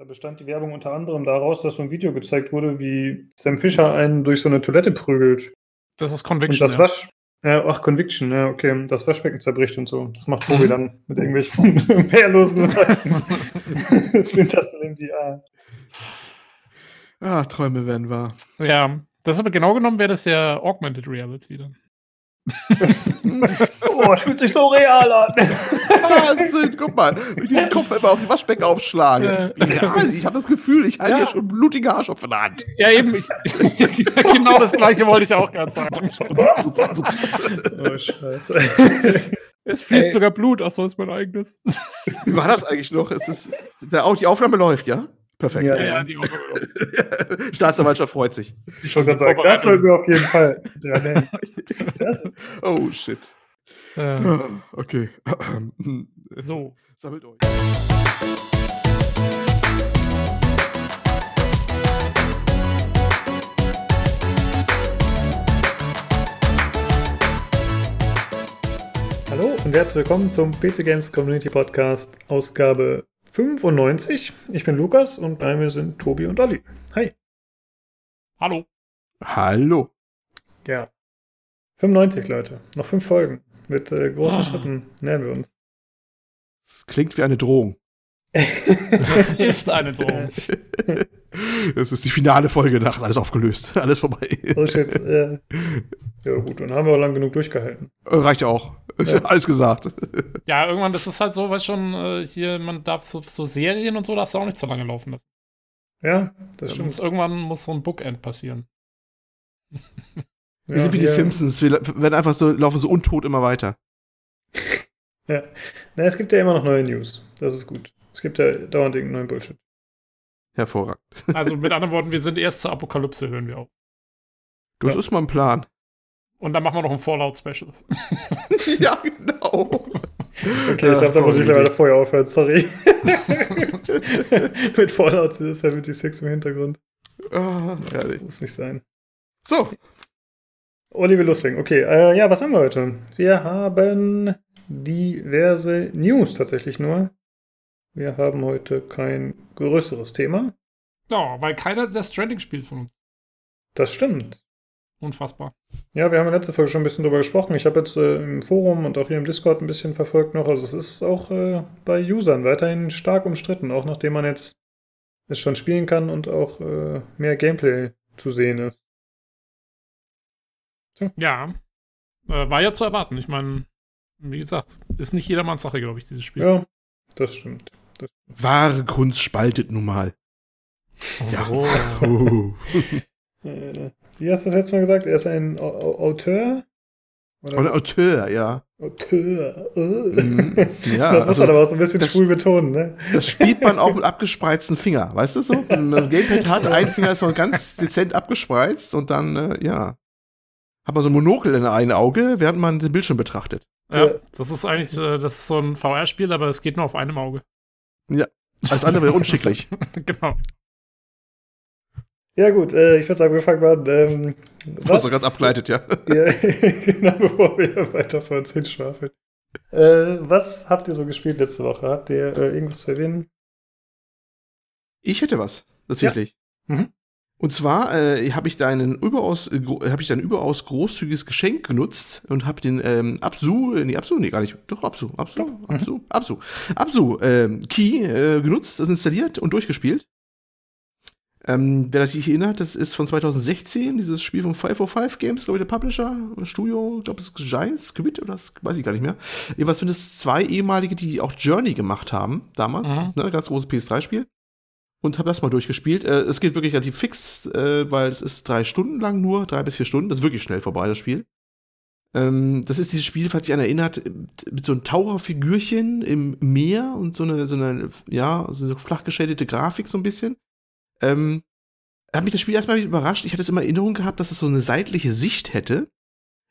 Da bestand die Werbung unter anderem daraus, dass so ein Video gezeigt wurde, wie Sam Fisher einen durch so eine Toilette prügelt. Das ist Conviction. Und das Wasch. Ja, ach, Conviction, ja, okay. Das Waschbecken zerbricht und so. Das macht Tobi dann mit irgendwelchen wehrlosen Leuten. das findet das in VR. Ah, Träume werden wahr. Ja, das ist aber genau genommen wäre das ja Augmented Reality dann. Oh, es fühlt sich so real an. Wahnsinn, guck mal, wie ich den Kopf immer auf die Waschbecken aufschlage. Ja, ich habe das Gefühl, ich halte Ja. hier schon blutige Arschopf in der Hand. Ja, eben. Ich, genau das gleiche wollte ich auch gerade sagen. oh, scheiße. Es fließt Ey. sogar Blut. Ach so, ist mein eigenes. Wie war das eigentlich noch? Es ist, der, auch die Aufnahme läuft, ja? Perfekt. Ja, Ja, Staatsanwaltschaft freut sich. Ich wollte gerade sagen, das sollten wir auf jeden Fall dran nennen. Das, Oh, shit. äh, Okay. so. Sammelt euch. Hallo und herzlich willkommen zum PC Games Community Podcast, Ausgabe 95. Ich bin Lukas und bei mir sind Tobi und Olli. Hi. Hallo. Hallo. Ja. 95 Leute. Noch fünf Folgen. Mit äh, großen Ah. Schritten nähern wir uns. Es klingt wie eine Drohung. Das ist eine Drohung. Es ist die finale Folge nach, ist alles aufgelöst. Alles vorbei. Oh shit. Äh, ja gut, dann haben wir auch lang genug durchgehalten. Reicht auch. Ja. Alles gesagt. Ja, irgendwann, das ist halt so, weil schon äh, hier, man darf so, so Serien und so, darfst du auch nicht so lange laufen lassen. Ja, das Das stimmt. irgendwann muss so ein Bookend passieren. Wir sind wie die Simpsons. Wir werden einfach so, laufen so untot immer weiter. Ja. Na, es gibt ja immer noch neue News. Das ist gut. Es gibt ja dauernd irgendeinen neuen Bullshit. Hervorragend. Also mit anderen Worten, wir sind erst zur Apokalypse, hören wir auf. Das Ja. ist mein Plan. Und dann machen wir noch ein Fallout-Special. ja, genau. Okay, ich glaube, da muss ich leider vorher aufhören. Sorry. Mit Fallout 76 im Hintergrund. Ah, herrlich. Muss nicht sein. So, Olli will loslegen. Okay, äh, ja, was haben wir heute? Wir haben diverse News tatsächlich nur. Wir haben heute kein größeres Thema. Ja, weil keiner der Stranding spielt von uns. Das stimmt. Unfassbar. Ja, wir haben in der letzten Folge schon ein bisschen drüber gesprochen. Ich habe jetzt äh, im Forum und auch hier im Discord ein bisschen verfolgt noch. Also es ist auch äh, bei Usern weiterhin stark umstritten, auch nachdem man jetzt es schon spielen kann und auch äh, mehr Gameplay zu sehen ist. Ja. Äh, war ja zu erwarten. Ich meine, wie gesagt, ist nicht jedermanns Sache, glaube ich, dieses Spiel. Ja, das stimmt. Wahre Kunst spaltet nun mal. Ja. Oh. Äh, wie hast du das letzte Mal gesagt? Er ist ein Au- Au- Auteur? Oder? Auteur, ja. Auteur. Mhm. Ja, das muss also man aber auch so ein bisschen das- schwul betonen, ne? Das spielt man auch mit abgespreizten Finger, weißt du so? Wenn man ein Gamepad hat, ein Finger ist noch ganz dezent abgespreizt und dann, äh, ja, hat man so ein Monokel in einem Auge, während man den Bildschirm betrachtet. Ja, Ja. das ist eigentlich, äh, das ist so ein VR-Spiel, aber es geht nur auf einem Auge. Alles andere wäre unschicklich. genau. Ja, gut, äh, ich würde sagen, wir fangen mal an. Ähm, Das ist doch ganz abgeleitet, ja. Ja, genau, bevor wir weiter vor uns hinschwafeln. Äh, was habt ihr so gespielt letzte Woche? Habt ihr äh, irgendwas zu erwähnen? Ich hätte was, tatsächlich. Ja. Mhm. Und zwar äh, habe ich deinen überaus, äh, habe ich dein überaus großzügiges Geschenk genutzt und habe den ähm, Absu, äh, nee, Absu, nee, gar nicht, doch Absu, Absu, Doch. Mhm. Absu, Absu, Absu, ähm, Key äh, genutzt, das installiert und durchgespielt. Ähm, wer das sich erinnert, das ist von 2016, dieses Spiel von 505 Games, glaube ich, der Publisher, Studio, ich glaube, es ist Giants, Squid oder das weiß ich gar nicht mehr. Jedenfalls sind es zwei ehemalige, die auch Journey gemacht haben, damals, Mhm. ne, ganz großes PS3-Spiel und habe das mal durchgespielt. Äh, es geht wirklich relativ fix, äh, weil es ist drei Stunden lang nur, drei bis vier Stunden. Das ist wirklich schnell vorbei, das Spiel. Ähm, das ist dieses Spiel, falls sich einer erinnert, mit so einem Taucherfigürchen im Meer und so eine, so eine, ja, so eine flach geschädete Grafik so ein bisschen. Ähm, hat mich das Spiel erstmal überrascht. Ich hatte es immer in Erinnerung gehabt, dass es so eine seitliche Sicht hätte.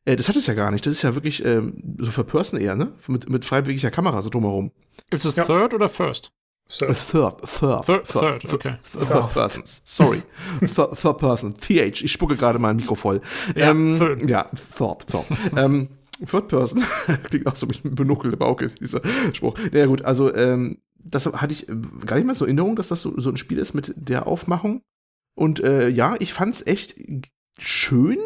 Äh, das hat es ja gar nicht. Das ist ja wirklich ähm, so für Person eher, ne? Mit, mit freiwilliger Kamera so drumherum. Ist es Ja. Third oder First? So. Äh, Third, third, Third, third, okay. Third person. Sorry. Third, third person. TH. Ich spucke gerade mein Mikro voll. Ja, ähm, third. ja third, third. ähm, third person. Klingt auch so mit einem Binokel im Auge, dieser Spruch. Naja, gut, also, ähm, das hatte ich gar nicht mehr so in Erinnerung, dass das so, so ein Spiel ist mit der Aufmachung. Und äh, ja, ich fand's echt schön,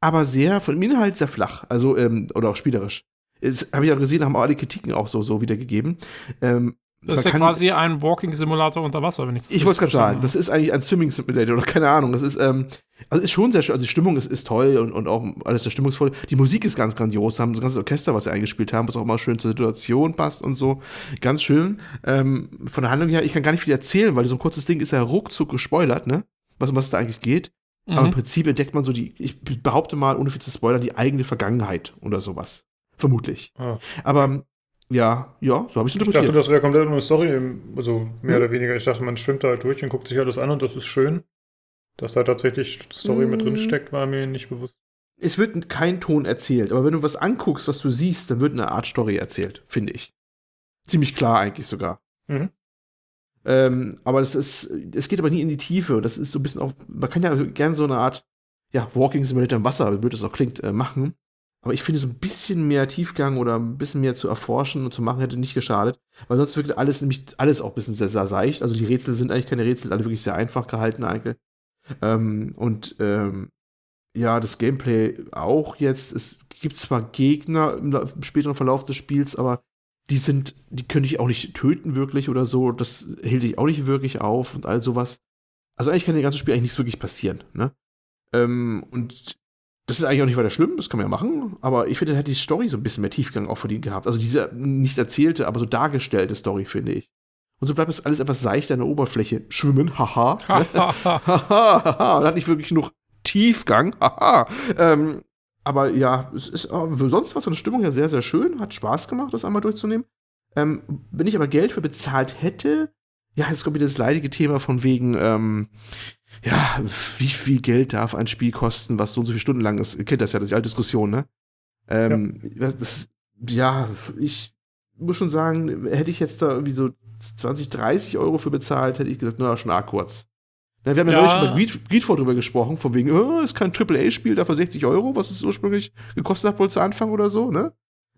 aber sehr von dem Inhalt sehr flach. Also, ähm, oder auch spielerisch. Das habe ich ja gesehen, haben auch alle Kritiken auch so, so wiedergegeben. Ähm, das ist ja quasi ein Walking-Simulator unter Wasser, wenn ich das Ich wollte es gerade sagen, das ist eigentlich ein Swimming-Simulator oder keine Ahnung. Das ist, ähm, also ist schon sehr schön. Also die Stimmung ist, ist toll und, und auch alles sehr stimmungsvoll. Die Musik ist ganz grandios. Haben so ein ganzes Orchester, was sie eingespielt haben, was auch immer schön zur Situation passt und so. Ganz schön. Ähm, von der Handlung her, ich kann gar nicht viel erzählen, weil so ein kurzes Ding ist ja ruckzuck gespoilert, ne? Was, um was es da eigentlich geht. Mhm. Aber im Prinzip entdeckt man so die, ich behaupte mal, ohne viel zu spoilern, die eigene Vergangenheit oder sowas. Vermutlich. Ah. Aber ja, ja, so habe ich es interpretiert. Ich dachte, das wäre komplett eine Story, also mehr hm. oder weniger. Ich dachte, man schwimmt da halt durch und guckt sich alles an und das ist schön. Dass da tatsächlich Story hm. mit drin hm. steckt, war mir nicht bewusst. Es wird kein Ton erzählt, aber wenn du was anguckst, was du siehst, dann wird eine Art Story erzählt, finde ich. Ziemlich klar eigentlich sogar. Mhm. Ähm, aber das ist, es geht aber nie in die Tiefe. Das ist so ein bisschen auch, man kann ja gerne so eine Art, ja, Walking Simulator im Wasser, wie blöd das auch klingt, äh, machen. Aber ich finde, so ein bisschen mehr Tiefgang oder ein bisschen mehr zu erforschen und zu machen hätte nicht geschadet. Weil sonst wirkt alles nämlich alles auch ein bisschen sehr, sehr seicht. Also die Rätsel sind eigentlich keine Rätsel, alle wirklich sehr einfach gehalten eigentlich. Ähm, und ähm, ja, das Gameplay auch jetzt. Es gibt zwar Gegner im, im, späteren Verlauf des Spiels, aber die sind, die könnte ich auch nicht töten wirklich oder so. Das hielt ich auch nicht wirklich auf und all sowas. Also eigentlich kann dem ganzen Spiel eigentlich nichts wirklich passieren, ne? Ähm, und das ist eigentlich auch nicht weiter schlimm, das kann man ja machen, aber ich finde, dann hätte die Story so ein bisschen mehr Tiefgang auch verdient gehabt. Also diese nicht erzählte, aber so dargestellte Story, finde ich. Und so bleibt das alles etwas seicht an der Oberfläche schwimmen, haha. haha, und hat nicht wirklich genug Tiefgang, haha. ähm, aber ja, es ist für sonst was von der Stimmung ja sehr, sehr schön. Hat Spaß gemacht, das einmal durchzunehmen. Ähm, wenn ich aber Geld für bezahlt hätte, ja, jetzt kommt wieder das leidige Thema von wegen, ähm, ja, wie viel Geld darf ein Spiel kosten, was so und so viele Stunden lang ist? Ihr kennt das ja, das ist die alte Diskussion, ne? Ähm, ja. Das, ja, ich muss schon sagen, hätte ich jetzt da irgendwie so 20, 30 Euro für bezahlt, hätte ich gesagt, na, schon arg kurz. Ja, wir haben ja, ja neulich über Greed, Greedfall drüber gesprochen, von wegen, oh, ist kein AAA-Spiel, dafür 60 Euro, was es ursprünglich gekostet hat, wohl zu Anfang oder so, ne?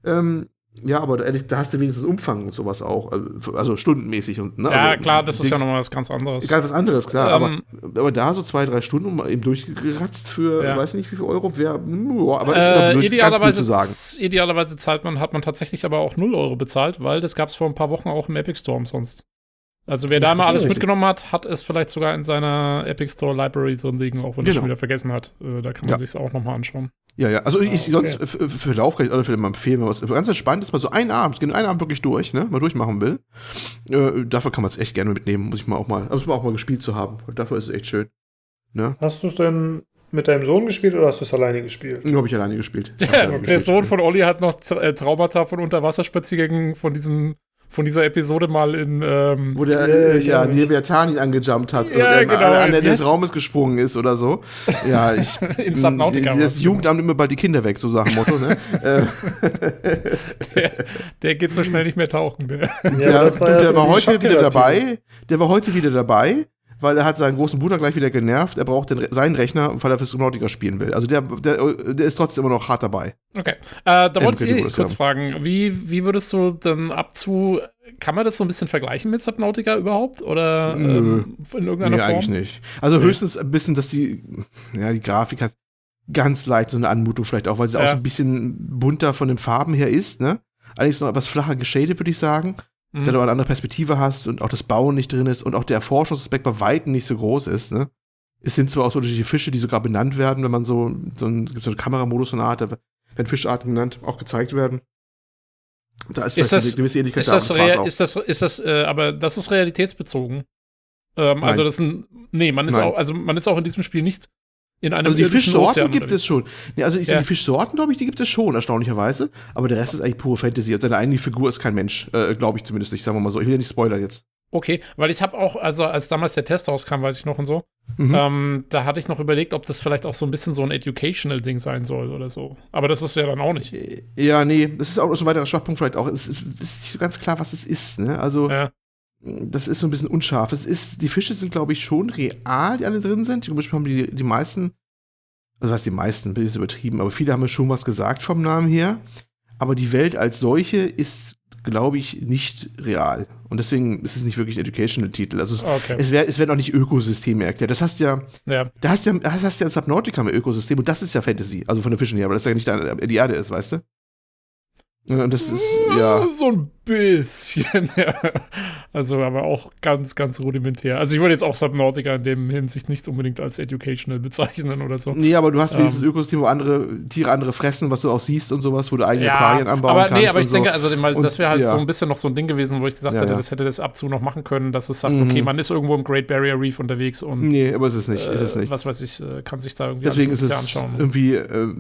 Ähm, ja, aber ehrlich, da hast du wenigstens Umfang und sowas auch. Also, also stundenmäßig und ne? Ja, also, klar, das ist ja nochmal was ganz anderes. Ganz was anderes, klar. Ähm, aber, aber da so zwei, drei Stunden eben durchgeratzt für, ja. weiß nicht wie viel Euro, wäre, aber ist äh, blöd, idealerweise, zu sagen. Idealerweise zahlt man, hat man tatsächlich aber auch 0 Euro bezahlt, weil das gab es vor ein paar Wochen auch im Epic Store umsonst. Also wer ja, da mal alles mitgenommen hat, hat es vielleicht sogar in seiner Epic Store Library so liegen, auch wenn genau. es schon wieder vergessen hat. Äh, da kann man ja. sich auch nochmal anschauen. Ja, ja. Also ich oh, okay. sonst für, für Lauf kann ich oder mal empfehlen, wenn was ganz entspannt ist, mal so einen Abend, einen Abend wirklich durch, ne, mal durchmachen will. Äh, dafür kann man es echt gerne mitnehmen, muss ich mal auch mal, muss man auch mal gespielt zu haben. Und dafür ist es echt schön. Ne? Hast du es denn mit deinem Sohn gespielt oder hast du es alleine gespielt? Nur habe ich alleine gespielt. Ja, okay. Der Sohn von Olli hat noch äh, Traumata von Unterwasserspaziergängen von diesem von dieser Episode mal in. Ähm, Wo der äh, ja, Leviathan ihn angejumpt hat ja, und genau, an, an Ende des Raumes gesprungen ist oder so. Ja, ich. in Subnautica. Das Jugendamt immer bald die Kinder weg, so sagen Motto, ne? der, der, geht so schnell nicht mehr tauchen. Der, ja, der, war, der war heute wieder dabei. Der war heute wieder dabei weil er hat seinen großen Bruder gleich wieder genervt. Er braucht den, seinen Rechner, weil er fürs Subnautica spielen will. Also der, der, der ist trotzdem immer noch hart dabei. Okay. Äh, da wollte ich kurz fragen, wie, wie würdest du denn abzu. Kann man das so ein bisschen vergleichen mit Subnautica überhaupt? Oder ähm, in irgendeiner nee, Form? eigentlich nicht. Also nee. höchstens ein bisschen, dass die, ja, die Grafik hat ganz leicht so eine Anmutung vielleicht auch, weil sie ja. auch so ein bisschen bunter von den Farben her ist, ne? Allerdings noch etwas flacher geschadet, würde ich sagen mhm. da du eine andere Perspektive hast und auch das Bauen nicht drin ist und auch der Forschungsaspekt bei Weitem nicht so groß ist, ne? Es sind zwar auch so unterschiedliche Fische, die sogar benannt werden, wenn man so, so ein, gibt so einen Kameramodus, so eine Art, da werden Fischarten genannt, auch gezeigt werden. Da ist, ist das, eine gewisse Ähnlichkeit ist das, da, ist das, ist das, äh, aber das ist realitätsbezogen. Ähm, also das ist ein, nee, man ist Nein. auch, also man ist auch in diesem Spiel nicht in einem also die Fischsorten Ozean gibt es schon. Nee, also ich, ja. die Fischsorten, glaube ich, die gibt es schon, erstaunlicherweise. Aber der Rest ist eigentlich pure Fantasy. Und seine eigene Figur ist kein Mensch, äh, glaube ich zumindest nicht, sagen wir mal so. Ich will ja nicht spoilern jetzt. Okay, weil ich habe auch, also als damals der Test rauskam, weiß ich noch und so, mhm. ähm, da hatte ich noch überlegt, ob das vielleicht auch so ein bisschen so ein Educational-Ding sein soll oder so. Aber das ist ja dann auch nicht. Ja, nee, das ist auch so ein weiterer Schwachpunkt vielleicht auch. Es ist nicht so ganz klar, was es ist, ne? Also, ja das ist so ein bisschen unscharf. Es ist, die Fische sind, glaube ich, schon real, die alle drin sind. Zum Beispiel haben die, die meisten, also was die meisten, bin ich jetzt übertrieben, aber viele haben mir schon was gesagt vom Namen her. Aber die Welt als solche ist glaube ich, nicht real. Und deswegen ist es nicht wirklich ein Educational-Titel. Also Okay. es, wär, es werden auch nicht Ökosysteme erklärt. Das hast ja, Ja. da hast ja, da hast ja Subnautica mit Ökosystem und das ist ja Fantasy, also von der Fischen her, weil das ja nicht die Erde ist, weißt du? Und das ist, ja. So ein bisschen, ja. Also, aber auch ganz, ganz rudimentär. Also, ich würde jetzt auch Subnautica in dem Hinsicht nicht unbedingt als educational bezeichnen oder so. Nee, aber du hast wenigstens Ähm. Ökosystem, wo andere Tiere andere fressen, was du auch siehst und sowas, wo du eigene Ja, Aquarien anbauen aber kannst. nee, aber ich und denke, so. also mal, Und, das wäre halt ja. so ein bisschen noch so ein Ding gewesen, wo ich gesagt Ja, hätte, das hätte das Abzu noch machen können, dass es sagt, Mhm. okay, man ist irgendwo im Great Barrier Reef unterwegs und Nee, aber ist es nicht, ist es äh, nicht. was weiß ich, äh, kann sich da irgendwie Deswegen ist es anschauen. irgendwie, äh,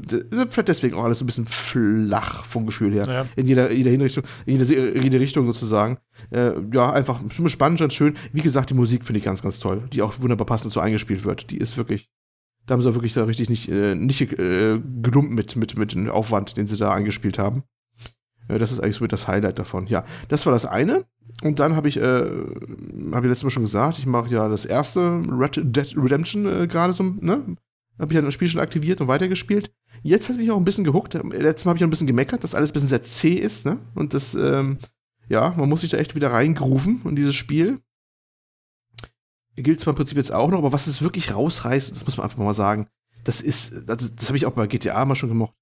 deswegen auch alles so ein bisschen flach vom Gefühl her. Ja. In jeder, jeder Hinrichtung, in in jede Richtung sozusagen. Äh, ja, einfach spannend und schön. Wie gesagt, die Musik finde ich ganz, ganz toll, die auch wunderbar passend so eingespielt wird. Die ist wirklich, da haben sie auch wirklich da richtig nicht, äh, nicht äh, gedumpt mit, mit, mit dem Aufwand, den sie da eingespielt haben. Äh, das ist eigentlich so das Highlight davon. Ja, das war das eine. Und dann habe ich, äh, habe ich letztes Mal schon gesagt, ich mache ja das erste Red Dead Redemption äh, gerade so, ne? Habe ich ja das Spiel schon aktiviert und weitergespielt. Jetzt hat mich auch ein bisschen gehuckt. Letztes Mal habe ich auch ein bisschen gemeckert, dass alles ein bisschen sehr zäh ist, ne? Und das, ähm, ja, man muss sich da echt wieder reingrufen in dieses Spiel. Gilt zwar im Prinzip jetzt auch noch, aber was es wirklich rausreißt, das muss man einfach mal sagen, das ist, also das habe ich auch bei GTA mal schon gemocht,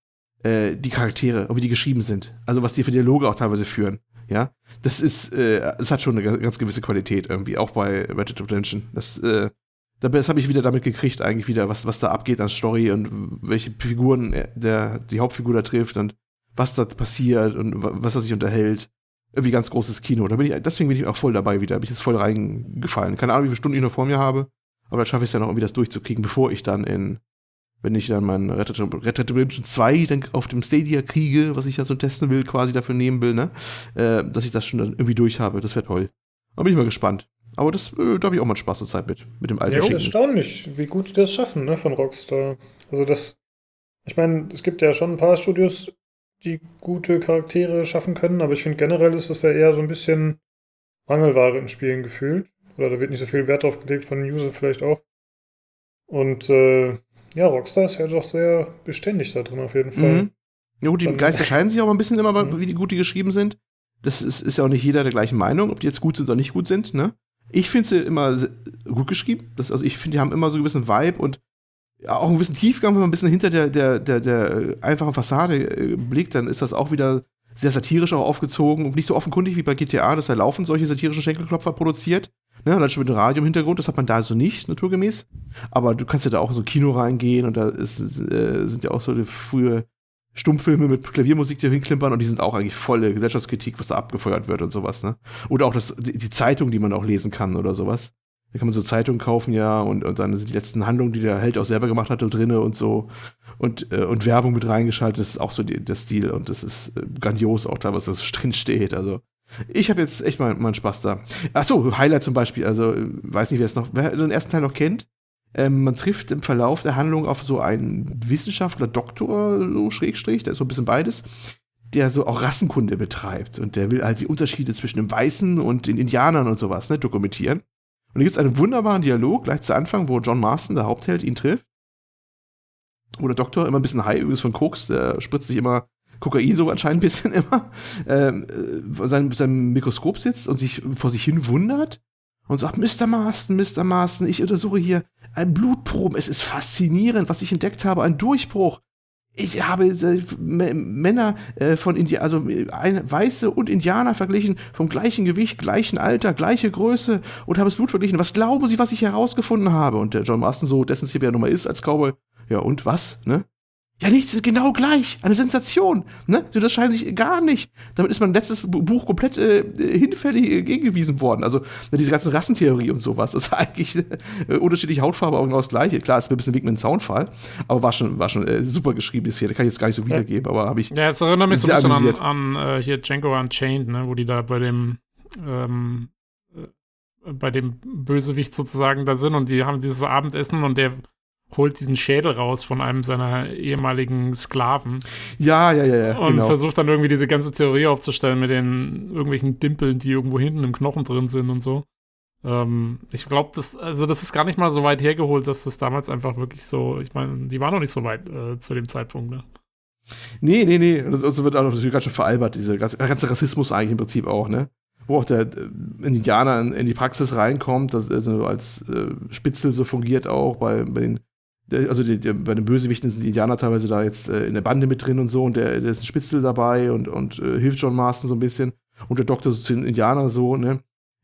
äh, die Charaktere wie die geschrieben sind. Also was die für Dialoge auch teilweise führen. Ja, das ist, äh, es hat schon eine ganz- gewisse Qualität irgendwie, auch bei Red Dead Redemption. Das, äh, das habe ich wieder damit gekriegt, eigentlich wieder, was, was da abgeht an Story und welche Figuren er- der, die Hauptfigur da trifft und was da passiert und wa- was er sich unterhält. Irgendwie ganz großes Kino. Da bin ich, deswegen bin ich auch voll dabei wieder. Bin ich jetzt voll reingefallen. Keine Ahnung, wie viele Stunden ich noch vor mir habe, aber dann schaffe ich es ja noch irgendwie das durchzukriegen, bevor ich dann in, wenn ich dann mein Red Dead Redemption 2 dann auf dem Stadia kriege, was ich ja so testen will, quasi dafür nehmen will, ne? Äh, dass ich das schon dann irgendwie durch habe. Das wäre toll. Da bin ich mal gespannt. Aber das, äh, da habe ich auch mal Spaß zur Zeit mit, mit dem alten Ja, ist Schicken. erstaunlich, wie gut die das schaffen, ne, von Rockstar. Also das, ich meine, es gibt ja schon ein paar Studios, die gute Charaktere schaffen können, aber ich finde generell ist das ja eher so ein bisschen Mangelware in Spielen gefühlt. Oder da wird nicht so viel Wert drauf gelegt von den Usern vielleicht auch. Und äh, ja, Rockstar ist ja doch sehr beständig da drin auf jeden Fall. Mhm. Ja gut, die Dann- Geister scheiden sich auch ein bisschen immer, Mhm. wie die gut die geschrieben sind. Das ist, ist ja auch nicht jeder der gleichen Meinung, ob die jetzt gut sind oder nicht gut sind, ne? Ich finde sie immer gut geschrieben. Das, also ich finde, die haben immer so einen gewissen Vibe und auch einen gewissen Tiefgang, wenn man ein bisschen hinter der, der, der, der äh, einfachen Fassade äh, blickt, dann ist das auch wieder sehr satirisch auch aufgezogen und nicht so offenkundig wie bei GTA, dass da laufend solche satirischen Schenkelklopfer produziert. Ne, dann schon mit dem Radio im Hintergrund, das hat man da so nicht, naturgemäß. Aber du kannst ja da auch in so Kino reingehen und da ist, äh, sind ja auch so die frühe Stummfilme mit Klaviermusik, die hinklimpern und die sind auch eigentlich volle Gesellschaftskritik, was da abgefeuert wird und sowas, ne? Oder auch das, die, die Zeitung, die man auch lesen kann oder sowas. Da kann man so Zeitungen kaufen, ja, und, und dann sind die letzten Handlungen, die der Held auch selber gemacht hat, drinne und so. Und, äh, und Werbung mit reingeschaltet, das ist auch so die, der Stil und das ist äh, grandios auch da, was da so drin steht. Also, ich habe jetzt echt mal meinen Spaß da. Achso, Highlight zum Beispiel, also, äh, weiß nicht, wer es noch, wer den ersten Teil noch kennt. Ähm, man trifft im Verlauf der Handlung auf so einen Wissenschaftler, Doktor, so Schrägstrich, der ist so ein bisschen beides, der so auch Rassenkunde betreibt. Und der will halt die Unterschiede zwischen den Weißen und den Indianern und sowas ne, dokumentieren. Und da gibt es einen wunderbaren Dialog gleich zu Anfang, wo John Marston, der Hauptheld, ihn trifft. Wo der Doktor immer ein bisschen high übrigens von Koks, der spritzt sich immer Kokain so anscheinend ein bisschen immer, ähm, äh, sein, seinem Mikroskop sitzt und sich vor sich hin wundert und sagt, Mr. Marston, Mr. Marston, ich untersuche hier ein Blutproben. Es ist faszinierend, was ich entdeckt habe, ein Durchbruch. Ich habe Männer äh, von Indi also äh, Weiße und Indianer verglichen, vom gleichen Gewicht, gleichen Alter, gleiche Größe und habe das Blut verglichen. Was glauben Sie, was ich herausgefunden habe? Und der John Marston, so dessen hier wer Nummer ist als Cowboy, ja und was, ne? Ja, nichts, genau gleich. Eine Sensation. Ne? Sie unterscheiden sich gar nicht. Damit ist mein letztes Bu- Buch komplett äh, hinfällig äh, gegengewiesen worden. Also ne, diese ganze Rassentheorie und sowas. Das ist eigentlich äh, unterschiedliche Hautfarbe, aber genau das Gleiche. Klar, ist mir ein bisschen einem Soundfall, aber war schon, war schon äh, super geschrieben jetzt hier. Da kann ich jetzt gar nicht so wiedergeben, aber habe ich. Ja, es erinnert mich so ein bisschen amüsiert. an, an äh, hier Django Unchained, ne, wo die da bei dem ähm, äh, bei dem Bösewicht sozusagen da sind und die haben dieses Abendessen und der holt diesen Schädel raus von einem seiner ehemaligen Sklaven Ja, ja, ja, ja. und genau. versucht dann irgendwie diese ganze Theorie aufzustellen mit den irgendwelchen Dimpeln, die irgendwo hinten im Knochen drin sind und so. Ähm, ich glaube, das, also das ist gar nicht mal so weit hergeholt, dass das damals einfach wirklich so, ich meine, die waren noch nicht so weit äh, zu dem Zeitpunkt, ne? Nee, nee, nee. Das, das wird auch natürlich ganz schön veralbert, dieser ganze, ganze Rassismus eigentlich im Prinzip auch, ne? Wo auch der äh, Indianer in, die Praxis reinkommt, das also als äh, Spitzel so fungiert auch bei, bei den also die, die, bei den Bösewichten sind die Indianer teilweise da jetzt äh, in der Bande mit drin und so und der, der ist ein Spitzel dabei und, und äh, hilft John Marston so ein bisschen und der Doktor ist ein Indianer so, ne?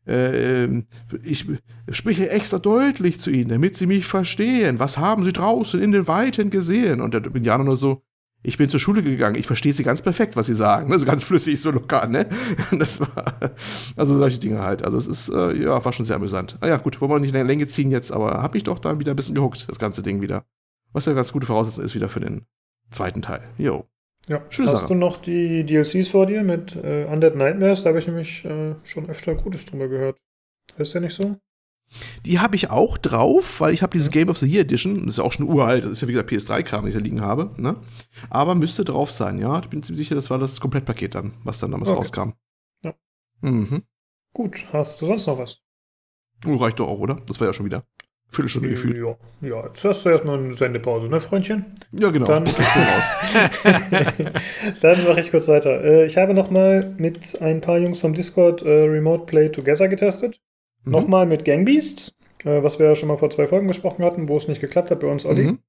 Äh, ähm, ich spreche extra deutlich zu ihnen, damit sie mich verstehen. Was haben sie draußen in den Weiten gesehen? Und der Indianer nur so, ich bin zur Schule gegangen, ich verstehe sie ganz perfekt, was sie sagen. Also ganz flüssig, so locker, ne? Das war, also solche Dinge halt. Also es ist, äh, ja, war schon sehr amüsant. Ah ja, gut, wollen wir nicht in der Länge ziehen jetzt, aber hab mich doch dann wieder ein bisschen gehuckt, das ganze Ding wieder. Was ja ganz gute Voraussetzung ist wieder für den zweiten Teil. Jo. Ja, Schöne hast Sache. du noch die DLCs vor dir mit äh, Undead Nightmares? Da habe ich nämlich äh, schon öfter Gutes drüber gehört. Ist der nicht so? Die habe ich auch drauf, weil ich habe diese Game of the Year Edition, das ist auch schon uralt, das ist ja wie gesagt PS3-Kram, den ich da liegen habe, ne? Aber müsste drauf sein, ja. Ich bin ziemlich sicher, das war das Komplettpaket dann, was dann damals okay. rauskam. Ja. Mhm. Gut, hast du sonst noch was? Oh, reicht doch auch, oder? Das war ja schon wieder. Viertelstunde gefühlt. Ja, ja, jetzt hast du erstmal eine Sendepause, ne, Freundchen? Ja, genau. Dann, Dann mache ich kurz weiter. Äh, ich habe nochmal mit ein paar Jungs vom Discord äh, Remote Play Together getestet. Mhm. Nochmal mit Gangbeasts, äh, was wir ja schon mal vor zwei Folgen besprochen hatten, wo es nicht geklappt hat bei uns, Olli. Mhm.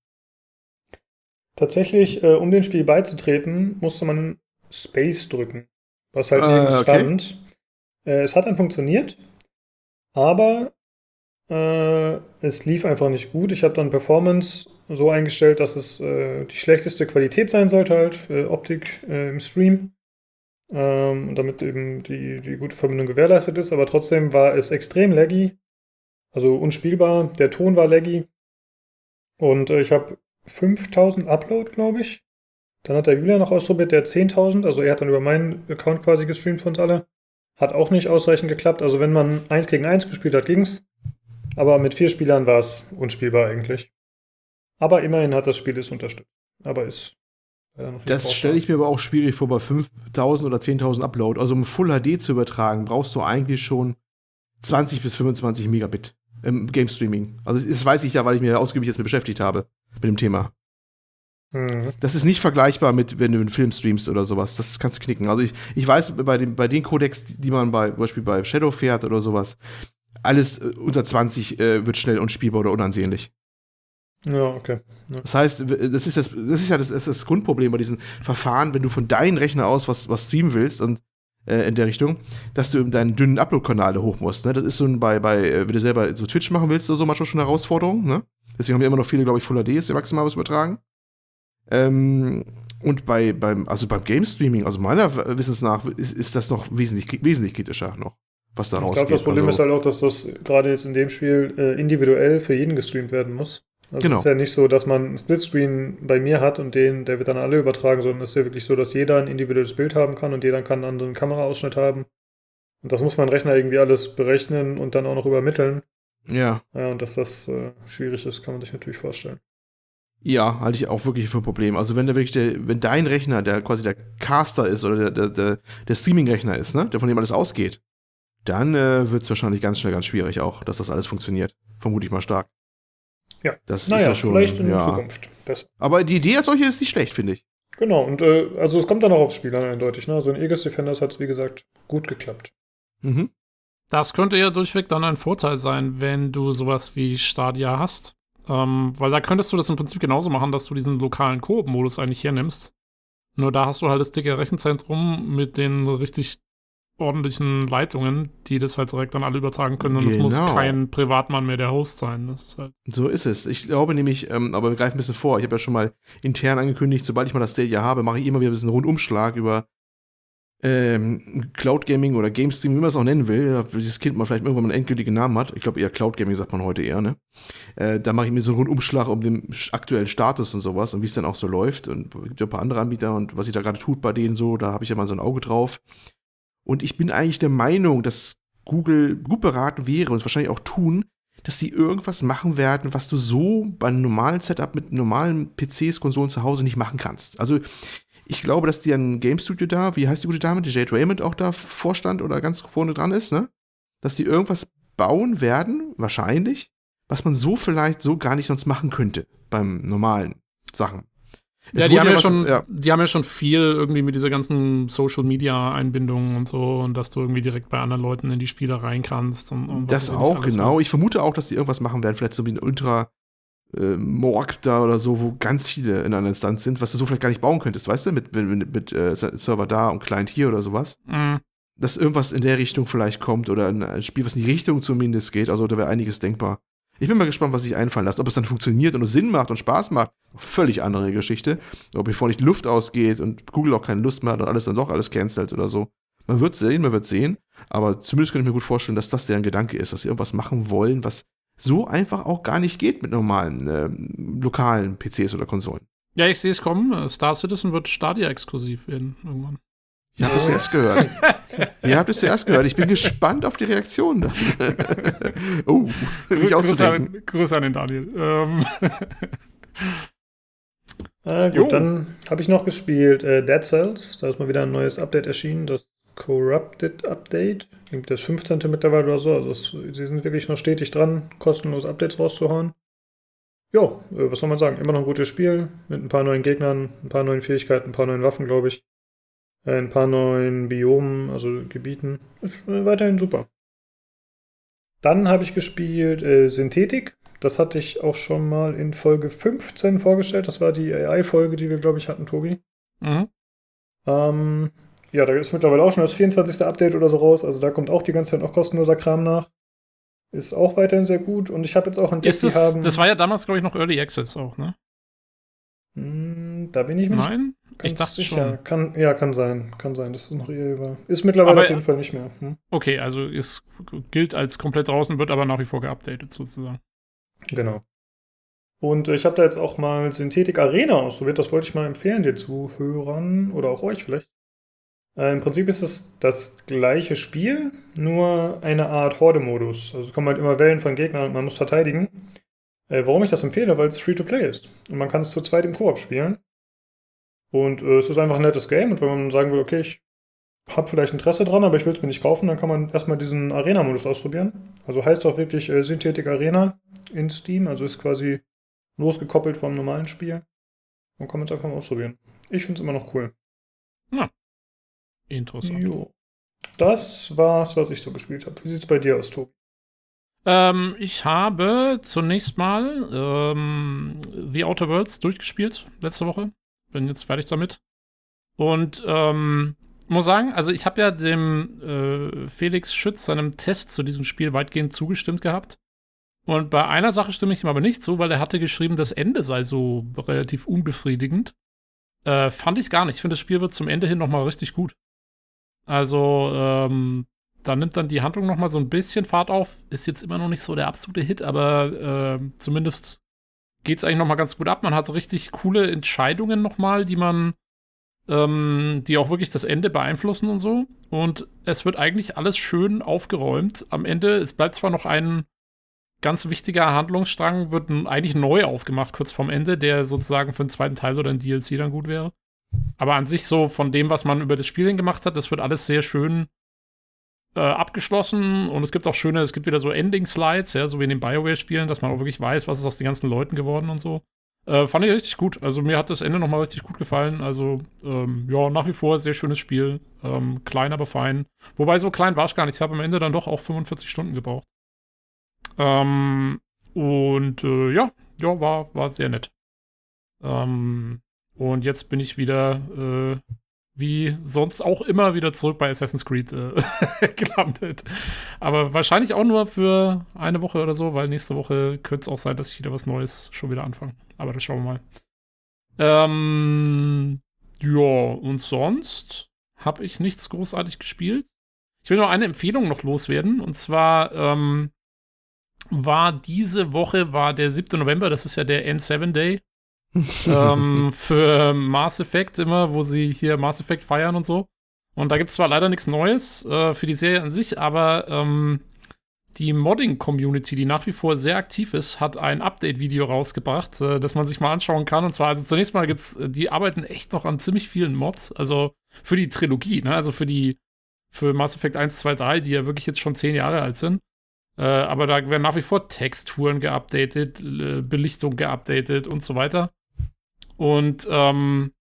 Tatsächlich, äh, um dem Spiel beizutreten, musste man Space drücken. Was halt äh, okay. stand. Äh, es hat dann funktioniert, aber äh, es lief einfach nicht gut. Ich habe dann Performance so eingestellt, dass es äh, die schlechteste Qualität sein sollte, halt, Optik im Stream ähm, damit eben die, die gute Verbindung gewährleistet ist. Aber trotzdem war es extrem laggy, also unspielbar. Der Ton war laggy. Und äh, ich habe 5000 Upload, glaube ich. Dann hat der Julian noch ausprobiert, der 10.000. Also er hat dann über meinen Account quasi gestreamt für uns alle. Hat auch nicht ausreichend geklappt. Also wenn man 1 gegen 1 gespielt hat, ging's. Aber mit vier Spielern war es unspielbar eigentlich. Aber immerhin hat das Spiel es unterstützt. Aber ist das stelle ich mir aber auch schwierig vor bei 5000 oder 10.000 Upload. Also um Full HD zu übertragen, brauchst du eigentlich schon 20 bis 25 Megabit im Game Streaming. Also das weiß ich ja, weil ich mich ausgiebig jetzt mit beschäftigt habe mit dem Thema. Mhm. Das ist nicht vergleichbar mit, wenn du einen Film streamst oder sowas. Das kannst du knicken. Also ich, ich weiß, bei, dem, bei den Codecs, die man bei, zum Beispiel bei Shadow fährt oder sowas, alles äh, unter 20 äh, wird schnell unspielbar oder unansehnlich. Ja, okay. Ja. Das heißt, das ist, das, das ist ja das, das, ist das Grundproblem bei diesen Verfahren, wenn du von deinem Rechner aus was, was streamen willst und äh, in der Richtung, dass du deinen dünnen Upload-Kanal hoch musst. Ne? Das ist so ein, bei, bei, äh, wenn du selber so Twitch machen willst oder so, manchmal schon eine Herausforderung. Ne? Deswegen haben wir immer noch viele, glaube ich, Full HD ist ja maximal was übertragen. Ähm, und bei, beim, also beim Game Streaming, also meiner Wissens nach, ist, ist das noch wesentlich, wesentlich kritischer noch, was da rausgeht. Ich glaube, das Problem also, ist halt auch, dass das gerade jetzt in dem Spiel äh, individuell für jeden gestreamt werden muss. Also genau. Es ist ja nicht so, dass man einen Splitscreen bei mir hat und den, der wird dann alle übertragen, sondern es ist ja wirklich so, dass jeder ein individuelles Bild haben kann und jeder kann einen anderen Kameraausschnitt haben. Und das muss mein Rechner irgendwie alles berechnen und dann auch noch übermitteln. Ja. Ja, und dass das äh, schwierig ist, kann man sich natürlich vorstellen. Ja, halte ich auch wirklich für ein Problem. Also wenn der wirklich der, wenn dein Rechner, der quasi der Caster ist oder der, der, der, der Streaming-Rechner ist, ne, der von dem alles ausgeht, dann äh, wird es wahrscheinlich ganz schnell ganz schwierig auch, dass das alles funktioniert. Vermute ich mal stark. Ja, das naja, ist ja schon, vielleicht in ja. Zukunft besser. Aber die Idee als solche ist nicht schlecht, finde ich. Genau, und äh, also es kommt dann auch aufs Spiel an, eindeutig. Ne? Also in Aegis Defenders hat es, wie gesagt, gut geklappt. Mhm. Das könnte ja durchweg dann ein Vorteil sein, wenn du sowas wie Stadia hast. Ähm, weil da könntest du das im Prinzip genauso machen, dass du diesen lokalen Koop-Modus eigentlich hernimmst. Nur da hast du halt das dicke Rechenzentrum mit den richtig ordentlichen Leitungen, die das halt direkt dann alle übertragen können. Und es genau. muss kein Privatmann mehr der Host sein. Ist halt so ist es. Ich glaube nämlich, ähm, aber wir greifen ein bisschen vor. Ich habe ja schon mal intern angekündigt, sobald ich mal das Stadia habe, mache ich immer wieder ein bisschen Rundumschlag über ähm, Cloud Gaming oder Game Stream, wie man es auch nennen will, dieses Kind mal vielleicht irgendwann mal einen endgültigen Namen hat. Ich glaube eher Cloud Gaming sagt man heute eher, ne? Äh, da mache ich mir so einen Rundumschlag um den aktuellen Status und sowas und wie es dann auch so läuft. Und es gibt ja ein paar andere Anbieter und was sich da gerade tut bei denen so, da habe ich ja mal so ein Auge drauf. Und ich bin eigentlich der Meinung, dass Google gut beraten wäre und wahrscheinlich auch tun, dass sie irgendwas machen werden, was du so bei einem normalen Setup mit normalen PCs, Konsolen zu Hause nicht machen kannst. Also ich glaube, dass die ein Game Studio da, wie heißt die gute Dame, die Jade Raymond auch da Vorstand oder ganz vorne dran ist, ne? Dass die irgendwas bauen werden, wahrscheinlich, was man so vielleicht so gar nicht sonst machen könnte beim normalen Sachen. Ja, die haben ja, was, schon, ja. die haben ja schon viel irgendwie mit dieser ganzen Social Media Einbindung und so und dass du irgendwie direkt bei anderen Leuten in die Spiele rein kannst. Und, und das auch, genau. Ich vermute auch, dass die irgendwas machen werden, vielleicht so wie ein Ultra äh, Morg da oder so, wo ganz viele in einer Instanz sind, was du so vielleicht gar nicht bauen könntest, weißt du, mit, mit, mit äh, Server da und Client hier oder sowas. Mhm. Dass irgendwas in der Richtung vielleicht kommt oder ein Spiel, was in die Richtung zumindest geht. Also da wäre einiges denkbar. Ich bin mal gespannt, was sich einfallen lässt. Ob es dann funktioniert und Sinn macht und Spaß macht, völlig andere Geschichte. Ob bevor nicht Luft ausgeht und Google auch keine Lust mehr hat und alles dann doch alles cancelt oder so. Man wird sehen, man wird sehen. Aber zumindest könnte ich mir gut vorstellen, dass das deren Gedanke ist, dass sie irgendwas machen wollen, was so einfach auch gar nicht geht mit normalen äh, lokalen PCs oder Konsolen. Ja, ich sehe es kommen. Star Citizen wird Stadia-exklusiv werden irgendwann. Habt es zuerst gehört. Ihr habt es zuerst gehört. Ich bin gespannt auf die Reaktion. oh, ich auch Grüße, an, Grüße an den Daniel. Ähm. Ah, gut, jo. dann habe ich noch gespielt äh, Dead Cells. Da ist mal wieder ein neues Update erschienen. Das Corrupted Update. Das 15. mittlerweile oder so. Also es, sie sind wirklich noch stetig dran, kostenlos Updates rauszuhauen. Ja, äh, was soll man sagen? Immer noch ein gutes Spiel mit ein paar neuen Gegnern, ein paar neuen Fähigkeiten, ein paar neuen Waffen, glaube ich. Äh, ein paar neuen Biomen, also Gebieten. Ist äh, weiterhin super. Dann habe ich gespielt äh, Synthetik. Das hatte ich auch schon mal in Folge 15 vorgestellt. Das war die AI-Folge, die wir, glaube ich, hatten, Tobi. Mhm. Ähm, ja, da ist mittlerweile auch schon das 24. Update oder so raus. Also da kommt auch die ganze Zeit noch kostenloser Kram nach. Ist auch weiterhin sehr gut. Und ich habe jetzt auch das, die haben. Das war ja damals, glaube ich, noch Early Access auch, ne? Hm, da bin ich mir Nein? Ich dachte sicher. Schon. Kann, ja, kann sein. Kann sein, dass es noch eher war. Ist mittlerweile aber, auf jeden Fall nicht mehr. Hm? Okay, also es gilt als komplett draußen, wird aber nach wie vor geupdatet sozusagen. Genau. Und ich habe da jetzt auch mal Synthetik Arena ausprobiert. Das wollte ich mal empfehlen, dir Zuhörern oder auch euch vielleicht. Äh, Im Prinzip ist es das gleiche Spiel, nur eine Art Horde-Modus. Also es kommen halt immer Wellen von Gegnern und man muss verteidigen. Äh, warum ich das empfehle? Weil es Free-to-Play ist. Und man kann es zu zweit im Koop spielen. Und äh, es ist einfach ein nettes Game. Und wenn man sagen will, okay, ich habe vielleicht Interesse dran, aber ich will es mir nicht kaufen, dann kann man erstmal diesen Arena-Modus ausprobieren. Also heißt auch wirklich äh, Synthetic Arena in Steam. Also ist quasi losgekoppelt vom normalen Spiel. Und kann man es einfach mal ausprobieren. Ich finde es immer noch cool. Ja. Interessant. Jo. Das war's, was ich so gespielt habe. Wie sieht's bei dir aus, Tobi? Ähm, ich habe zunächst mal ähm, The Outer Worlds durchgespielt letzte Woche. Bin jetzt fertig damit. Und ähm, muss sagen, also ich habe ja dem äh, Felix Schütz seinem Test zu diesem Spiel weitgehend zugestimmt gehabt. Und bei einer Sache stimme ich ihm aber nicht zu, weil er hatte geschrieben, das Ende sei so relativ unbefriedigend. Äh, fand ich gar nicht. Ich finde, das Spiel wird zum Ende hin nochmal richtig gut. Also, ähm, da nimmt dann die Handlung noch mal so ein bisschen Fahrt auf. Ist jetzt immer noch nicht so der absolute Hit, aber äh, zumindest geht es eigentlich noch mal ganz gut ab. Man hat richtig coole Entscheidungen noch mal, die man, ähm, die auch wirklich das Ende beeinflussen und so. Und es wird eigentlich alles schön aufgeräumt. Am Ende, es bleibt zwar noch ein ganz wichtiger Handlungsstrang, wird eigentlich neu aufgemacht kurz vorm Ende, der sozusagen für den zweiten Teil oder ein DLC dann gut wäre. Aber an sich so von dem, was man über das Spiel gemacht hat, das wird alles sehr schön äh, abgeschlossen und es gibt auch schöne, es gibt wieder so Ending-Slides, ja, so wie in den Bioware-Spielen, dass man auch wirklich weiß, was ist aus den ganzen Leuten geworden und so. Äh, fand ich richtig gut. Also mir hat das Ende nochmal richtig gut gefallen. Also ähm, ja, nach wie vor sehr schönes Spiel. Ähm, klein, aber fein. Wobei so klein war es gar nicht. Ich habe am Ende dann doch auch 45 Stunden gebraucht. Ähm, und äh, ja, ja, war, war sehr nett. Ähm, und jetzt bin ich wieder, äh, wie sonst auch immer, wieder zurück bei Assassin's Creed äh, gelandet. Aber wahrscheinlich auch nur für eine Woche oder so, weil nächste Woche könnte es auch sein, dass ich wieder was Neues schon wieder anfange. Aber das schauen wir mal. Ähm, ja, und sonst habe ich nichts großartig gespielt. Ich will nur eine Empfehlung noch loswerden. Und zwar ähm, war diese Woche, war der 7. November, das ist ja der N7 Day ähm, für Mass Effect immer, wo sie hier Mass Effect feiern und so. Und da gibt es zwar leider nichts Neues äh, für die Serie an sich, aber ähm, die Modding-Community, die nach wie vor sehr aktiv ist, hat ein Update-Video rausgebracht, äh, das man sich mal anschauen kann. Und zwar, also zunächst mal gibt's, äh, die arbeiten echt noch an ziemlich vielen Mods, also für die Trilogie, ne? Also für die, für Mass Effect 1, 2, 3, die ja wirklich jetzt schon zehn Jahre alt sind. Äh, aber da werden nach wie vor Texturen geupdatet, Belichtung geupdatet und so weiter. Und ähm,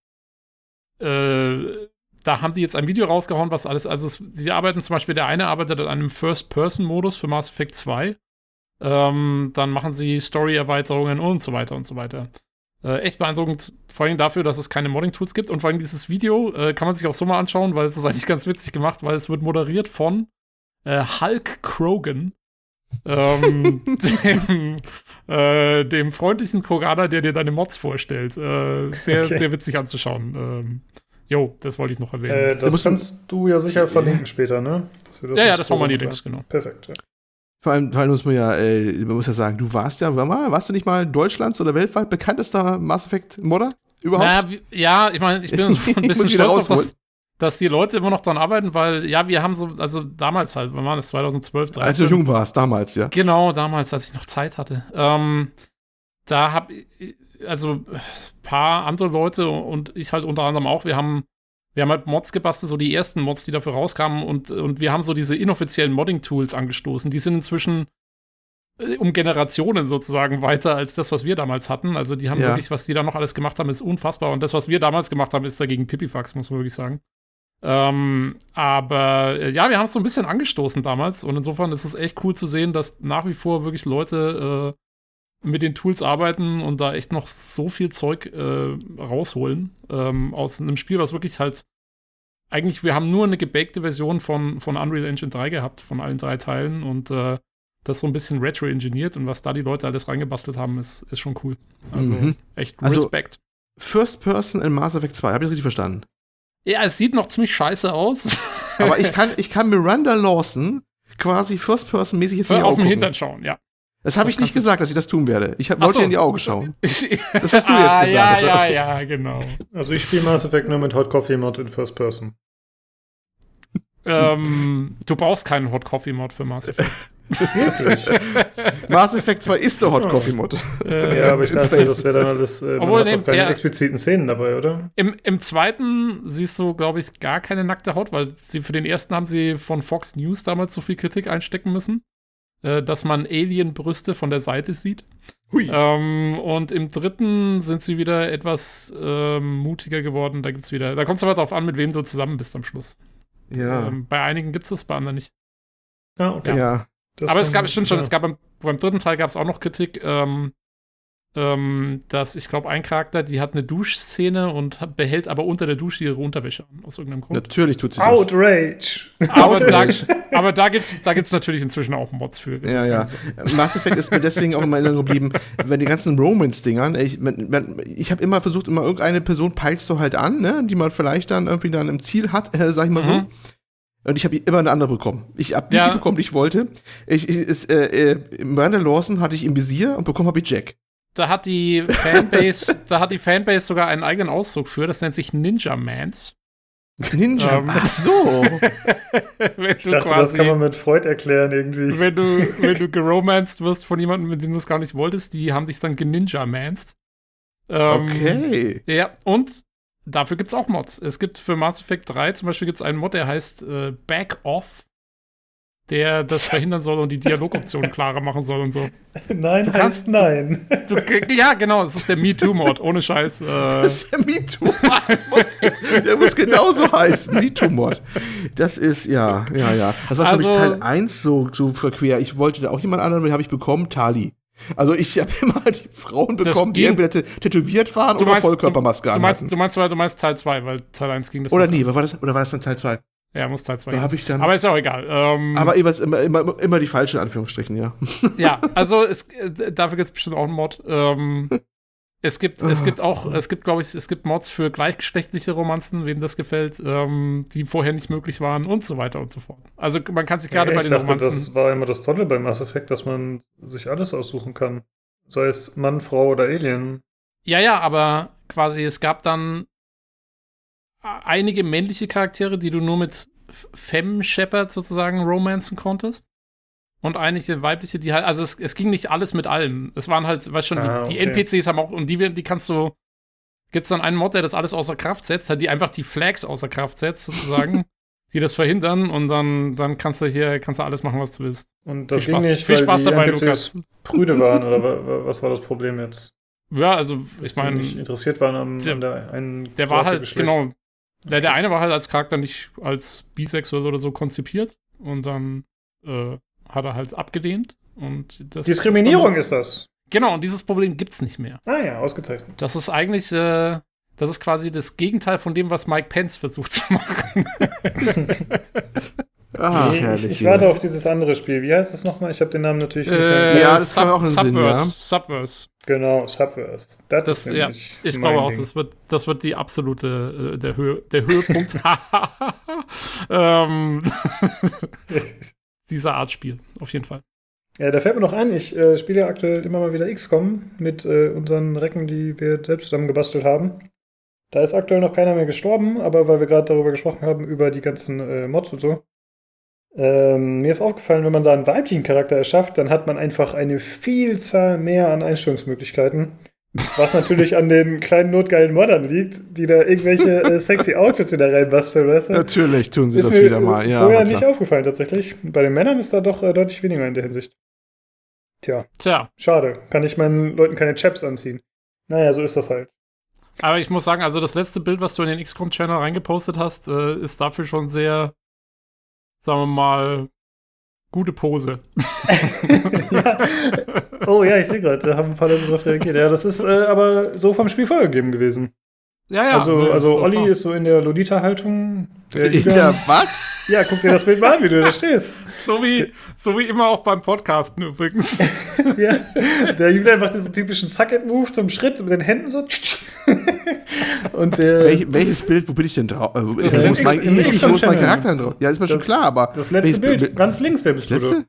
äh, da haben die jetzt ein Video rausgehauen, was alles, also es, die arbeiten zum Beispiel, der eine arbeitet an einem First-Person-Modus für Mass Effect 2. Ähm, dann machen sie Story-Erweiterungen und so weiter und so weiter. Äh, echt beeindruckend, vor allem dafür, dass es keine Modding-Tools gibt. Und vor allem dieses Video äh, kann man sich auch so mal anschauen, weil es ist eigentlich ganz witzig gemacht, weil es wird moderiert von äh, Hulk Krogan, ähm, dem, äh, dem freundlichen Kroganer, der dir deine Mods vorstellt. Äh, sehr, okay. sehr witzig anzuschauen. Ähm, jo, das wollte ich noch erwähnen. Äh, das kannst du ja sicher verlinken später, ne? ja, ja, das machen wir die Links, genau. Perfekt, ja. Vor allem, vor allem muss man ja, äh, man muss ja sagen, du warst ja, war mal, warst du nicht mal Deutschlands oder weltweit bekanntester Mass Effect Modder? Überhaupt? Naja, ja, ich meine, ich bin ein bisschen stolz auf das, dass die Leute immer noch dran arbeiten, weil, ja, wir haben so, also damals halt, wann war das, 2012, 13? Als du jung warst, damals, ja. Genau, damals, als ich noch Zeit hatte. Ähm, da hab, also, ein paar andere Leute und ich halt unter anderem auch, wir haben, wir haben halt Mods gebastelt, so die ersten Mods, die dafür rauskamen und, und wir haben so diese inoffiziellen Modding-Tools angestoßen. Die sind inzwischen äh, um Generationen sozusagen weiter als das, was wir damals hatten. Also die haben ja. wirklich, was die da noch alles gemacht haben, ist unfassbar. Und das, was wir damals gemacht haben, ist dagegen Pipifax, muss man wirklich sagen. Ähm, aber äh, ja, wir haben es so ein bisschen angestoßen damals und insofern ist es echt cool zu sehen, dass nach wie vor wirklich Leute äh, mit den Tools arbeiten und da echt noch so viel Zeug äh, rausholen ähm, aus einem Spiel, was wirklich halt eigentlich, wir haben nur eine gebakte Version von, von Unreal Engine 3 gehabt, von allen drei Teilen und äh, das so ein bisschen retro-engineert und was da die Leute alles reingebastelt haben, ist, ist schon cool. Also mhm. echt Respekt. Also, First Person in Mass Effect 2, habe ich richtig verstanden? Ja, es sieht noch ziemlich scheiße aus. Aber ich kann, ich kann Miranda Lawson quasi First-Person-mäßig jetzt in die Augen auf den Hintern schauen, ja. Das habe ich nicht gesagt, dass ich das tun werde. Ich wollte so. dir in die Augen schauen. Das hast du ah, jetzt gesagt. Ja, ja, ja, genau. Also ich spiele Mass Effect nur mit Hot Coffee Mod in First Person. ähm, du brauchst keinen Hot Coffee Mod für Mass Effect. Wirklich? Mass Effect 2 ist der Hot Coffee Mod. Ja, aber ich dachte, das wäre dann alles. Äh, Obwohl, man hat keine ja, expliziten Szenen dabei, oder? Im, Im zweiten siehst du, glaube ich, gar keine nackte Haut, weil sie für den ersten haben sie von Fox News damals so viel Kritik einstecken müssen, äh, dass man Alien-Brüste von der Seite sieht. Ähm, und im dritten sind sie wieder etwas ähm, mutiger geworden. Da gibt's wieder. Da kommt es aber darauf an, mit wem du zusammen bist am Schluss. Ja. Ähm, bei einigen gibt es das, bei anderen nicht. Ah, okay. Ja. Das Aber es gab, stimmt schon, es gab beim, beim dritten Teil gab es auch noch Kritik, ähm, ähm, dass ich glaube, ein Charakter, die hat eine Duschszene und behält aber unter der Dusche ihre Unterwäsche an, aus irgendeinem Grund. Natürlich tut sie das. Outrage! Aber, da, aber da gibt es da gibt's natürlich inzwischen auch Mods für. Ja, ja. Mass Effect ist mir deswegen auch immer in Erinnerung geblieben, wenn die ganzen Romance-Dingern, ich, ich habe immer versucht, immer irgendeine Person peilst du halt an, ne, die man vielleicht dann irgendwie dann im Ziel hat, äh, sag ich mal mhm. so. Und ich habe immer eine andere bekommen. Ich habe die ja. bekommen, die ich wollte. Ich, ich, ist, äh, äh, Miranda Lawson hatte ich im Visier und bekommen habe ich Jack. Da hat die Fanbase, da hat die Fanbase sogar einen eigenen Ausdruck für. Das nennt sich Ninja Mans. Ninja. Ähm, Ach so. ich dachte, quasi, das kann man mit Freud erklären irgendwie. Wenn du, wenn du geromanced wirst von jemandem, mit dem du es gar nicht wolltest, die haben dich dann geninja-manst. Ähm, okay. Ja, und Dafür gibt es auch Mods. Es gibt für Mass Effect 3 zum Beispiel gibt's einen Mod, der heißt äh, Back Off, der das verhindern soll und die Dialogoptionen klarer machen soll und so. Nein, du heißt nein. Du, du, ja, genau, das ist der MeToo-Mod, ohne Scheiß. Äh. Das ist der MeToo-Mod. der muss genauso heißen, MeToo-Mod. Das ist, ja, ja, ja. Das war, also, ich, Teil 1 so, so verquer. Ich wollte da auch jemand anderen, den habe ich bekommen, Tali. Also ich habe immer die Frauen bekommen, die entweder tätowiert waren oder meinst, Vollkörpermaske du, du meinst, du meinst, du meinst Teil 2, weil Teil 1 ging das Oder nee, war das, oder war das dann Teil 2? Ja, muss Teil 2 Da habe ich dann. Aber ist auch egal. Ähm, aber immer, immer, immer die falschen Anführungsstrichen, ja. Ja, also es, äh, dafür gibt es bestimmt auch einen Mod. Ähm, Es gibt, es gibt auch, es gibt, glaube ich, es gibt Mods für gleichgeschlechtliche Romanzen, wem das gefällt, ähm, die vorher nicht möglich waren und so weiter und so fort. Also man kann sich gerade ja, bei den dachte, Romanzen. Das war immer das Tolle bei Mass Effect, dass man sich alles aussuchen kann. Sei es Mann, Frau oder Alien. Ja, ja, aber quasi es gab dann einige männliche Charaktere, die du nur mit Femme Shepard sozusagen romanzen konntest und einige weibliche, die halt, also es, es ging nicht alles mit allem. Es waren halt, weißt schon, ah, die, okay. die, NPCs haben auch, und die, die kannst du, gibt's dann einen Mod, der das alles außer Kraft setzt, halt die einfach die Flags außer Kraft setzt, sozusagen, die das verhindern und dann, dann kannst du hier, kannst du alles machen, was du willst. Und das Viel ging Spaß, nicht, Viel Spaß dabei, NPCs Lukas. prüde waren, oder was war das Problem jetzt? Ja, also ich meine. nicht interessiert waren am, der, an der einen Der war halt, genau. Der, der eine war halt als Charakter nicht als bisexuell oder so konzipiert und dann äh, hat er halt abgelehnt. Und das Diskriminierung ist, dann, ist, das. Genau, und dieses Problem gibt's nicht mehr. Ah ja, ausgezeichnet. Das ist eigentlich, äh, das ist quasi das Gegenteil von dem, was Mike Pence versucht zu machen. Ah, nee, herrlich, ich, ich warte auf dieses andere Spiel. Wie heißt es nochmal? Ich habe den Namen natürlich nicht äh, Ja, das Sub, auch einen Subverse. Sinn, ja. Subverse. Genau, Subverse. Das, das ist ja, ich glaube auch, das wird, das wird die absolute, äh, der, Höhe, der Höhepunkt ähm, dieser Art Spiel, auf jeden Fall. Ja, da fällt mir noch ein, ich äh, spiele ja aktuell immer mal wieder XCOM mit äh, unseren Recken, die wir selbst zusammen gebastelt haben. Da ist aktuell noch keiner mehr gestorben, aber weil wir gerade darüber gesprochen haben, über die ganzen äh, Mods und so, ähm, mir ist aufgefallen, wenn man da einen weiblichen Charakter erschafft, dann hat man einfach eine Vielzahl mehr an Einstellungsmöglichkeiten. Was natürlich an den kleinen notgeilen Moddern liegt, die da irgendwelche äh, sexy Outfits wieder reinbasteln, weißt du? Natürlich tun sie ist das mir wieder mal, ja. Vorher nicht aufgefallen tatsächlich. Bei den Männern ist da doch äh, deutlich weniger in der Hinsicht. Tja. Tja. Schade. Kann ich meinen Leuten keine Chaps anziehen. Naja, so ist das halt. Aber ich muss sagen, also das letzte Bild, was du in den XCOM-Channel reingepostet hast, äh, ist dafür schon sehr sagen wir mal, gute Pose. ja. Oh ja, ich sehe gerade, da haben ein paar Leute drauf reagiert. Ja, das ist äh, aber so vom Spiel vorgegeben gewesen. Ja, ja. Also, nee, also Olli ist so in der Lolita-Haltung. Ja, was? Ja, guck dir das Bild mal an, wie du da stehst. So wie, so wie immer auch beim Podcasten übrigens. ja, der Julian macht diesen typischen Suck-It-Move zum Schritt mit den Händen so. Und der, Welch, welches Bild, wo bin ich denn drauf? Äh, ich muss, mein, ich, ich muss meinen Charakter drauf. Ja, ist mir das, schon klar, aber. Das letzte Bild, ganz links, der bist letzte? du.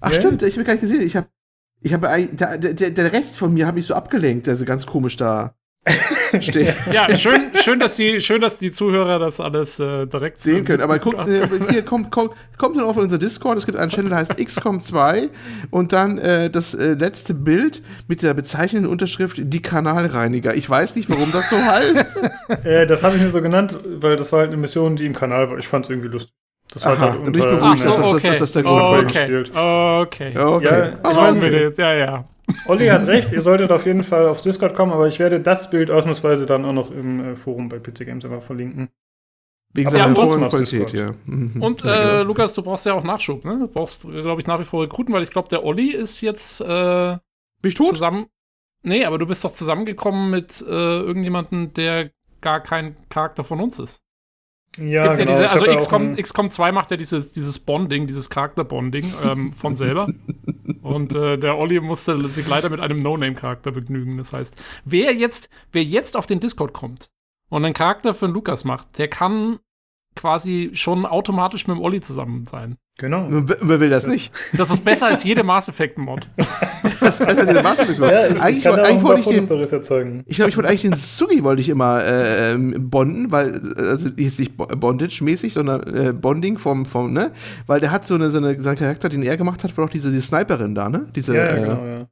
Ach, ja. stimmt, ich habe gar nicht gesehen. Ich habe ich habe der, der, der Rest von mir habe ich so abgelenkt, der so ganz komisch da steht. Ja, schön, schön, dass die, schön, dass die Zuhörer das alles äh, direkt sehen können. Aber guckt, äh, hier kommt, kommt, kommt dann auf unser Discord. Es gibt einen Channel, der heißt XCOM2 und dann äh, das äh, letzte Bild mit der bezeichnenden Unterschrift die Kanalreiniger. Ich weiß nicht, warum das so heißt. Äh, das habe ich mir so genannt, weil das war halt eine Mission, die im Kanal war. Ich fand es irgendwie lustig. Das war halt unter, bin ich beruhigt, Ach so, okay. dass, das, dass das der oh, okay. gespielt. Okay. okay. Ja, ich meine, jetzt, ja, ja. Olli hat recht, ihr solltet auf jeden Fall auf Discord kommen, aber ich werde das Bild ausnahmsweise dann auch noch im äh, Forum bei PC Games einfach verlinken. Wegen seiner ja, Qualität, ja. Mhm. Und äh, ja, genau. Lukas, du brauchst ja auch Nachschub, ne? Du brauchst, glaube ich, nach wie vor Rekruten, weil ich glaube, der Olli ist jetzt äh, Bin ich tot? zusammen. Nee, aber du bist doch zusammengekommen mit äh, irgendjemandem, der gar kein Charakter von uns ist. Ja, genau. Ja diese, also XCOM, XCOM 2 macht ja dieses, dieses Bonding, dieses Charakterbonding ähm, von selber. Und äh, der Olli musste sich leider mit einem No-Name-Charakter begnügen. Das heißt, wer jetzt, wer jetzt auf den Discord kommt und einen Charakter für einen Lukas macht, der kann quasi schon automatisch mit dem Olli zusammen sein. Genau. Wer will das, das, nicht? Das ist besser als jede Mass Effect Mod. das ist besser als jede Mass Effect Mod. Ja, ich, eigentlich, ich eigentlich wollte ich den, erzeugen. Ich glaube, ich wollte eigentlich den Sugi wollte ich immer äh, ähm, bonden, weil also jetzt nicht Bondage-mäßig, sondern äh, Bonding vom vom ne, weil der hat so eine so eine seinen Charakter, den er gemacht hat, war auch diese die Sniperin da, ne? Diese, ja, ja, äh, genau, ja.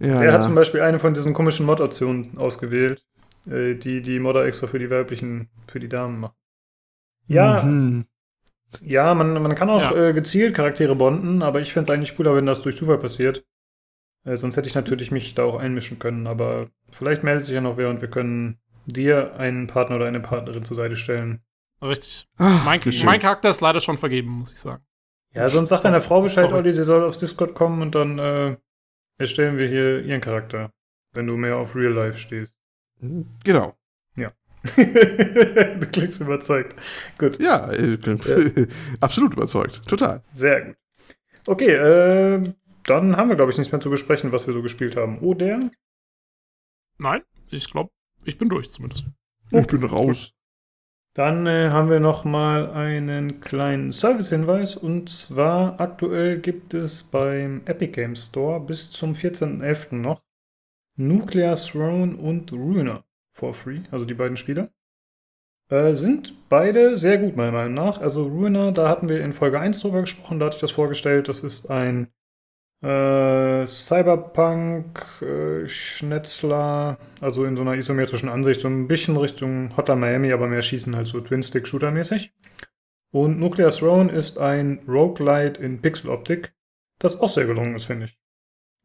ja er ja. hat zum Beispiel eine von diesen komischen Mod-Optionen ausgewählt, äh, die die Modder extra für die weiblichen, für die Damen machen. Ja. Mhm. Ja, man, man kann auch ja. äh, gezielt Charaktere bonden, aber ich fände es eigentlich cooler, wenn das durch Zufall passiert. Äh, sonst hätte ich natürlich mich da auch einmischen können, aber vielleicht meldet sich ja noch wer und wir können dir einen Partner oder eine Partnerin zur Seite stellen. Richtig. Ach, mein, mein, Charakter ist leider schon vergeben, muss ich sagen. Ja, sonst sagt deine Frau Bescheid, Olli, sie soll aufs Discord kommen und dann äh, erstellen wir hier ihren Charakter, wenn du mehr auf Real Life stehst. Genau. du klingst überzeugt. Gut. Ja, äh, ja, absolut überzeugt. Total. Sehr gut. Okay, äh, dann haben wir, glaube ich, nichts mehr zu besprechen, was wir so gespielt haben. Oder? Nein, ich glaube, ich bin durch zumindest. Okay. Ich bin raus. Dann äh, haben wir noch mal einen kleinen Service-Hinweis und zwar aktuell gibt es beim Epic Games Store bis zum 14.11. noch Nuclear Throne und Ruiner for free, also die beiden Spiele. Äh, sind beide sehr gut, meiner Meinung nach. Also Ruiner, da hatten wir in Folge 1 drüber gesprochen, da hatte ich das vorgestellt. Das ist ein äh, Cyberpunk-Schnetzler, äh, also in so einer isometrischen Ansicht, so ein bisschen Richtung Hotter Miami, aber mehr schießen halt so Twin-Stick-Shooter-mäßig. Und Nuclear Throne ist ein Roguelite in Pixel-Optik, das auch sehr gelungen ist, finde ich.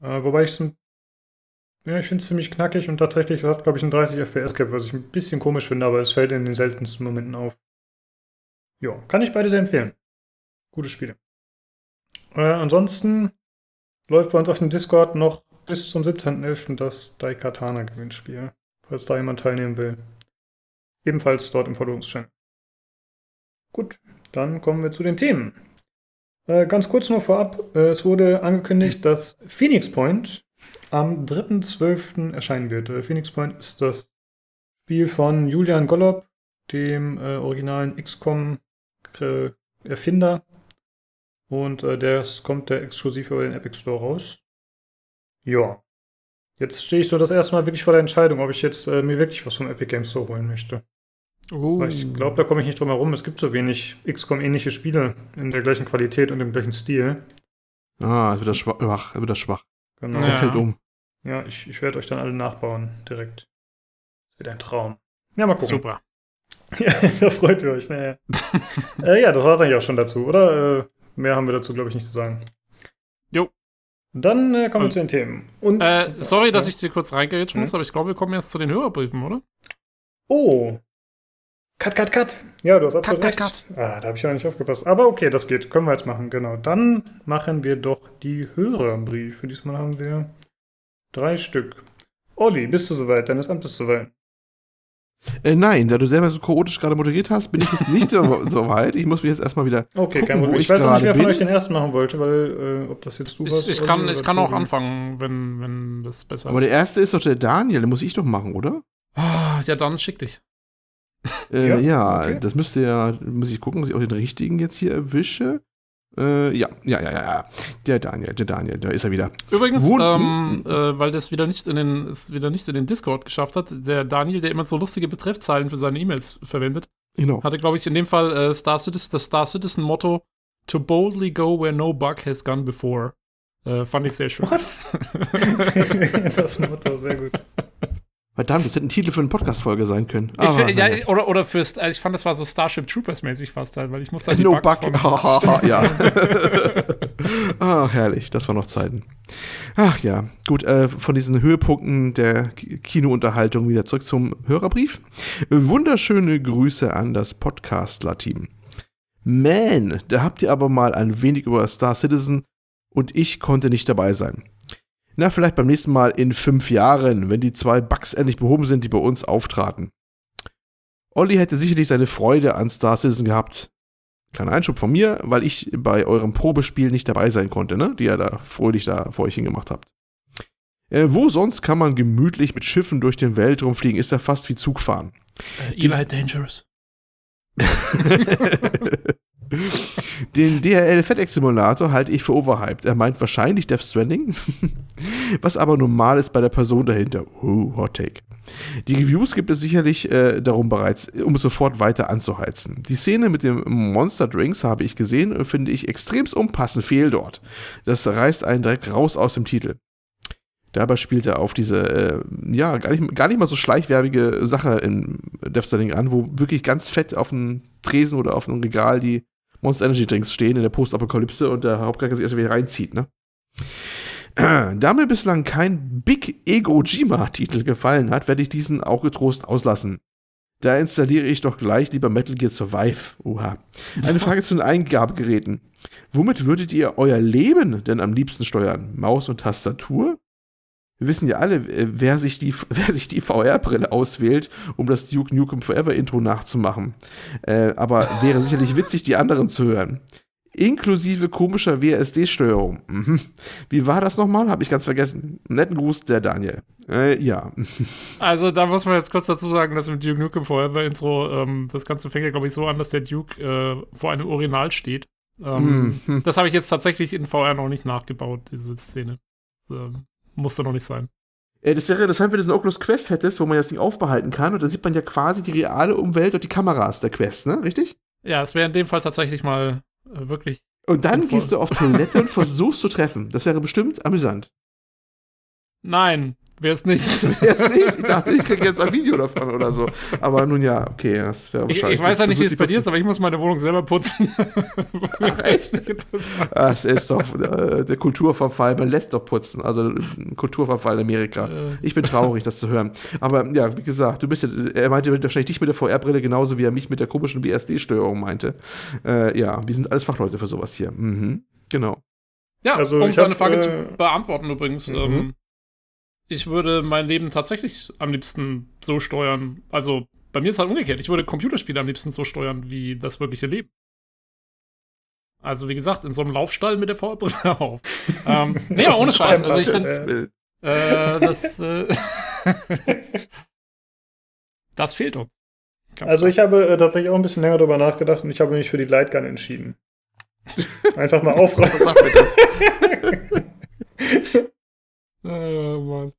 Äh, wobei ich es ein Ja, ich finde es ziemlich knackig und tatsächlich hat, glaube ich, ein 30 FPS Cap, was ich ein bisschen komisch finde, aber es fällt in den seltensten Momenten auf. Ja, kann ich beide sehr empfehlen. Gute Spiele. Äh, ansonsten läuft bei uns auf dem Discord noch bis zum 17.11. das Daikatana Gewinnspiel, falls da jemand teilnehmen will. Ebenfalls dort im Verlosungschannel. Gut, dann kommen wir zu den Themen. Äh, ganz kurz nur vorab, äh, es wurde angekündigt, dass Phoenix Point am 3.12. erscheinen wird. Äh, Phoenix Point ist das Spiel von Julian Gollob, dem äh, originalen XCOM-Erfinder. Und äh, das kommt der exklusiv über den Epic Store raus. Ja. Jetzt stehe ich so das erste Mal wirklich vor der Entscheidung, ob ich jetzt äh, mir wirklich was vom Epic Games Store holen möchte. Uh. Weil ich glaube, da komme ich nicht drum herum. Es gibt so wenig XCOM-ähnliche Spiele in der gleichen Qualität und im gleichen Stil. Ah, es wird das schwach. Es wird das schwach. Genau. Ja. fällt um. Ja, ich, ich werde euch dann alle nachbauen, direkt. Das wird ein Traum. Ja, mal gucken. Super. ja, da freut ihr euch. Naja. äh, ja, das war es eigentlich auch schon dazu, oder? Äh, mehr haben wir dazu, glaube ich, nicht zu sagen. Jo. Dann äh, kommen wir zu den Themen. Und, äh, sorry, dass ich dir kurz reingerätschen muss, hm? aber ich glaube, wir kommen jetzt zu den Hörerbriefen, oder? Oh. Cut, cut, cut. Ja, du hast absolut cut, recht. Cut, cut. Ah, da habe ich ja nicht aufgepasst. Aber okay, das geht. Können wir jetzt machen. Genau. Dann machen wir doch die Hörerbriefe. Diesmal haben wir drei Stück. Olli, bist du soweit? Deines Amtes soweit? Äh, nein, da du selber so chaotisch gerade moderiert hast, bin ich jetzt nicht so weit. Ich muss mich jetzt erstmal wieder. Okay, gucken, kein Problem. Ich, ich weiß auch nicht, wer von euch den ersten machen wollte, weil äh, ob das jetzt du ich, warst. Ich kann, ich kann auch anfangen, wenn, wenn das besser Aber ist. Aber der erste ist doch der Daniel, den muss ich doch machen, oder? Ah, ja, dann schick dich. Äh, ja, ja okay. das müsste ja, muss ich gucken, dass ich auch den richtigen jetzt hier erwische. Äh, ja, ja, ja, ja, Der Daniel, der Daniel, da ist er wieder. Übrigens, ähm, äh, weil das wieder nicht in den, es wieder nicht in den Discord geschafft hat, der Daniel, der immer so lustige Betreffzeilen für seine E-Mails verwendet, genau. hatte, glaube ich, in dem Fall äh, Star Citizen, das Star Citizen Motto To boldly go where no bug has gone before. Äh, fand ich sehr schön. What? das Motto, sehr gut. Verdammt, das hätte ein Titel für eine Podcast-Folge sein können. Ich find, ja, oder, oder fürs, also ich fand, das war so Starship Troopers-mäßig fast halt, weil ich musste halt die no Bugs Bug. ja. ah, herrlich, das waren noch Zeiten. Ach ja, gut, äh, von diesen Höhepunkten der Kinounterhaltung wieder zurück zum Hörerbrief. Wunderschöne Grüße an das Podcastler-Team. Man, da habt ihr aber mal ein wenig über Star Citizen und ich konnte nicht dabei sein. Na, vielleicht beim nächsten Mal in fünf Jahren, wenn die zwei Bugs endlich behoben sind, die bei uns auftraten. Olli hätte sicherlich seine Freude an Star Citizen gehabt. Kleiner Einschub von mir, weil ich bei eurem Probespiel nicht dabei sein konnte, ne? Die ihr da fröhlich da vor euch hingemacht habt. Äh, wo sonst kann man gemütlich mit Schiffen durch den Weltraum fliegen? Ist ja fast wie Zugfahren. Äh, Eli Dangerous. Den DRL FedEx Simulator halte ich für overhyped. Er meint wahrscheinlich Death Stranding, was aber normal ist bei der Person dahinter. Uh, Hot Take. Die Reviews gibt es sicherlich äh, darum bereits, um es sofort weiter anzuheizen. Die Szene mit den Monster Drinks habe ich gesehen und finde ich extrem unpassend fehl dort. Das reißt einen direkt raus aus dem Titel. Dabei spielt er auf diese, äh, ja, gar nicht, gar nicht mal so schleichwerbige Sache in Death Stranding an, wo wirklich ganz fett auf einem Tresen oder auf einem Regal die Monster Energy Drinks stehen in der Postapokalypse und der Hauptcharakter sich erst wieder reinzieht, ne? Da mir bislang kein Big Ego Jima-Titel gefallen hat, werde ich diesen auch getrost auslassen. Da installiere ich doch gleich lieber Metal Gear Survive. Oha. Eine Frage zu den Eingabegeräten. Womit würdet ihr euer Leben denn am liebsten steuern? Maus und Tastatur? Wir wissen ja alle, äh, wer sich die, wer sich die VR-Brille auswählt, um das Duke Nukem Forever Intro nachzumachen. Äh, aber wäre sicherlich witzig, die anderen zu hören. Inklusive komischer WSD-Steuerung. Mhm. Wie war das nochmal? Habe ich ganz vergessen. Netten Gruß, der Daniel. Äh, ja. Also, da muss man jetzt kurz dazu sagen, dass im Duke Nukem Forever Intro, ähm, das Ganze fängt ja, glaube ich, so an, dass der Duke äh, vor einem Original steht. Ähm, mhm. Das habe ich jetzt tatsächlich in VR noch nicht nachgebaut, diese Szene. Ähm, musste noch nicht sein. Äh, das wäre interessant, wenn du so eine Oculus Quest hättest, wo man das Ding aufbehalten kann. Und da sieht man ja quasi die reale Umwelt und die Kameras der Quest, ne? Richtig? Ja, es wäre in dem Fall tatsächlich mal äh, wirklich. Und dann sinnvoll. gehst du auf Toilette und versuchst zu treffen. Das wäre bestimmt amüsant. Nein, Wäre es nichts. Wäre es nicht? Ich dachte, ich kriege jetzt ein Video davon oder so. Aber nun ja, okay, das wäre wahrscheinlich. Ich, ich weiß ja nicht, wie es bei dir ist, aber ich muss meine Wohnung selber putzen. Ach, echt? Das ist doch äh, der Kulturverfall. Man lässt doch putzen. Also Kulturverfall in Amerika. Äh. Ich bin traurig, das zu hören. Aber ja, wie gesagt, du bist ja, er meinte wahrscheinlich dich mit der VR-Brille genauso, wie er mich mit der komischen BSD-Steuerung meinte. Äh, ja, wir sind alles Fachleute für sowas hier. Mhm. Genau. Ja, also um seine hab, Frage zu äh, beantworten übrigens. Mhm. Ähm, ich würde mein Leben tatsächlich am liebsten so steuern. Also bei mir ist halt umgekehrt. Ich würde Computerspiele am liebsten so steuern wie das wirkliche Leben. Also wie gesagt, in so einem Laufstall mit der VR-Brille auf. ähm, nee, aber ohne Scheiß. Also ich finde äh, das, äh, das fehlt uns. Ganz also klar. ich habe äh, tatsächlich auch ein bisschen länger darüber nachgedacht und ich habe mich für die Lightgun entschieden. Einfach mal aufräumen. Was sagt mir das? oh, Mann.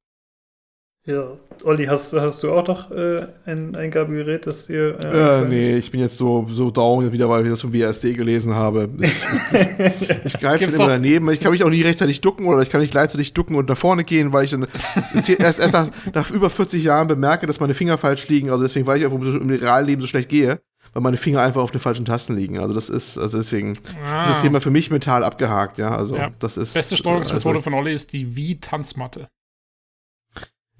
Ja, Olli, hast, hast du auch noch äh, ein Eingabegerät, das hier. Äh, äh, nee, ich bin jetzt so, so down wieder, weil ich das vom WSD gelesen habe. Ich, ich, ich greife dann immer daneben. Ich kann mich auch nicht rechtzeitig ducken oder ich kann nicht gleichzeitig ducken und nach vorne gehen, weil ich dann erst, erst nach, nach, über 40 Jahren bemerke, dass meine Finger falsch liegen. Also deswegen, weil ich einfach im Realleben so schlecht gehe, weil meine Finger einfach auf den falschen Tasten liegen. Also das ist, also deswegen ah. ist das Thema für mich mental abgehakt, ja. Also ja. das ist. Beste Steuerungsmethode also, von Olli ist die Wie-Tanzmatte.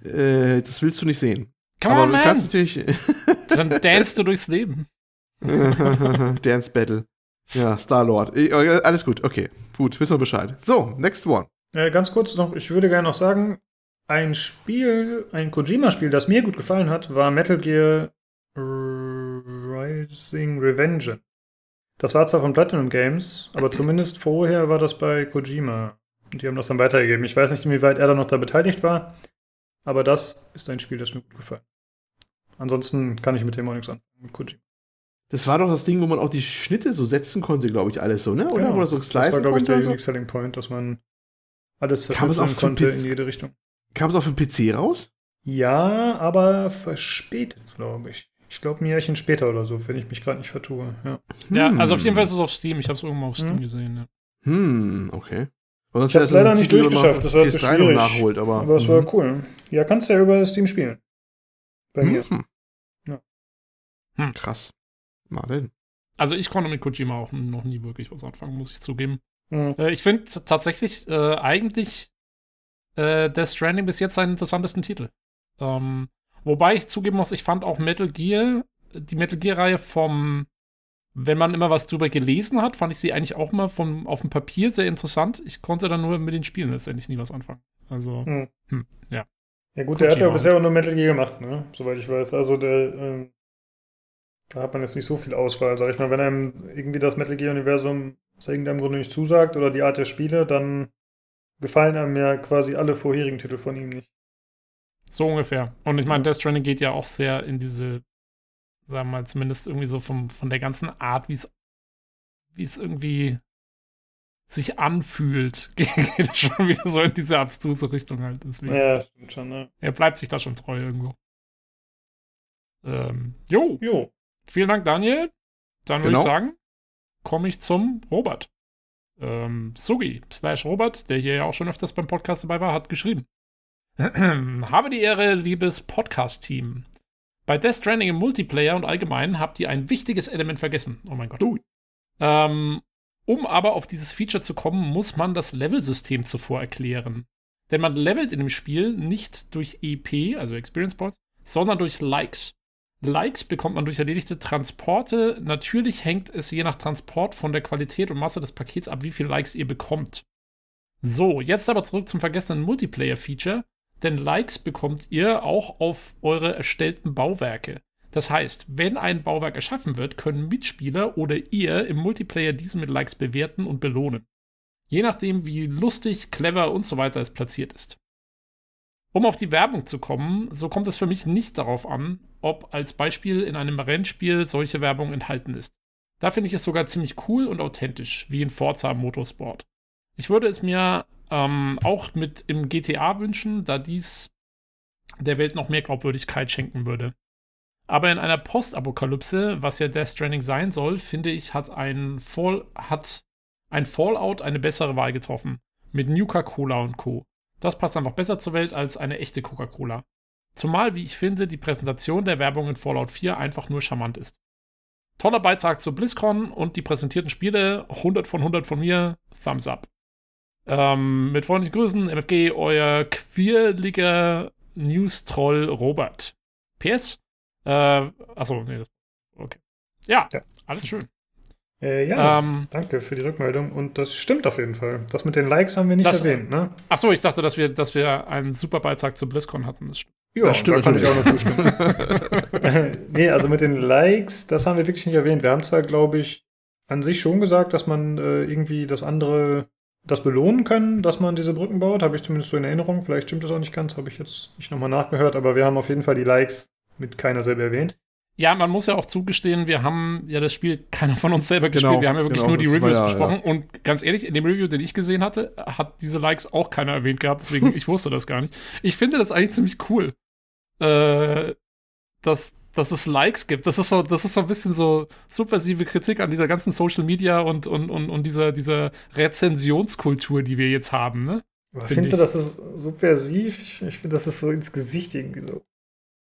Äh, das willst du nicht sehen. Come Aber on, man. kannst natürlich. Dann danst du durchs Leben. Dance Battle. Ja, Star-Lord. Äh, alles gut, okay. Gut, wissen wir Bescheid. So, next one. Äh, ganz kurz noch, ich würde gerne noch sagen, ein Spiel, ein Kojima-Spiel, das mir gut gefallen hat, war Metal Gear Rising Revenge. Das war zwar von Platinum Games, aber zumindest vorher war das bei Kojima. Und die haben das dann weitergegeben. Ich weiß nicht, inwieweit er da noch da beteiligt war. Aber das ist ein Spiel, das mir gut gefällt. Ansonsten kann ich mit dem auch nichts anfangen, mit Kojima. Das war doch das Ding, wo man auch die Schnitte so setzen konnte, glaube ich, alles so, ne? Oder genau. wo so Das war, glaube ich, der Unique Selling Point, dass man alles es konnte in jede Richtung. Kam es auf dem PC raus? Ja, aber verspätet, glaube ich. Ich glaube, ein Jährchen später oder so, wenn ich mich gerade nicht vertue. Ja. ja, also auf jeden Fall ist es auf Steam. Ich habe es irgendwo auf Steam hm. gesehen. Ja. Hm, okay. Ich habe es leider nicht durchgeschafft, das war zu schwierig. Nachholt, aber, aber es war mhm. cool. Ja, kannst du ja über Steam spielen. Bei mir. Mhm. Ja. Hm. Krass. Mal denn. Also ich konnte mit Kojima auch noch nie wirklich was anfangen, muss ich zugeben. Mhm. Äh, ich finde tatsächlich äh, eigentlich äh, Death Stranding bis jetzt seinen interessantesten Titel. Ähm, wobei ich zugeben muss, ich fand auch Metal Gear, die Metal Gear-Reihe vom wenn man immer was drüber gelesen hat, fand ich sie eigentlich auch mal vom, auf dem Papier sehr interessant. Ich konnte dann nur mit den Spielen letztendlich nie was anfangen. Also, hm. Hm, ja. Ja, gut, der hat ja bisher auch nur Metal Gear gemacht, ne? Soweit ich weiß. Also, der, ähm, da hat man jetzt nicht so viel Auswahl, sag ich mal. Wenn einem irgendwie das Metal Gear-Universum aus irgendeinem Grunde nicht zusagt oder die Art der Spiele, dann gefallen einem ja quasi alle vorherigen Titel von ihm nicht. So ungefähr. Und ich meine, Death Stranding geht ja auch sehr in diese sagen wir mal, zumindest irgendwie so vom, von der ganzen Art, wie es wie es irgendwie sich anfühlt, geht es schon wieder so in diese abstruse Richtung halt. Deswegen, ja, stimmt schon, ne? Er bleibt sich da schon treu irgendwo. Ähm, jo. Jo. Vielen Dank, Daniel. Dann würde genau. ich sagen, komme ich zum Robert. Ähm, Sugi slash Robert, der hier ja auch schon öfters beim Podcast dabei war, hat geschrieben. Habe die Ehre, liebes Podcast-Team. Bei Death Stranding im Multiplayer und allgemein habt ihr ein wichtiges Element vergessen. Oh mein Gott. Uh. Ähm, um aber auf dieses Feature zu kommen, muss man das Level-System zuvor erklären. Denn man levelt in dem Spiel nicht durch EP, also Experience Points, sondern durch Likes. Likes bekommt man durch erledigte Transporte. Natürlich hängt es je nach Transport von der Qualität und Masse des Pakets ab, wie viele Likes ihr bekommt. So, jetzt aber zurück zum vergessenen Multiplayer-Feature denn Likes bekommt ihr auch auf eure erstellten Bauwerke. Das heißt, wenn ein Bauwerk erschaffen wird, können Mitspieler oder ihr im Multiplayer diesen mit Likes bewerten und belohnen. Je nachdem, wie lustig, clever und so weiter es platziert ist. Um auf die Werbung zu kommen, so kommt es für mich nicht darauf an, ob als Beispiel in einem Rennspiel solche Werbung enthalten ist. Da finde ich es sogar ziemlich cool und authentisch, wie in Forza Motorsport. Ich würde es mir ähm, auch mit im GTA wünschen, da dies der Welt noch mehr Glaubwürdigkeit schenken würde. Aber in einer Postapokalypse, was ja Death Stranding sein soll, finde ich, hat ein, Fall, hat ein Fallout eine bessere Wahl getroffen. Mit Nuka Cola und Co. Das passt einfach besser zur Welt als eine echte Coca-Cola. Zumal, wie ich finde, die Präsentation der Werbung in Fallout 4 einfach nur charmant ist. Toller Beitrag zu BlizzCon und die präsentierten Spiele, 100 von 100 von mir, Thumbs up. Ähm, mit freundlichen Grüßen, MFG, euer quirliger News-Troll Robert. PS? Äh, achso, nee, okay. Ja, ja. alles schön. Äh, ja, ähm, danke für die Rückmeldung. Und das stimmt auf jeden Fall. Das mit den Likes haben wir nicht das, erwähnt, ne? Achso, ich dachte, dass wir, dass wir einen super Beitrag zu BlizzCon hatten. Das stimmt. Ja, das stimmt. Da kann ich auch noch zustimmen. nee, also mit den Likes, das haben wir wirklich nicht erwähnt. Wir haben zwar, glaube ich, an sich schon gesagt, dass man äh, irgendwie das andere, das belohnen können, dass man diese Brücken baut. Habe ich zumindest so in Erinnerung. Vielleicht stimmt das auch nicht ganz, habe ich jetzt nicht nochmal nachgehört. Aber wir haben auf jeden Fall die Likes mit keiner selber erwähnt. Ja, man muss ja auch zugestehen, wir haben ja das Spiel keiner von uns selber gespielt. Genau, wir haben ja wirklich genau, nur die Reviews ja, besprochen. Ja. Und ganz ehrlich, in dem Review, den ich gesehen hatte, hat diese Likes auch keiner erwähnt gehabt. Deswegen, ich wusste das gar nicht. Ich finde das eigentlich ziemlich cool, äh, dass, dass es Likes gibt. Das ist so, das ist so ein bisschen so subversive Kritik an dieser ganzen Social Media und, und, und, und dieser, dieser Rezensionskultur, die wir jetzt haben, ne? Findest du, das ist subversiv? Ich finde, das ist so ins Gesicht irgendwie so.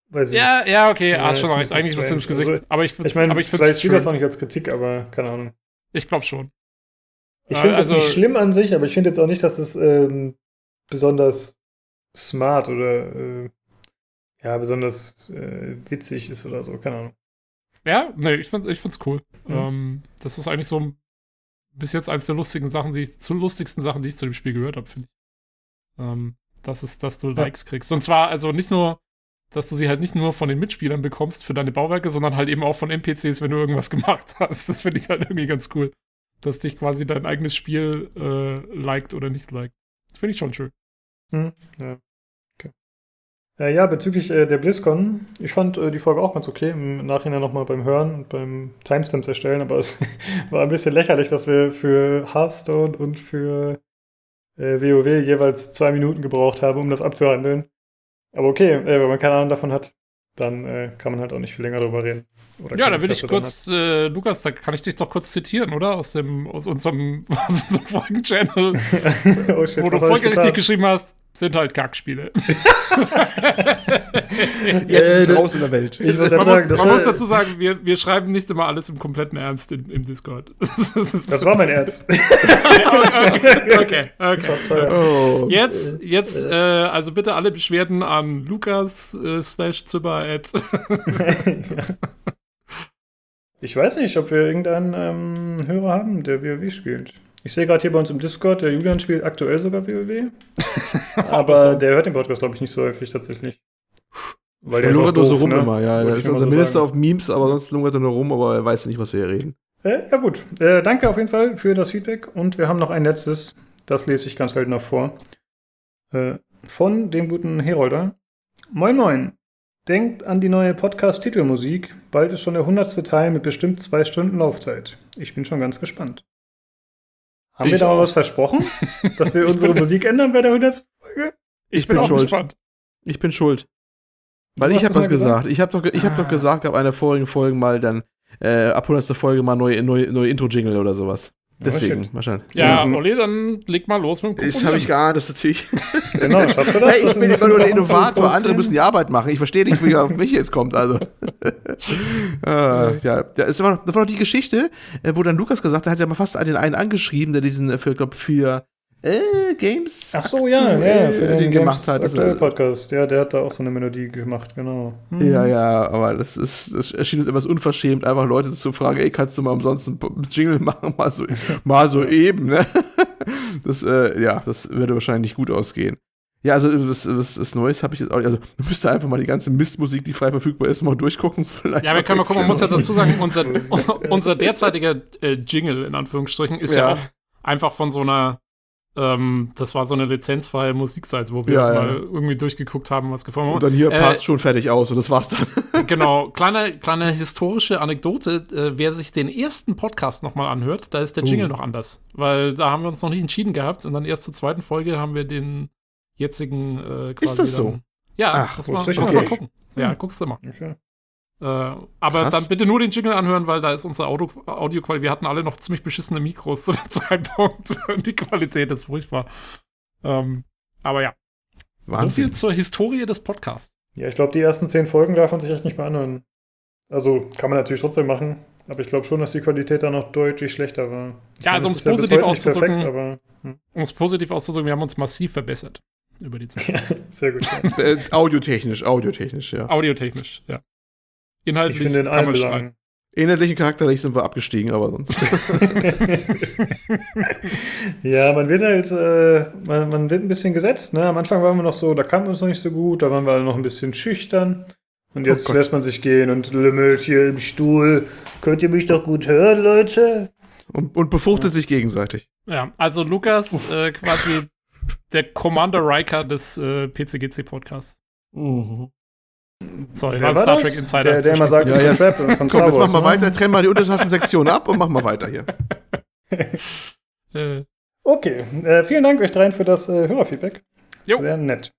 Weiß ja, nicht. ja, okay, hast schon recht. Eigentlich ist es ins Gesicht. Also, aber ich, ich meine, vielleicht sieht das auch nicht als Kritik, aber keine Ahnung. Ich glaube schon. Ich finde es also, nicht schlimm an sich, aber ich finde jetzt auch nicht, dass es ähm, besonders smart oder äh, ja, besonders äh, witzig ist oder so, keine Ahnung. Ja, nee, ich finde ich find's cool. Mhm. Ähm, das ist eigentlich so bis jetzt eines der lustigen Sachen, die ich, zu lustigsten Sachen, die ich zu dem Spiel gehört habe, finde ich. Ähm, das ist, dass du Likes ja. kriegst. Und zwar also nicht nur dass du sie halt nicht nur von den Mitspielern bekommst für deine Bauwerke, sondern halt eben auch von NPCs, wenn du irgendwas gemacht hast. Das finde ich halt irgendwie ganz cool. Dass dich quasi dein eigenes Spiel äh, liked oder nicht liked. Das finde ich schon schön. Hm, ja. Äh, ja, bezüglich äh, der BlizzCon, ich fand äh, die Folge auch ganz okay. Im Nachhinein nochmal beim Hören und beim Timestamps erstellen, aber es war ein bisschen lächerlich, dass wir für Hearthstone und für WoW äh, jeweils zwei Minuten gebraucht haben, um das abzuhandeln. Aber okay, äh, wenn man keine Ahnung davon hat, dann äh, kann man halt auch nicht viel länger drüber reden. ja, da will ich kurz, äh, Lukas, da kann ich dich doch kurz zitieren, oder? Aus dem, aus unserem, aus unserem Folgen-Channel, oh wo du folgerichtig geschrieben hast sind halt Kackspiele. Jetzt ist es raus in der Welt. man, sagen, muss, man muss, dazu sagen, wir, wir schreiben nicht immer alles im kompletten Ernst in, im Discord. Das, das war mein Ernst. okay, okay. okay. Oh, jetzt, jetzt äh, also bitte alle Beschwerden an Lukas äh, slash Zimmer Ich weiß nicht, ob wir irgendeinen ähm, Hörer haben, der WoW spielt. Ich sehe gerade hier bei uns im Discord, der Julian spielt aktuell sogar WoW. aber der hört den Podcast, glaube ich, nicht so häufig tatsächlich. Weil der lungert nur so rum ne? immer, ja. Der ist unser so Minister sagen. auf Memes, aber sonst lungert er nur rum, aber er weiß nicht, was wir hier reden. Äh, ja, gut. Äh, danke auf jeden Fall für das Feedback und wir haben noch ein letztes, das lese ich ganz selten noch vor. Äh, von dem guten Herolder. Moin, moin. Denkt an die neue Podcast-Titelmusik. Bald ist schon der hundertste Teil mit bestimmt zwei Stunden Laufzeit. Ich bin schon ganz gespannt. Haben ich wir da auch. was versprochen? Dass wir unsere Musik ändern bei der 100. Folge? Ich, ich bin, bin schuld. Gespannt. Ich bin schuld. Weil du ich habe was gesagt. gesagt. Ich habe doch, ich ah. hab doch gesagt, ab einer vorigen Folge mal dann, äh, ab 100. Folge mal neue, neue, neue Intro-Jingle oder sowas. Deswegen, oh, wahrscheinlich. Ja, ja, Olli, dann leg mal los mit dem Das habe ich geahnt, das ist natürlich. genau, schaffst du das? Hey, ich bin immer nur der Innovator, andere müssen die Arbeit machen. Ich verstehe nicht, wie er auf mich jetzt kommt. Also. ah, ja, das war, noch, das war noch die Geschichte, äh, wo dann Lukas gesagt hat, er hat ja mal fast den einen angeschrieben, der diesen, äh, für, glaub, für äh, Games. Ach so, ja, ja, für den, den gemacht hat. Aktuell Podcast. Ja, der hat da auch so eine Melodie gemacht, genau. Hm. Ja, ja, aber das ist, das erschien uns etwas unverschämt, einfach Leute zu fragen, ey, kannst du mal umsonst einen Jingle machen, mal so, mal so eben, ne? Das, äh, ja, das würde wahrscheinlich nicht gut ausgehen. Ja, also was, was, was Neues habe ich jetzt auch. Also, du müsstest einfach mal die ganze Mistmusik, die frei verfügbar ist, mal durchgucken. Vielleicht ja, wir können mal gucken, man muss ja dazu sagen, unser, unser derzeitiger äh, Jingle, in Anführungsstrichen, ist ja. ja auch einfach von so einer ähm, das war so eine lizenzfreie Musikseite, wo wir ja, mal ja. irgendwie durchgeguckt haben, was gefunden haben. Und dann hier äh, passt schon fertig aus und das war's dann. genau, kleine, kleine historische Anekdote. Äh, wer sich den ersten Podcast nochmal anhört, da ist der Jingle uh. noch anders. Weil da haben wir uns noch nicht entschieden gehabt und dann erst zur zweiten Folge haben wir den jetzigen äh, quasi. Ist das so? Ja, Ach, das mal, das mal gucken. Ja, guckst du mal. Okay. Äh, aber Krass. dann bitte nur den Jingle anhören, weil da ist unsere Audio Audioqualität. Wir hatten alle noch ziemlich beschissene Mikros zu dem Zeitpunkt. die Qualität ist furchtbar. Ähm, aber ja. So viel zur Historie des Podcasts. Ja, ich glaube, die ersten zehn Folgen darf man sich echt nicht mehr anhören. Also kann man natürlich trotzdem machen, aber ich glaube schon, dass die Qualität da noch deutlich schlechter war. Ja, also um es positiv auszudrücken, perfekt, hm. um es positiv auszudrücken, wir haben uns massiv verbessert über die Zeit. Ja, sehr gut. Ja. äh, audiotechnisch, audiotechnisch, ja. Audiotechnisch, ja. Inhaltlich ich finde in kann man streiten. Inhaltlichen charakterlich sind wir abgestiegen, aber sonst. ja, man wird halt, äh, man, man, wird ein bisschen gesetzt. Ne? Am Anfang waren wir noch so, da kannten wir uns noch nicht so gut, da waren wir noch ein bisschen schüchtern. Und jetzt oh lässt man sich gehen und lümmelt hier im Stuhl. Könnt ihr mich doch gut hören, Leute? Und, und befruchtet ja. sich gegenseitig. Ja, also Lukas äh, quasi der Commander Riker des äh, PCGC-Podcasts. Mhm. Sorry, war Star Trek Insider. Der, der immer sagt, ja, ja. Trap von Komm, Star jetzt machen wir ne? weiter, trennen wir die Untertassensektion ab und machen wir weiter hier. Okay, äh, vielen Dank euch dreien für das äh, Hörerfeedback. Jo. Sehr nett.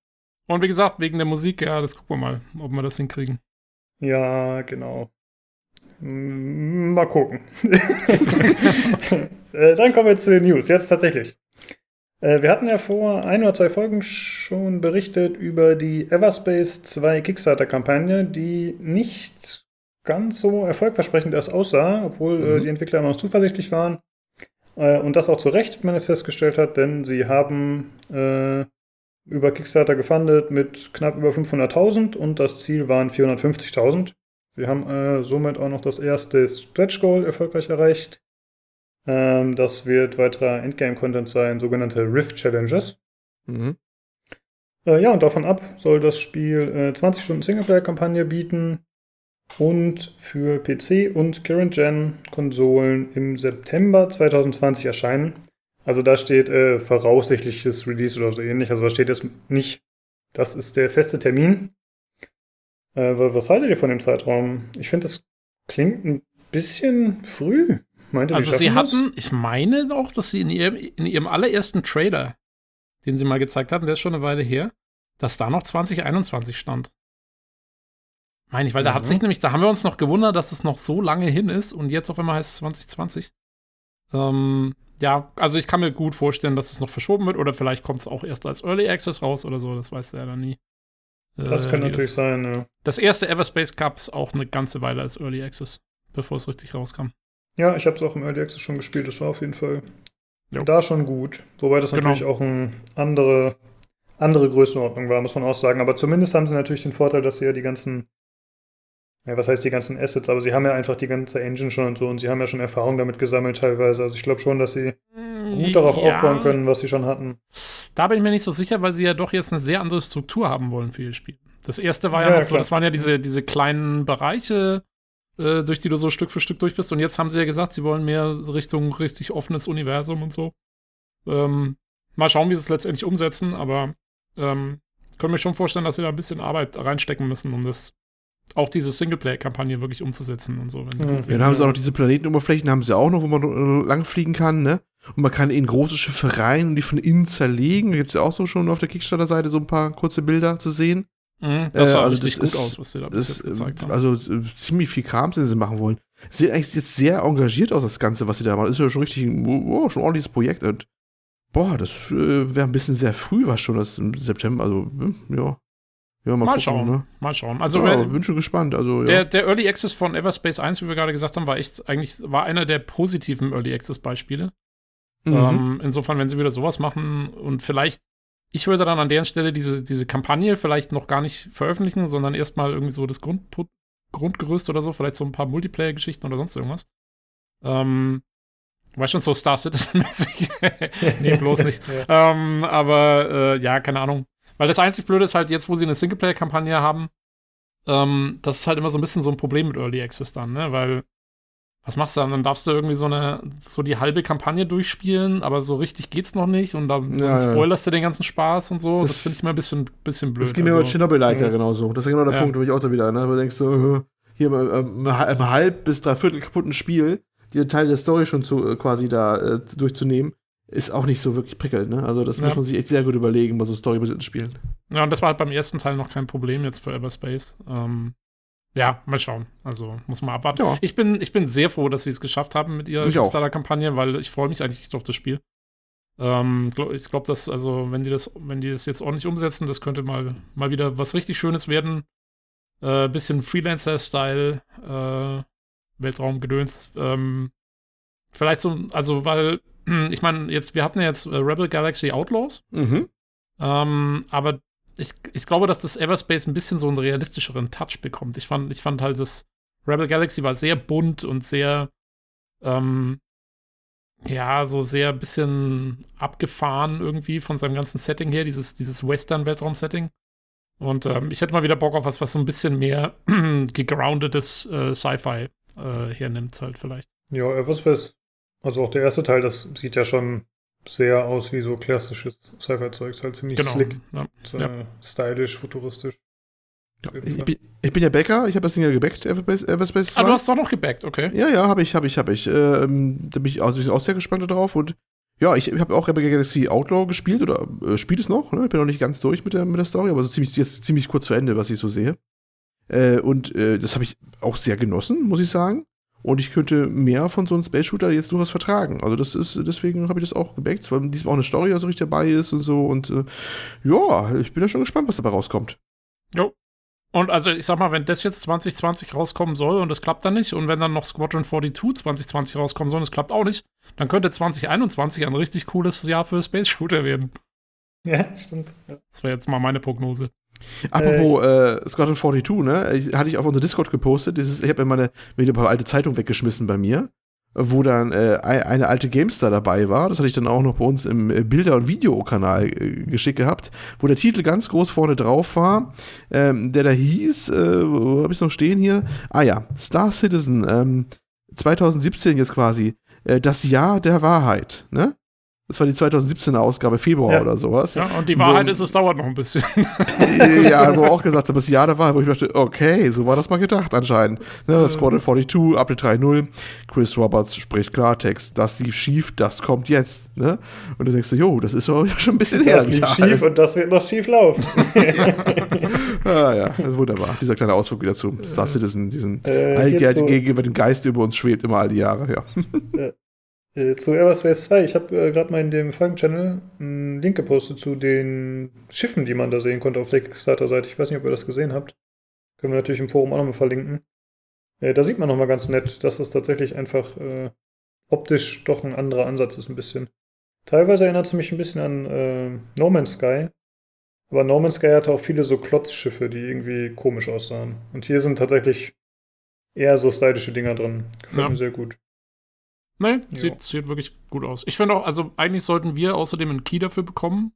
Und wie gesagt, wegen der Musik, ja, das gucken wir mal, ob wir das hinkriegen. Ja, genau. Mal gucken. äh, dann kommen wir zu den News. Jetzt tatsächlich. Äh, wir hatten ja vor ein oder zwei Folgen schon berichtet über die Everspace 2 Kickstarter-Kampagne, die nicht ganz so erfolgversprechend erst aussah, obwohl äh, mhm. äh, die Entwickler immer noch zuversichtlich waren. Äh, und das auch zu Recht, wie man es festgestellt hat, denn sie haben äh, über Kickstarter gefundet mit knapp über 500.000 und das Ziel waren 450.000. Sie haben somit auch noch das erste Stretch Goal erfolgreich erreicht. Ähm, das wird weiterer Endgame-Content sein, sogenannte Rift Challenges. Mhm. Äh, ja, und davon ab soll das Spiel äh, 20 Stunden Singleplayer-Kampagne bieten und für PC und Current Gen Konsolen im September 2020 erscheinen. Also da steht äh, voraussichtliches Release oder so ähnlich. Also da steht jetzt nicht, das ist der feste Termin. Äh, was haltet ihr von dem Zeitraum? Ich finde, das klingt ein bisschen früh. Meinte, also sie hatten, das? ich meine auch, dass sie in ihrem, in ihrem allerersten Trailer, den sie mal gezeigt hatten, der ist schon eine Weile her, dass da noch 2021 stand. Meine ich, weil mhm. da hat sich nämlich, da haben wir uns noch gewundert, dass es noch so lange hin ist und jetzt auf einmal heißt es 2020. Ähm, ja, also ich kann mir gut vorstellen, dass es noch verschoben wird oder vielleicht kommt es auch erst als Early Access raus oder so, das weiß er ja dann nie. Das äh, kann natürlich das, sein, ja. Das erste Everspace gab es auch eine ganze Weile als Early Access, bevor es richtig rauskam. Ja, ich habe es auch im Early Access schon gespielt. Das war auf jeden Fall jo. da schon gut. Wobei das genau. natürlich auch eine andere, andere Größenordnung war, muss man auch sagen. Aber zumindest haben sie natürlich den Vorteil, dass sie ja die ganzen, ja, was heißt die ganzen Assets, aber sie haben ja einfach die ganze Engine schon und so und sie haben ja schon Erfahrung damit gesammelt teilweise. Also ich glaube schon, dass sie mm, gut darauf ja. aufbauen können, was sie schon hatten. Da bin ich mir nicht so sicher, weil sie ja doch jetzt eine sehr andere Struktur haben wollen für ihr Spiel. Das erste war ja, ja so, das waren ja diese, diese kleinen Bereiche, äh, durch die du so Stück für Stück durch bist. Und jetzt haben sie ja gesagt, sie wollen mehr Richtung richtig offenes Universum und so. Ähm, mal schauen, wie sie es letztendlich umsetzen, aber ähm, können mir schon vorstellen, dass sie da ein bisschen Arbeit reinstecken müssen, um das auch diese Singleplayer-Kampagne wirklich umzusetzen und so. ja, dann haben sie auch noch diese Planetenoberflächen, haben sie auch noch, wo man langfliegen kann, ne? Und man kann in große Schiffe rein und die von innen zerlegen. Da gibt es ja auch so schon auf der Kickstarter-Seite so ein paar kurze Bilder zu sehen. Mhm, das sah äh, also richtig das gut ist, aus, was sie da bis jetzt gezeigt haben. Also äh, ziemlich viel Kram, den sie machen wollen. Sieht eigentlich jetzt sehr engagiert aus, das Ganze, was sie da machen. Ist ja schon richtig, oh, schon ein ordentliches Projekt. Und, boah, das äh, wäre ein bisschen sehr früh, was schon das im September. Also, hm, ja. Ja, mal, mal gucken, schauen. Ne? Mal schauen. Also, ja, bin schon gespannt. Also, ja. der, der Early Access von Everspace 1, wie wir gerade gesagt haben, war echt eigentlich war einer der positiven Early Access Beispiele. Mhm. Ähm, insofern, wenn sie wieder sowas machen und vielleicht ich würde dann an der Stelle diese, diese Kampagne vielleicht noch gar nicht veröffentlichen, sondern erstmal irgendwie so das Grund, Grundgerüst oder so, vielleicht so ein paar Multiplayer-Geschichten oder sonst irgendwas. Ähm, weißt schon, so Star Citizen-mäßig. nee, bloß nicht. ja. ähm, aber äh, ja, keine Ahnung. Weil das einzig Blöde ist halt jetzt, wo sie eine Singleplayer-Kampagne haben, ähm, das ist halt immer so ein bisschen so ein Problem mit Early Access dann, ne? Weil was machst du dann? Dann darfst du irgendwie so eine, so die halbe Kampagne durchspielen, aber so richtig geht's noch nicht und dann, ja, dann spoilerst ja. du den ganzen Spaß und so. Das, das finde ich mal ein bisschen, bisschen blöd. Das geht mir also, mit Chernobyl-Light ja genauso. Das ist ja genau der ja. Punkt, wo ich auch da wieder, ne? Wo du denkst so, hier im, im halb bis dreiviertel kaputten Spiel, die Teil der Story schon zu, äh, quasi da äh, durchzunehmen, ist auch nicht so wirklich prickelnd, ne? Also das muss man sich echt sehr gut überlegen bei so storybasierten Spielen. Ja, und das war halt beim ersten Teil noch kein Problem jetzt für Everspace. Ähm, ja, mal schauen. Also muss man abwarten. Ja. Ich, bin, ich bin sehr froh, dass sie es geschafft haben mit ihrer Kickstarter-Kampagne, weil ich freue mich eigentlich auf das Spiel. Ähm, ich glaube, dass, also, wenn die das, wenn die das jetzt ordentlich umsetzen, das könnte mal, mal wieder was richtig Schönes werden. Äh, bisschen Freelancer-Style, äh, Weltraumgedöns. Ähm, vielleicht so, also, weil, ich meine, jetzt, wir hatten ja jetzt äh, Rebel Galaxy Outlaws. Mhm. Ähm, aber ich, ich glaube, dass das Everspace ein bisschen so einen realistischeren Touch bekommt. Ich fand, ich fand halt, das Rebel Galaxy war sehr bunt und sehr, ähm, ja, so sehr bisschen abgefahren irgendwie von seinem ganzen Setting her, dieses, dieses Western-Weltraum-Setting. Und ähm, ich hätte mal wieder Bock auf was, was so ein bisschen mehr gegroundetes äh, Sci-Fi äh, hernimmt, halt vielleicht. Ja, Everspace, also auch der erste Teil, das sieht ja schon sehr aus wie so klassisches Sci-Fi-Zeug. Halt ziemlich genau. slick, Ja. und, Ja. äh, stylisch, futuristisch. Ja, ich, Fall. bin, ich bin ja Bäcker, ich habe das Ding ja gebackt, Everspace, Everspace Ah, 2. du hast doch noch gebackt, okay. Ja, ja, habe ich, habe ich, habe ich. Ähm, da bin ich also auch sehr gespannt darauf und ja, ich, ich habe auch Rebel Galaxy Outlaw gespielt oder äh, spielt es noch. Ne? Ich bin noch nicht ganz durch mit der, mit der Story, aber so ziemlich, jetzt ziemlich kurz vor Ende, was ich so sehe. Äh, und äh, das habe ich auch sehr genossen, muss ich sagen. Und ich könnte mehr von so einem Space Shooter jetzt durchaus vertragen. Also das ist, deswegen habe ich das auch gebackt, weil diesmal auch eine Story so richtig dabei ist und so. Und äh, ja, ich bin ja schon gespannt, was dabei rauskommt. Jo. Und also ich sag mal, wenn das jetzt 2020 rauskommen soll und das klappt dann nicht und wenn dann noch Squadron 42 2020 rauskommen soll und es klappt auch nicht, dann könnte 2021 ein richtig cooles Jahr für Space Shooter werden. Ja, stimmt. Ja. Das wäre jetzt mal meine Prognose. Apropos äh, Squadron 42, ne? Ich, hatte ich auf unser Discord gepostet. Dieses, ich habe ja meine wieder ein paar alte Zeitungen weggeschmissen bei mir, wo dann äh, ein- eine alte GameStar dabei war. Das hatte ich dann auch noch bei uns im äh, Bilder- und Videokanal äh, geschickt gehabt, wo der Titel ganz groß vorne drauf war, ähm, der da hieß, äh, wo habe ich noch stehen hier? Ah ja, Star Citizen, ähm, 2017 jetzt quasi, äh, das Jahr der Wahrheit, ne? Das war die 2017er Ausgabe, Februar Ja. oder sowas. Ja, und die Wahrheit Wo- ist, es dauert noch ein bisschen. ja, wo auch gesagt habe, das Jahr da war, wo ich dachte, okay, so war das mal gedacht anscheinend. Ne, Squadron 42, Update 3.0, Chris Roberts spricht Klartext, das lief schief, das kommt jetzt. Ne? Und du denkst, jo, das ist doch schon ein bisschen her. Das lief schief und das wird noch schief laufen. ah, ja, wunderbar. Dieser kleine Ausflug wieder zu Star Citizen, diesen Äh, gegenüber dem Geist über uns schwebt immer all die Jahre, ja. Äh, zu Everspace 2, ich habe äh, gerade mal in dem Folgen-Channel einen Link gepostet zu den Schiffen, die man da sehen konnte auf der Kickstarter-Seite. Ich weiß nicht, ob ihr das gesehen habt. Können wir natürlich im Forum auch nochmal verlinken. Äh, da sieht man nochmal ganz nett, dass es tatsächlich einfach äh, optisch doch ein anderer Ansatz ist, ein bisschen. Teilweise erinnert es mich ein bisschen an äh, No Man's Sky. Aber No Man's Sky hatte auch viele so Klotzschiffe, die irgendwie komisch aussahen. Und hier sind tatsächlich eher so stylische Dinger drin. Gefällt Ja. mir sehr gut. Nee, sieht, sieht wirklich gut aus. Ich finde auch, also eigentlich sollten wir außerdem einen Key dafür bekommen.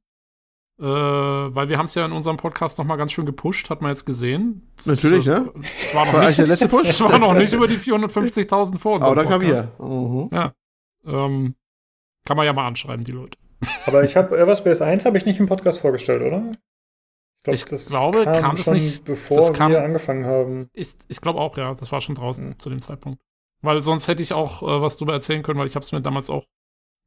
Äh, weil wir haben es ja in unserem Podcast nochmal ganz schön gepusht, hat man jetzt gesehen. Natürlich, Das, ne? Es war noch War nicht, der letzte Push? es war noch nicht über die 450.000 vor unserem Aber dann kam Podcast. wir. Mhm. Ähm, kann man ja mal anschreiben, die Leute. Aber ich habe Everspace 1 habe ich nicht im Podcast vorgestellt, oder? Ich glaube, kam das nicht- bevor das kam- wir angefangen haben. Ich, ich glaube auch, ja. Das war schon draußen Mhm. zu dem Zeitpunkt. Weil sonst hätte ich auch äh, was drüber erzählen können, weil ich habe es mir damals auch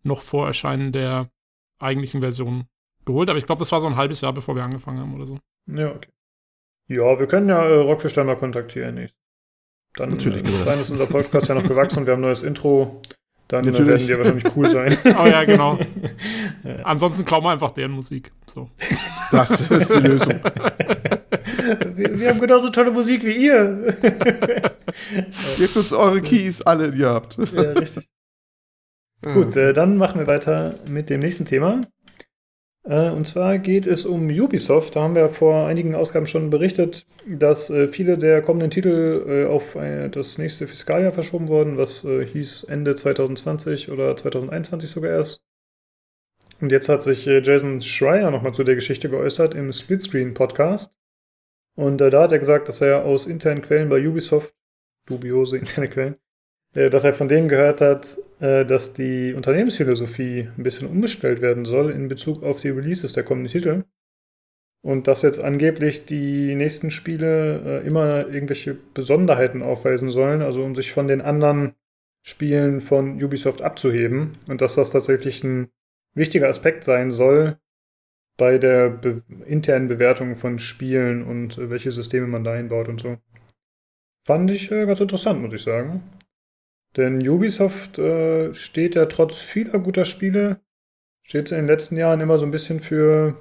noch vor Erscheinen der eigentlichen Version geholt. Aber ich glaube, das war so ein halbes Jahr, bevor wir angefangen haben oder so. Ja, okay. Ja, wir können ja äh, Rockfish dann mal kontaktieren. nicht? Dann Natürlich äh, ist unser Podcast ja noch gewachsen und wir haben ein neues Intro. Dann äh, Natürlich. werden die ja wahrscheinlich cool sein. Oh ja, genau. Ansonsten klauen wir einfach deren Musik. So. Das ist die Lösung. wir, wir haben genauso tolle Musik wie ihr. Gebt uns eure Keys, alle, die ihr habt. ja, richtig. Gut, äh, dann machen wir weiter mit dem nächsten Thema. Äh, und zwar geht es um Ubisoft. Da haben wir vor einigen Ausgaben schon berichtet, dass äh, viele der kommenden Titel äh, auf das nächste Fiskaljahr verschoben wurden, was hieß Ende 2020 oder 2021 sogar erst. Und jetzt hat sich Jason Schreier nochmal zu der Geschichte geäußert im Splitscreen-Podcast. Und da hat er gesagt, dass er aus internen Quellen bei Ubisoft, dubiose interne Quellen, dass er von denen gehört hat, äh, dass die Unternehmensphilosophie ein bisschen umgestellt werden soll in Bezug auf die Releases der kommenden Titel. Und dass jetzt angeblich die nächsten Spiele äh, immer irgendwelche Besonderheiten aufweisen sollen, also um sich von den anderen Spielen von Ubisoft abzuheben. Und dass das tatsächlich ein wichtiger Aspekt sein soll bei der be internen Bewertung von Spielen und äh, welche Systeme man da einbaut und so. Fand ich äh, ganz interessant, muss ich sagen. Denn Ubisoft äh, steht ja trotz vieler guter Spiele steht in den letzten Jahren immer so ein bisschen für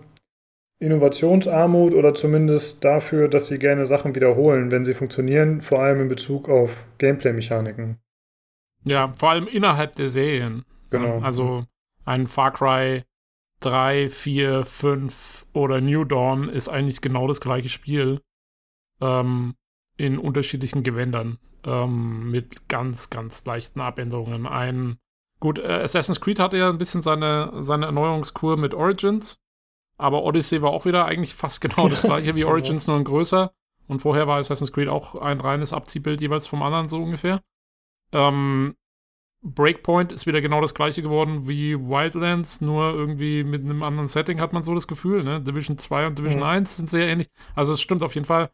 Innovationsarmut oder zumindest dafür, dass sie gerne Sachen wiederholen, wenn sie funktionieren, vor allem in Bezug auf Gameplay-Mechaniken. Ja, vor allem innerhalb der Serien. Genau. Also ein Far Cry 3, 4, 5 oder New Dawn ist eigentlich genau das gleiche Spiel. Ähm, in unterschiedlichen Gewändern. Ähm, mit ganz, ganz leichten Abänderungen. Ein, gut, äh, Assassin's Creed hatte ja ein bisschen seine, seine Erneuerungskur mit Origins. Aber Odyssey war auch wieder eigentlich fast genau das gleiche wie Origins, nur ein größer. Und vorher war Assassin's Creed auch ein reines Abziehbild jeweils vom anderen, so ungefähr. Ähm, Breakpoint ist wieder genau das gleiche geworden wie Wildlands, nur irgendwie mit einem anderen Setting hat man so das Gefühl. Ne? Division 2 und Division mhm. 1 sind sehr ähnlich. Also es stimmt auf jeden Fall.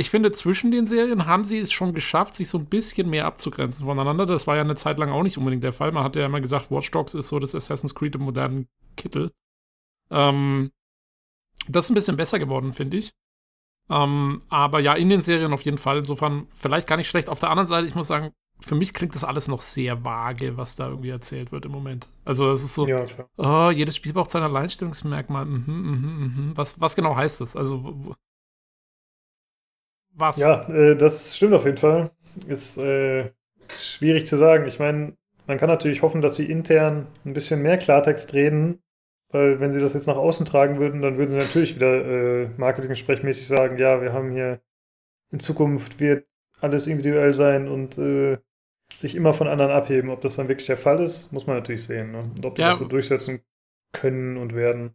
Ich finde, zwischen den Serien haben sie es schon geschafft, sich so ein bisschen mehr abzugrenzen voneinander. Das war ja eine Zeit lang auch nicht unbedingt der Fall. Man hat ja immer gesagt, Watch Dogs ist so das Assassin's Creed im modernen Kittel. Ähm, das ist ein bisschen besser geworden, finde ich. Ähm, aber ja, in den Serien auf jeden Fall. Insofern vielleicht gar nicht schlecht. Auf der anderen Seite, ich muss sagen, für mich klingt das alles noch sehr vage, was da irgendwie erzählt wird im Moment. Also es ist so, ja, oh, jedes Spiel braucht sein Alleinstellungsmerkmal. Mhm, mhm, mhm. Was, was genau heißt das? Also was? Ja, äh, das stimmt auf jeden Fall. Ist äh, schwierig zu sagen. Ich meine, man kann natürlich hoffen, dass sie intern ein bisschen mehr Klartext reden, weil wenn sie das jetzt nach außen tragen würden, dann würden sie natürlich wieder äh, marketing-sprechmäßig sagen, ja, wir haben hier in Zukunft wird alles individuell sein und äh, sich immer von anderen abheben. Ob das dann wirklich der Fall ist, muss man natürlich sehen. Ne? Und ob die ja. das so durchsetzen können und werden.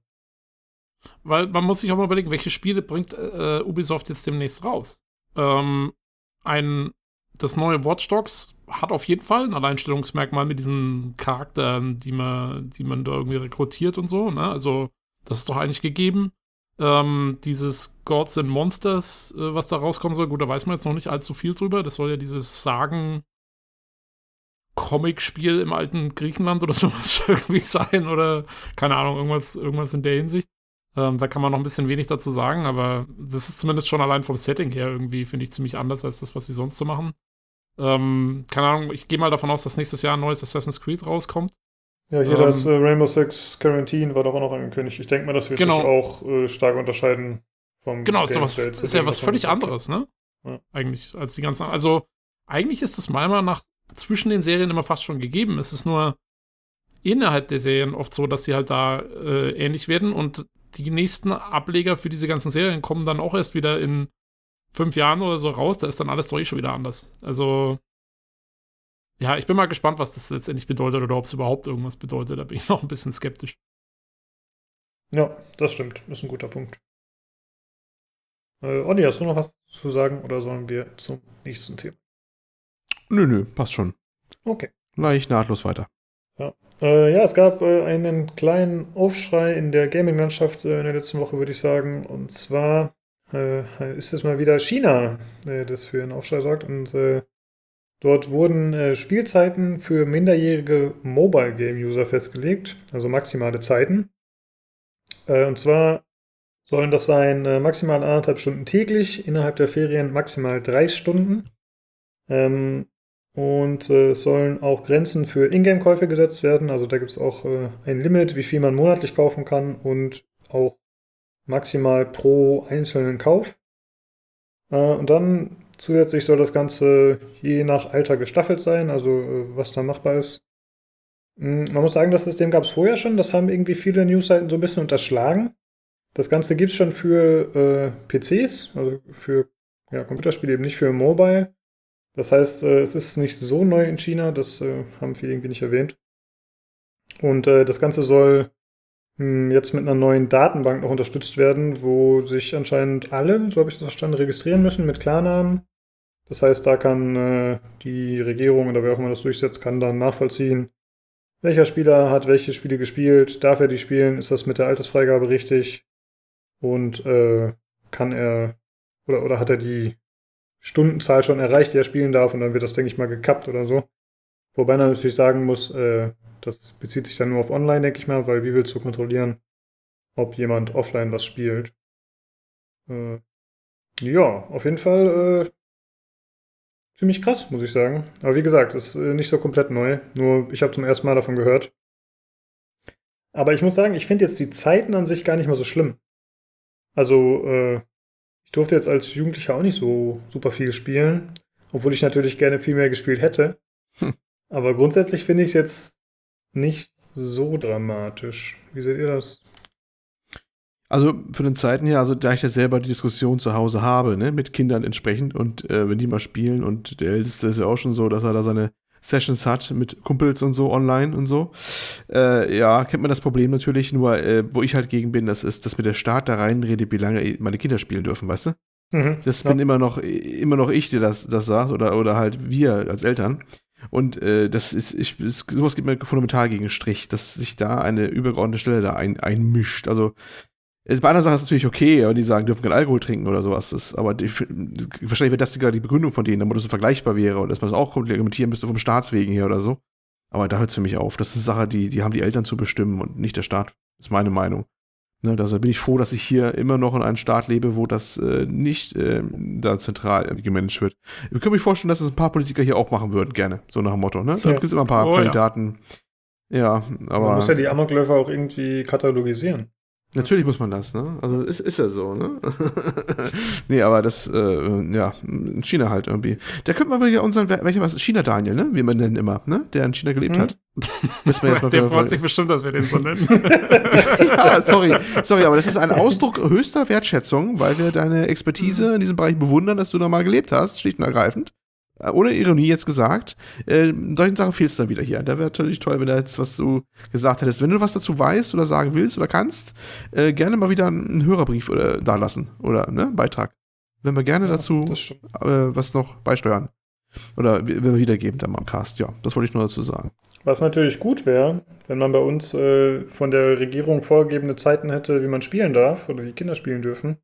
Weil man muss sich auch mal überlegen, welche Spiele bringt äh, Ubisoft jetzt demnächst raus? Ähm, ein, das neue Watch Dogs hat auf jeden Fall ein Alleinstellungsmerkmal mit diesen Charakteren, die man, die man da irgendwie rekrutiert und so. Ne? Also, das ist doch eigentlich gegeben. Ähm, dieses Gods and Monsters, äh, was da rauskommen soll, gut, da weiß man jetzt noch nicht allzu viel drüber. Das soll ja dieses Sagen, Comic-Spiel im alten Griechenland oder sowas irgendwie sein oder keine Ahnung, irgendwas, irgendwas in der Hinsicht. Ähm, da kann man noch ein bisschen wenig dazu sagen, aber das ist zumindest schon allein vom Setting her irgendwie, finde ich, ziemlich anders als das, was sie sonst so machen. Ähm, keine Ahnung, ich gehe mal davon aus, dass nächstes Jahr ein neues Assassin's Creed rauskommt. Ja, hier ähm, das äh, Rainbow Six Quarantine war doch auch noch angekündigt. Ich denke mal, das wird genau. sich auch äh, stark unterscheiden vom Genau, ist, was, ist ja was völlig anderes, ne? Ja. Eigentlich, als die ganzen. Also, eigentlich ist es meiner Meinung nach zwischen den Serien immer fast schon gegeben. Es ist nur innerhalb der Serien oft so, dass sie halt da äh, ähnlich werden und die nächsten Ableger für diese ganzen Serien kommen dann auch erst wieder in fünf Jahren oder so raus. Da ist dann alles doch eh schon wieder anders. Also, ja, ich bin mal gespannt, was das letztendlich bedeutet oder ob es überhaupt irgendwas bedeutet. Da bin ich noch ein bisschen skeptisch. Ja, das stimmt. Ist ein guter Punkt. Äh, Olli, hast du noch was zu sagen oder sollen wir zum nächsten Thema? Nö, nö, passt schon. Okay. Leicht nahtlos weiter. Ja, äh, ja es gab äh, einen kleinen Aufschrei in der Gaming-Landschaft äh, in der letzten Woche, würde ich sagen. Und zwar äh, ist es mal wieder China, äh, das für einen Aufschrei sorgt. Und äh, dort wurden Spielzeiten für minderjährige Mobile-Game-User festgelegt, also maximale Zeiten. und zwar sollen das sein maximal anderthalb Stunden täglich, innerhalb der Ferien maximal drei Stunden. Ähm, und äh, es sollen auch Grenzen für Ingame-Käufe gesetzt werden. Also da gibt es auch äh, ein Limit, wie viel man monatlich kaufen kann und auch maximal pro einzelnen Kauf. Äh, und dann zusätzlich soll das Ganze je nach Alter gestaffelt sein, also äh, was da machbar ist. Hm, man muss sagen, das System gab es vorher schon. Das haben irgendwie viele Newsseiten so ein bisschen unterschlagen. Das Ganze gibt es schon für äh, PCs, also für ja, Computerspiele, eben nicht für Mobile. Das heißt, äh, es ist nicht so neu in China, das äh, haben viele irgendwie nicht erwähnt. Und äh, das Ganze soll hm, jetzt mit einer neuen Datenbank noch unterstützt werden, wo sich anscheinend alle, so habe ich das verstanden, registrieren müssen mit Klarnamen. Das heißt, da kann die Regierung oder wer auch immer das durchsetzt, kann dann nachvollziehen, welcher Spieler hat welche Spiele gespielt, darf er die spielen, ist das mit der Altersfreigabe richtig und kann er oder, oder hat er die Stundenzahl schon erreicht, die er spielen darf und dann wird das, denke ich mal, gekappt oder so. Wobei man natürlich sagen muss, äh, das bezieht sich dann nur auf Online, denke ich mal, weil wie willst du kontrollieren, ob jemand offline was spielt? Äh, ja, auf jeden Fall äh, ziemlich krass, muss ich sagen. Aber wie gesagt, ist äh, nicht so komplett neu. Nur ich habe zum ersten Mal davon gehört. Aber ich muss sagen, ich finde jetzt die Zeiten an sich gar nicht mal so schlimm. Also, äh, durfte jetzt als Jugendlicher auch nicht so super viel spielen, obwohl ich natürlich gerne viel mehr gespielt hätte. Hm. Aber grundsätzlich finde ich es jetzt nicht so dramatisch. Wie seht ihr das? Also von den Zeiten her, also da ich ja selber die Diskussion zu Hause habe, ne, mit Kindern entsprechend und äh, wenn die mal spielen und der Älteste ist ja auch schon so, dass er da seine Sessions hat mit Kumpels und so online und so. Äh, ja, kennt man das Problem natürlich, nur äh, wo ich halt gegen bin, das ist, dass mit der Staat da reinredet, wie lange meine Kinder spielen dürfen, weißt du? Mhm, das ja. bin immer noch, immer noch ich, der das, das sagt, oder, oder halt wir als Eltern. Und äh, das ist, ich, ist, sowas geht mir fundamental gegen Strich, dass sich da eine übergeordnete Stelle da ein, einmischt. Also bei einer Sache ist es natürlich okay, aber die sagen, dürfen keinen Alkohol trinken oder sowas. Das, aber die, wahrscheinlich wäre das sogar die Begründung von denen, damit das so vergleichbar wäre und dass man das auch argumentieren müsste vom Staatswegen her oder so. Aber da hört es für mich auf. Das ist eine Sache, die, die haben die Eltern zu bestimmen und nicht der Staat. Das ist meine Meinung. Ne, also bin ich froh, dass ich hier immer noch in einem Staat lebe, wo das äh, nicht äh, da zentral gemanagt wird. Ich kann mir vorstellen, dass es ein paar Politiker hier auch machen würden, gerne. So nach dem Motto. Ne? Da gibt es immer ein paar oh, Kandidaten. Ja. ja, aber. Man muss ja die Amokläufer auch irgendwie katalogisieren. Natürlich muss man das, ne? Also ist, ist ja so, ne? nee, aber das, äh, ja, in China halt irgendwie. Da könnte man wirklich unseren, welcher was, China Daniel, ne? Wie man denn immer, ne? Der in China gelebt hm. hat. Müssen wir jetzt mal Der freut sich bestimmt, dass wir den so nennen. ja, sorry, sorry, aber das ist ein Ausdruck höchster Wertschätzung, weil wir deine Expertise in diesem Bereich bewundern, dass du da mal gelebt hast, schlicht und ergreifend. Äh, ohne Ironie jetzt gesagt, äh, solchen Sachen fehlt es dann wieder hier. Da wäre natürlich toll, wenn du jetzt was du gesagt hättest. Wenn du was dazu weißt oder sagen willst oder kannst, äh, gerne mal wieder einen Hörerbrief oder, da lassen oder ne, Beitrag. Wenn wir gerne ja, dazu äh, was noch beisteuern. Oder wenn wir wiedergeben dann mal im Cast. Ja, das wollte ich nur dazu sagen. Was natürlich gut wäre, wenn man bei uns äh, von der Regierung vorgegebene Zeiten hätte, wie man spielen darf oder die Kinder spielen dürfen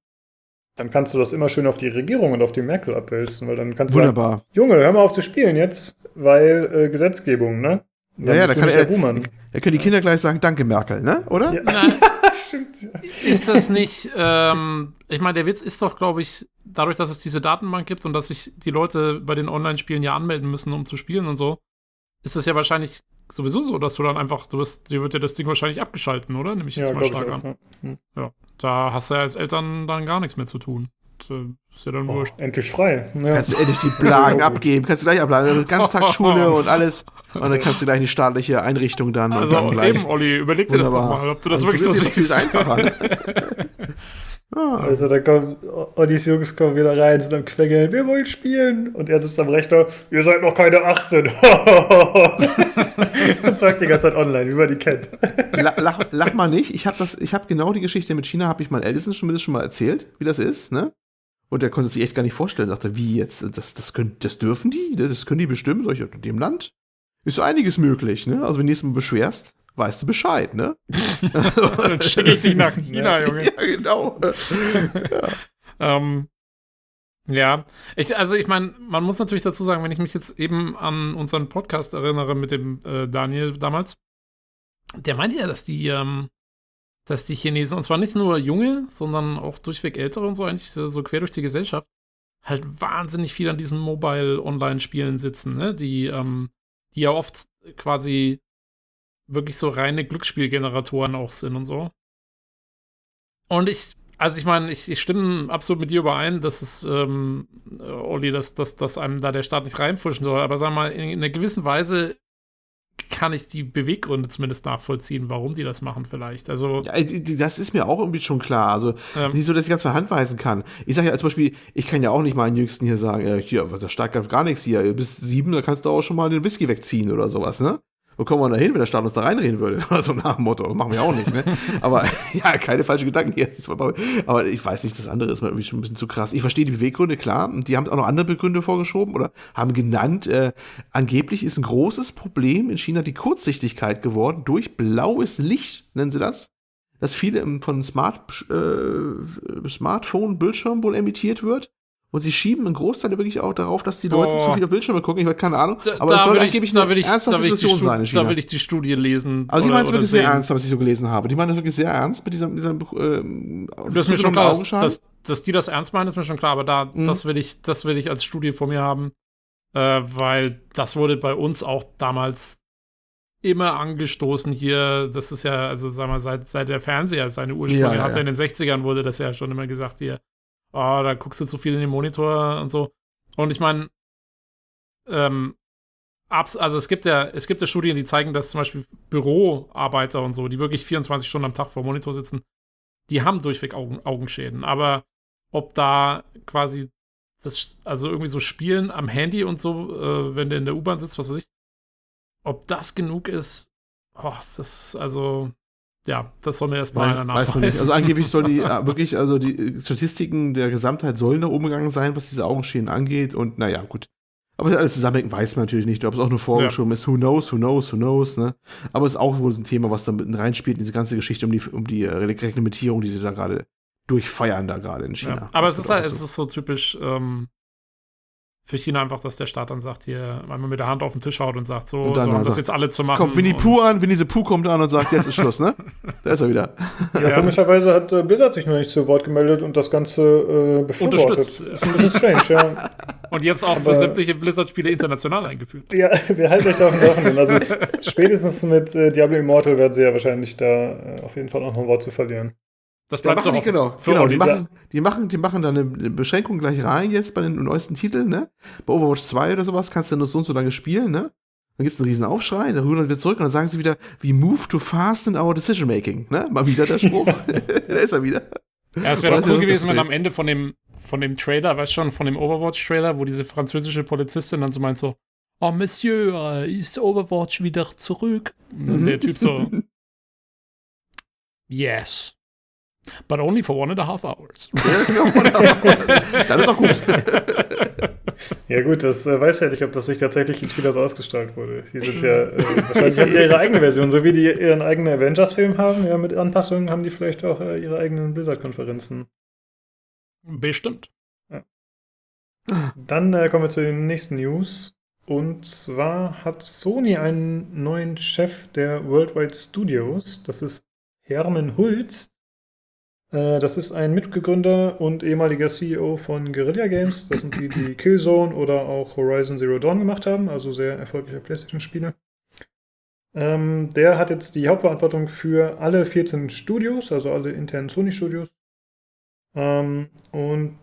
dann kannst du das immer schön auf die Regierung und auf die Merkel abwälzen, weil dann kannst Wunderbar. du sagen, Junge, hör mal auf zu spielen jetzt, weil äh, Gesetzgebung, ne? Dann ja, ja, da kann er, er können die Kinder gleich sagen, danke Merkel, ne? Oder? Ja. Stimmt. Ja. Ist das nicht, ähm, ich meine, der Witz ist doch, glaube ich, dadurch, dass es diese Datenbank gibt und dass sich die Leute bei den Online-Spielen ja anmelden müssen, um zu spielen und so, ist es ja wahrscheinlich sowieso so, dass du dann einfach, du wirst, dir wird ja das Ding wahrscheinlich abgeschalten, oder? Nehme ich jetzt ja, mal stark an. Ja. Hm. ja. da hast du ja als Eltern dann gar nichts mehr zu tun. Äh, ist ja dann oh, wurscht. Endlich frei. Ja. Kannst du endlich die Blagen abgeben, kannst du gleich abladen, Ganztagsschule und alles. Und dann kannst du gleich in die staatliche Einrichtung dann. Also und dann eben, Olli, überleg dir Wunderbar. das doch mal, ob du das also wirklich so siehst. einfacher. Ah. Also da kommen Ollis Jungs kommen wieder rein, sind am Quengeln, wir wollen spielen. Und er sitzt am Rechner, ihr seid noch keine 18. und sagt die ganze Zeit online, wie man die kennt. lach, lach, mal nicht, ich habe hab genau die Geschichte mit China, habe ich meinen Ältesten schon, schon mal erzählt, wie das ist, ne? Und der konnte sich echt gar nicht vorstellen, sagte, wie jetzt, das, das, können, das dürfen die? Das können die bestimmen, solche in dem Land? Ist so einiges möglich, ne? Also wenn du nächstes Mal beschwerst, weißt du Bescheid, ne? Dann schicke ich dich nach China, Junge. Ja, genau. ja. Ähm, ja, ich, also ich meine, man muss natürlich dazu sagen, wenn ich mich jetzt eben an unseren Podcast erinnere mit dem äh, Daniel damals, der meinte ja, dass die, ähm, dass die Chinesen, und zwar nicht nur junge, sondern auch durchweg ältere und so, eigentlich so quer durch die Gesellschaft, halt wahnsinnig viel an diesen Mobile-Online-Spielen sitzen, ne? Die, ähm, die ja oft quasi wirklich so reine Glücksspielgeneratoren auch sind und so. Und ich, also ich meine, ich, ich, stimme absolut mit dir überein, dass es, ähm, Olli, dass, dass, dass einem da der Staat nicht reinpfuschen soll. Aber sag mal, in, in einer gewissen Weise kann ich die Beweggründe zumindest nachvollziehen, warum die das machen vielleicht. Also ja, das ist mir auch irgendwie schon klar. Also ähm, nicht so, dass ich ganz von Hand weisen kann. Ich sage ja zum Beispiel, ich kann ja auch nicht meinen Jüngsten hier sagen, äh, hier, der Staat gar nichts hier. Bis sieben, da kannst du auch schon mal den Whisky wegziehen oder sowas, ne? Wo kommen wir da hin, wenn der Staat uns da reinreden würde? Also nach dem Motto, machen wir auch nicht, ne? Aber ja, keine falschen Gedanken hier. Aber ich weiß nicht, das andere ist mir irgendwie schon ein bisschen zu krass. Ich verstehe die Beweggründe, klar. Die haben auch noch andere Begründe vorgeschoben oder haben genannt, äh, angeblich ist ein großes Problem in China die Kurzsichtigkeit geworden durch blaues Licht, nennen sie das dass viele von Smart, äh, Smartphone-Bildschirm wohl emittiert wird. Und sie schieben einen Großteil wirklich auch darauf, dass die Leute oh. zu viel auf Bildschirme gucken. Ich habe keine Ahnung. Aber das soll angeblich eine ernsthafte Diskussion sein. Da will ich die Studie lesen. Also die meinen es wirklich sehen. sehr ernst, was ich so gelesen habe. Die meinen es wirklich sehr ernst mit dieser, dieser äh, Das ist mir schon klar, dass, dass, die das ernst meinen, ist mir schon klar. Aber da, mhm. das will ich, das will ich als Studie vor mir haben. Äh, weil das wurde bei uns auch damals immer angestoßen hier. Das ist ja, also sag mal, seit, seit der Fernseher seine Ursprünge Ja, ja, hatte ja. in den 60ern, wurde das ja schon immer gesagt hier, oh, da guckst du zu viel in den Monitor und so. Und ich meine, ähm, also es gibt ja, es gibt ja Studien, die zeigen, dass zum Beispiel Büroarbeiter und so, die wirklich 24 Stunden am Tag vor dem Monitor sitzen, die haben durchweg Augen, Augenschäden. Aber ob da quasi das, also irgendwie so Spielen am Handy und so, äh, wenn du in der U-Bahn sitzt, was weiß ich, ob das genug ist, oh, das, also, ja, das soll mir erst mal einer Weiß man nicht. nachweisen. Also angeblich soll die äh, wirklich, also die äh, Statistiken der Gesamtheit sollen nach oben gegangen sein, was diese Augenschäden angeht. Und naja, gut. Aber alles zusammenhängt weiß man natürlich nicht, ob es auch nur vorgeschoben ist. Who knows, who knows, who knows, ne? Aber es ist auch wohl so ein Thema, was da mit reinspielt, in diese ganze Geschichte um die, um die äh, Reglementierung, die sie da gerade durchfeiern, da gerade in China. Ja, aber es ist halt, auch es ist so typisch ähm, für China einfach, dass der Staat dann sagt, hier, einmal mit der Hand auf den Tisch haut und sagt, so, Und dann so haben das jetzt alle zu machen. Kommt Winnie Pooh an, Winnie the Pooh kommt an und sagt, jetzt ist Schluss, ne? Da ist er wieder. Ja, komischerweise hat äh, Blizzard sich noch nicht zu Wort gemeldet und das Ganze äh, befürwortet. Unterstützt. Ist ein bisschen strange, ja. Und jetzt auch für Aber- sämtliche Blizzard-Spiele international eingeführt. Ja, wir halten euch da auf dem Laufenden. Also spätestens mit äh, Diablo Immortal werden sie ja wahrscheinlich da äh, auf jeden Fall noch ein Wort zu verlieren. Das Ja, bleibt so machen die, genau. Genau die, machen, die, machen, die machen da eine Beschränkung gleich rein jetzt bei den neuesten Titeln, ne? Bei Overwatch 2 oder sowas kannst du nur so und so lange spielen, ne? Dann gibt es einen riesen Aufschrei, dann rühren wieder zurück und dann sagen sie wieder, we move to fast in our decision making, ne? Mal wieder der Spruch. da ist er wieder. Ja, es wäre doch cool gewesen, wenn am Ende von dem, von dem Trailer, weißt schon, von dem Overwatch-Trailer, wo diese französische Polizistin dann so meint so, oh, Monsieur, äh, ist Overwatch wieder zurück? Und Mhm. der Typ so, yes. But only for one and a half hours. Ja, genau. dann ist auch gut. Ja gut, das äh, weiß ich ja nicht, ob das sich tatsächlich in China so ausgestrahlt wurde. Die sind ja, äh, wahrscheinlich haben die ja ihre eigene Version, so wie die ihren eigenen Avengers-Film haben, ja, mit Anpassungen haben die vielleicht auch äh, ihre eigenen Blizzard-Konferenzen. Bestimmt. Dann äh, kommen wir zu den nächsten News. Und zwar hat Sony einen neuen Chef der Worldwide Studios. Das ist Hermann Hulst. Äh, das ist ein Mitbegründer und ehemaliger CEO von Guerrilla Games. Das sind die, die Killzone oder auch Horizon Zero Dawn gemacht haben, also sehr erfolgreiche PlayStation-Spiele. Ähm, der hat jetzt die Hauptverantwortung für alle 14 Studios, also alle internen Sony-Studios. Ähm, und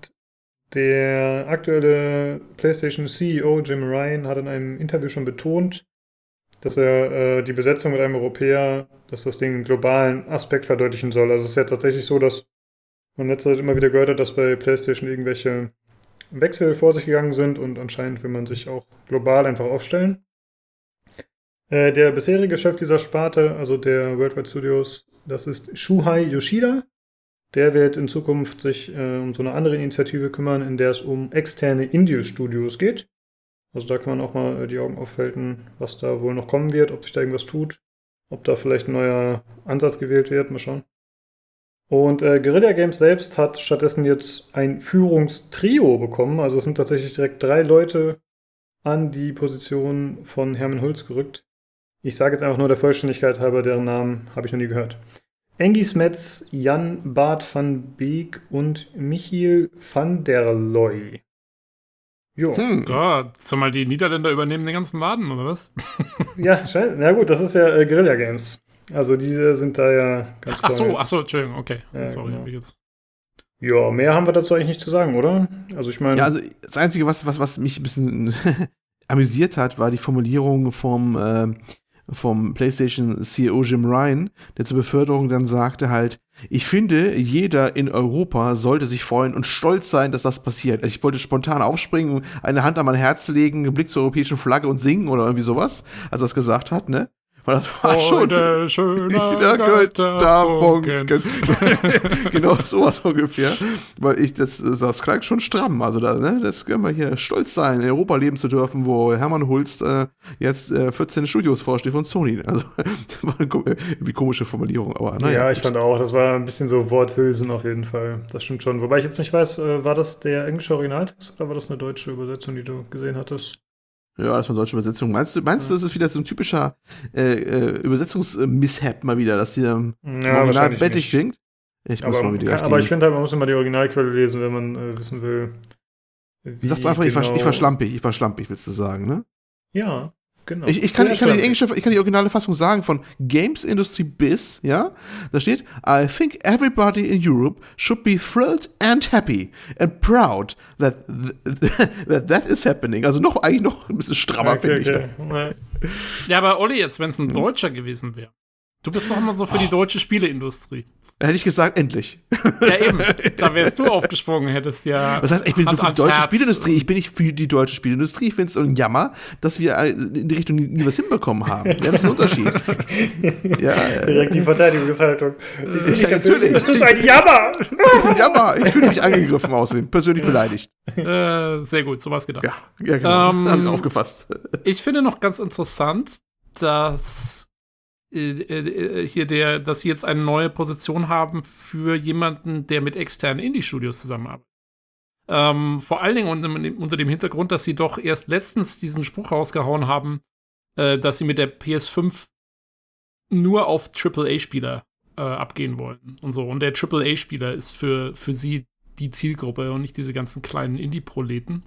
der aktuelle PlayStation CEO Jim Ryan hat in einem Interview schon betont, dass er äh, die Besetzung mit einem Europäer, dass das den globalen Aspekt verdeutlichen soll. Also es ist ja tatsächlich so, dass man in letzter Zeit immer wieder gehört hat, dass bei PlayStation irgendwelche Wechsel vor sich gegangen sind und anscheinend will man sich auch global einfach aufstellen. Äh, der bisherige Chef dieser Sparte, also der Worldwide Studios, das ist Shuhei Yoshida. Der wird in Zukunft sich äh, um so eine andere Initiative kümmern, in der es um externe Indie-Studios geht. Also da kann man auch mal äh, die Augen aufhalten, was da wohl noch kommen wird, ob sich da irgendwas tut, ob da vielleicht ein neuer Ansatz gewählt wird, mal schauen. Und äh, Guerilla Games selbst hat stattdessen jetzt ein Führungstrio bekommen. Also es sind tatsächlich direkt drei Leute an die Position von Hermann Hulz gerückt. Ich sage jetzt einfach nur der Vollständigkeit halber, deren Namen habe ich noch nie gehört. Engis Metz, Jan Bart van Beek und Michiel van der Looy. Jo. Hm. Gott, sag mal, die Niederländer übernehmen den ganzen Laden, oder was? Ja, scheint, na gut, das ist ja äh, Guerilla Games. Also diese sind da ja ganz Ach so, ach so, Entschuldigung, okay. Ja, Sorry, genau. hab ich jetzt. Ja, mehr haben wir dazu eigentlich nicht zu sagen, oder? Also ich meine, Ja, also das Einzige, was, was, was mich ein bisschen amüsiert hat, war die Formulierung vom, äh, vom PlayStation CEO Jim Ryan, der zur Beförderung dann sagte halt, ich finde, jeder in Europa sollte sich freuen und stolz sein, dass das passiert. Also ich wollte spontan aufspringen, eine Hand an mein Herz legen, einen Blick zur europäischen Flagge und singen oder irgendwie sowas, als er es gesagt hat, ne? Weil das war schon der schöne der Götterfunken. Götterfunken. genau, sowas ungefähr. Weil ich, das, das klingt schon stramm. Also, da, ne, das können wir hier stolz sein, in Europa leben zu dürfen, wo Hermann Hulst äh, jetzt äh, 14 Studios vorsteht von Sony. Also, das war eine ko- irgendwie komische Formulierung, aber naja. ja, ich fand auch, das war ein bisschen so Worthülsen auf jeden Fall. Das stimmt schon. Wobei ich jetzt nicht weiß, äh, war das der englische Originaltext oder war das eine deutsche Übersetzung, die du gesehen hattest? Ja, das war eine deutsche Übersetzung. Meinst du, meinst du, das ist wieder so ein typischer äh, äh, Übersetzungsmishap mal wieder, dass die ähm, im Original bettig klingt? Ich muss Aber, mal wieder kann, aber ich finde halt, man muss immer die Originalquelle lesen, wenn man äh, wissen will. Wie Sag doch einfach, ich, genau- ich schlampig, ich war schlampig, willst du sagen, ne? Ja. Genau. Ich, ich, kann, ich, kann die englische, ich kann die originale Fassung sagen von Games Industry Biz, ja. Da steht, I think everybody in Europe should be thrilled and happy and proud that that, that is happening. Also noch eigentlich noch ein bisschen strammer, okay, finde okay. ich. Ja, aber Olli, jetzt, wenn es ein Deutscher gewesen wäre. Du bist doch immer so für oh. die deutsche Spieleindustrie. Hätte ich gesagt, endlich. Ja, eben. Da wärst du aufgesprungen, hättest ja. Das heißt, ich bin Hand so für die deutsche Herz. Spielindustrie. Ich bin nicht für die deutsche Spielindustrie. Ich finde es ein Jammer, dass wir in die Richtung nie, nie was hinbekommen haben. Ja, das ist ein Unterschied. ja, Direkt die Verteidigungshaltung. Ich, ja, natürlich. Das ist ein Jammer. Ein Jammer. Ich fühle mich angegriffen außerdem. Persönlich beleidigt. Äh, sehr gut, so was gedacht. Ja, ja genau. Ähm, Habe ich aufgefasst. Ich finde noch ganz interessant, dass äh, äh, hier der, dass sie jetzt eine neue Position haben für jemanden, der mit externen Indie-Studios zusammenarbeitet. Ähm, vor allen Dingen unter, unter, dem Hintergrund, dass sie doch erst letztens diesen Spruch rausgehauen haben, äh, dass sie mit der PS5 nur auf AAA-Spieler äh, abgehen wollen und so. Und der AAA-Spieler ist für, für sie die Zielgruppe und nicht diese ganzen kleinen Indie-Proleten.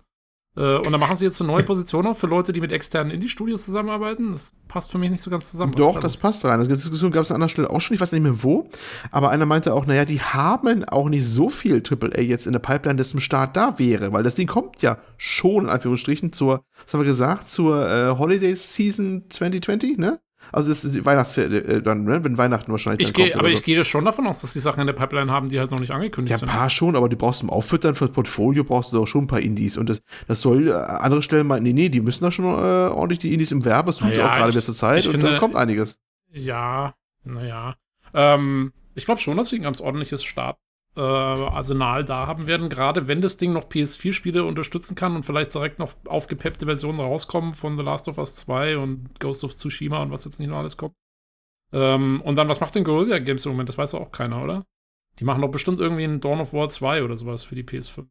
Äh, und dann machen sie jetzt eine neue Position auf für Leute, die mit externen Indie-Studios zusammenarbeiten. Das passt für mich nicht so ganz zusammen. Doch, da das los? passt rein. Also, die Diskussion gab es an anderer Stelle auch schon, ich weiß nicht mehr wo. Aber einer meinte auch, naja, die haben auch nicht so viel AAA jetzt in der Pipeline, das im Start da wäre, weil das Ding kommt ja schon, in Anführungsstrichen, zur, was haben wir gesagt, zur äh, Holiday Season 2020, ne? Also das ist die Weihnachtsferien, äh, dann, ne? wenn Weihnachten wahrscheinlich ich geh, Aber so. ich gehe schon davon aus, dass die Sachen in der Pipeline haben, die halt noch nicht angekündigt ja, sind. Ja, ein paar schon, aber du brauchst zum Auffüttern für das Portfolio brauchst du doch schon ein paar Indies. Und das, das soll äh, andere Stellen mal, nee, nee, die müssen da schon äh, ordentlich die Indies im Werbe, das tun sie auch gerade zur Zeit und finde, dann kommt einiges. Ja, naja. Ähm, ich glaube schon, dass sie ein ganz ordentliches Start äh, Arsenal da haben werden, gerade wenn das Ding noch PS4-Spiele unterstützen kann und vielleicht direkt noch aufgepeppte Versionen rauskommen von The Last of Us 2 und Ghost of Tsushima und was jetzt nicht noch alles kommt. Ähm, und dann, was macht denn Guerrilla Games im Moment? Das weiß auch keiner, oder? Die machen doch bestimmt irgendwie ein Dawn of War 2 oder sowas für die PS5.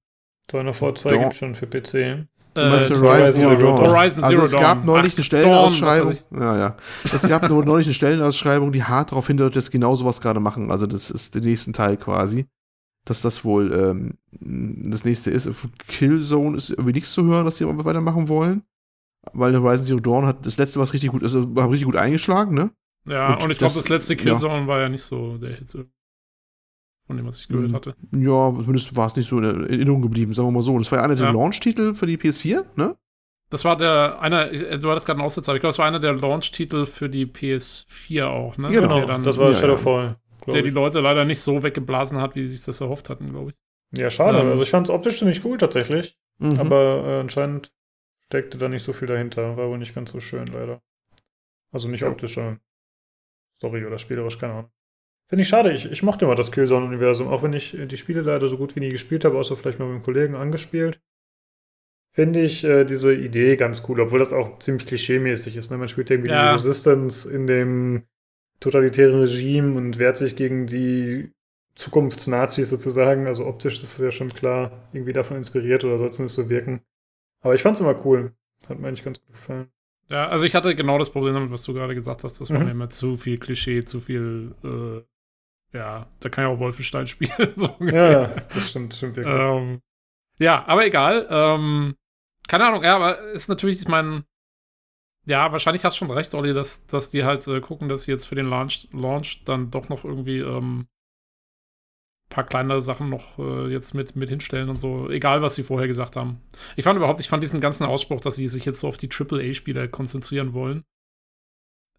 Dawn of War 2 gibt es schon für PC. Äh, Horizon, Horizon, Zero Dawn. Horizon Zero also es gab neulich eine Stellenausschreibung. ja, ja. Es gab neulich eine Stellenausschreibung, die hart darauf hindert, dass genau sowas gerade machen. Also das ist der nächste Teil quasi. Dass das wohl ähm, das nächste ist. Killzone ist irgendwie nichts zu hören, dass sie weitermachen wollen. Weil Horizon Zero Dawn hat das letzte, was richtig gut ist, also war richtig gut eingeschlagen, ne? Ja, und, und ich glaube, das letzte Killzone ja. war ja nicht so der Hit. Von dem, was ich gehört hm. hatte. Ja, zumindest war es nicht so in Erinnerung geblieben, sagen wir mal so. Das war ja einer der ja. Launch-Titel für die PS4, ne? Das war der, einer, du hattest gerade einen Aussatz, aber ich glaube, das war einer der Launch-Titel für die PS4 auch, ne? Genau, dann, das war ja, Shadowfall. Der die Leute leider nicht so weggeblasen hat, wie sie sich das erhofft hatten, glaube ich. Ja, schade. Ähm, also ich fand es optisch ziemlich cool tatsächlich. Mhm. Aber äh, anscheinend steckte da nicht so viel dahinter. War wohl nicht ganz so schön, leider. Also nicht optisch, sondern Story oder spielerisch, keine Ahnung. Finde ich schade. Ich, ich mochte immer das Killzone-Universum, auch wenn ich die Spiele leider so gut wie nie gespielt habe, außer vielleicht mal mit einem Kollegen angespielt. Finde ich äh, diese Idee ganz cool, obwohl das auch ziemlich klischee-mäßig ist. Ne? Man spielt irgendwie ja. die Resistance in dem totalitären Regime und wehrt sich gegen die Zukunftsnazis sozusagen. Also optisch ist es ja schon klar irgendwie davon inspiriert oder soll zumindest so wirken. Aber ich fand es immer cool. Hat mir eigentlich ganz gut gefallen. Ja, also ich hatte genau das Problem damit, was du gerade gesagt hast. Das mhm. mir immer zu viel Klischee, zu viel, äh, ja, da kann ja auch Wolfenstein spielen, so ungefähr. Ja, das stimmt, stimmt wirklich. Ähm, ja, aber egal. Ähm, keine Ahnung, ja, aber ist natürlich, ich meine, ja, wahrscheinlich hast du schon recht, Olli, dass, dass die halt äh, gucken, dass sie jetzt für den Launch, Launch dann doch noch irgendwie ähm, paar kleinere Sachen noch äh, jetzt mit, mit hinstellen und so, egal was sie vorher gesagt haben. Ich fand überhaupt, ich fand diesen ganzen Ausspruch, dass sie sich jetzt so auf die AAA-Spieler konzentrieren wollen,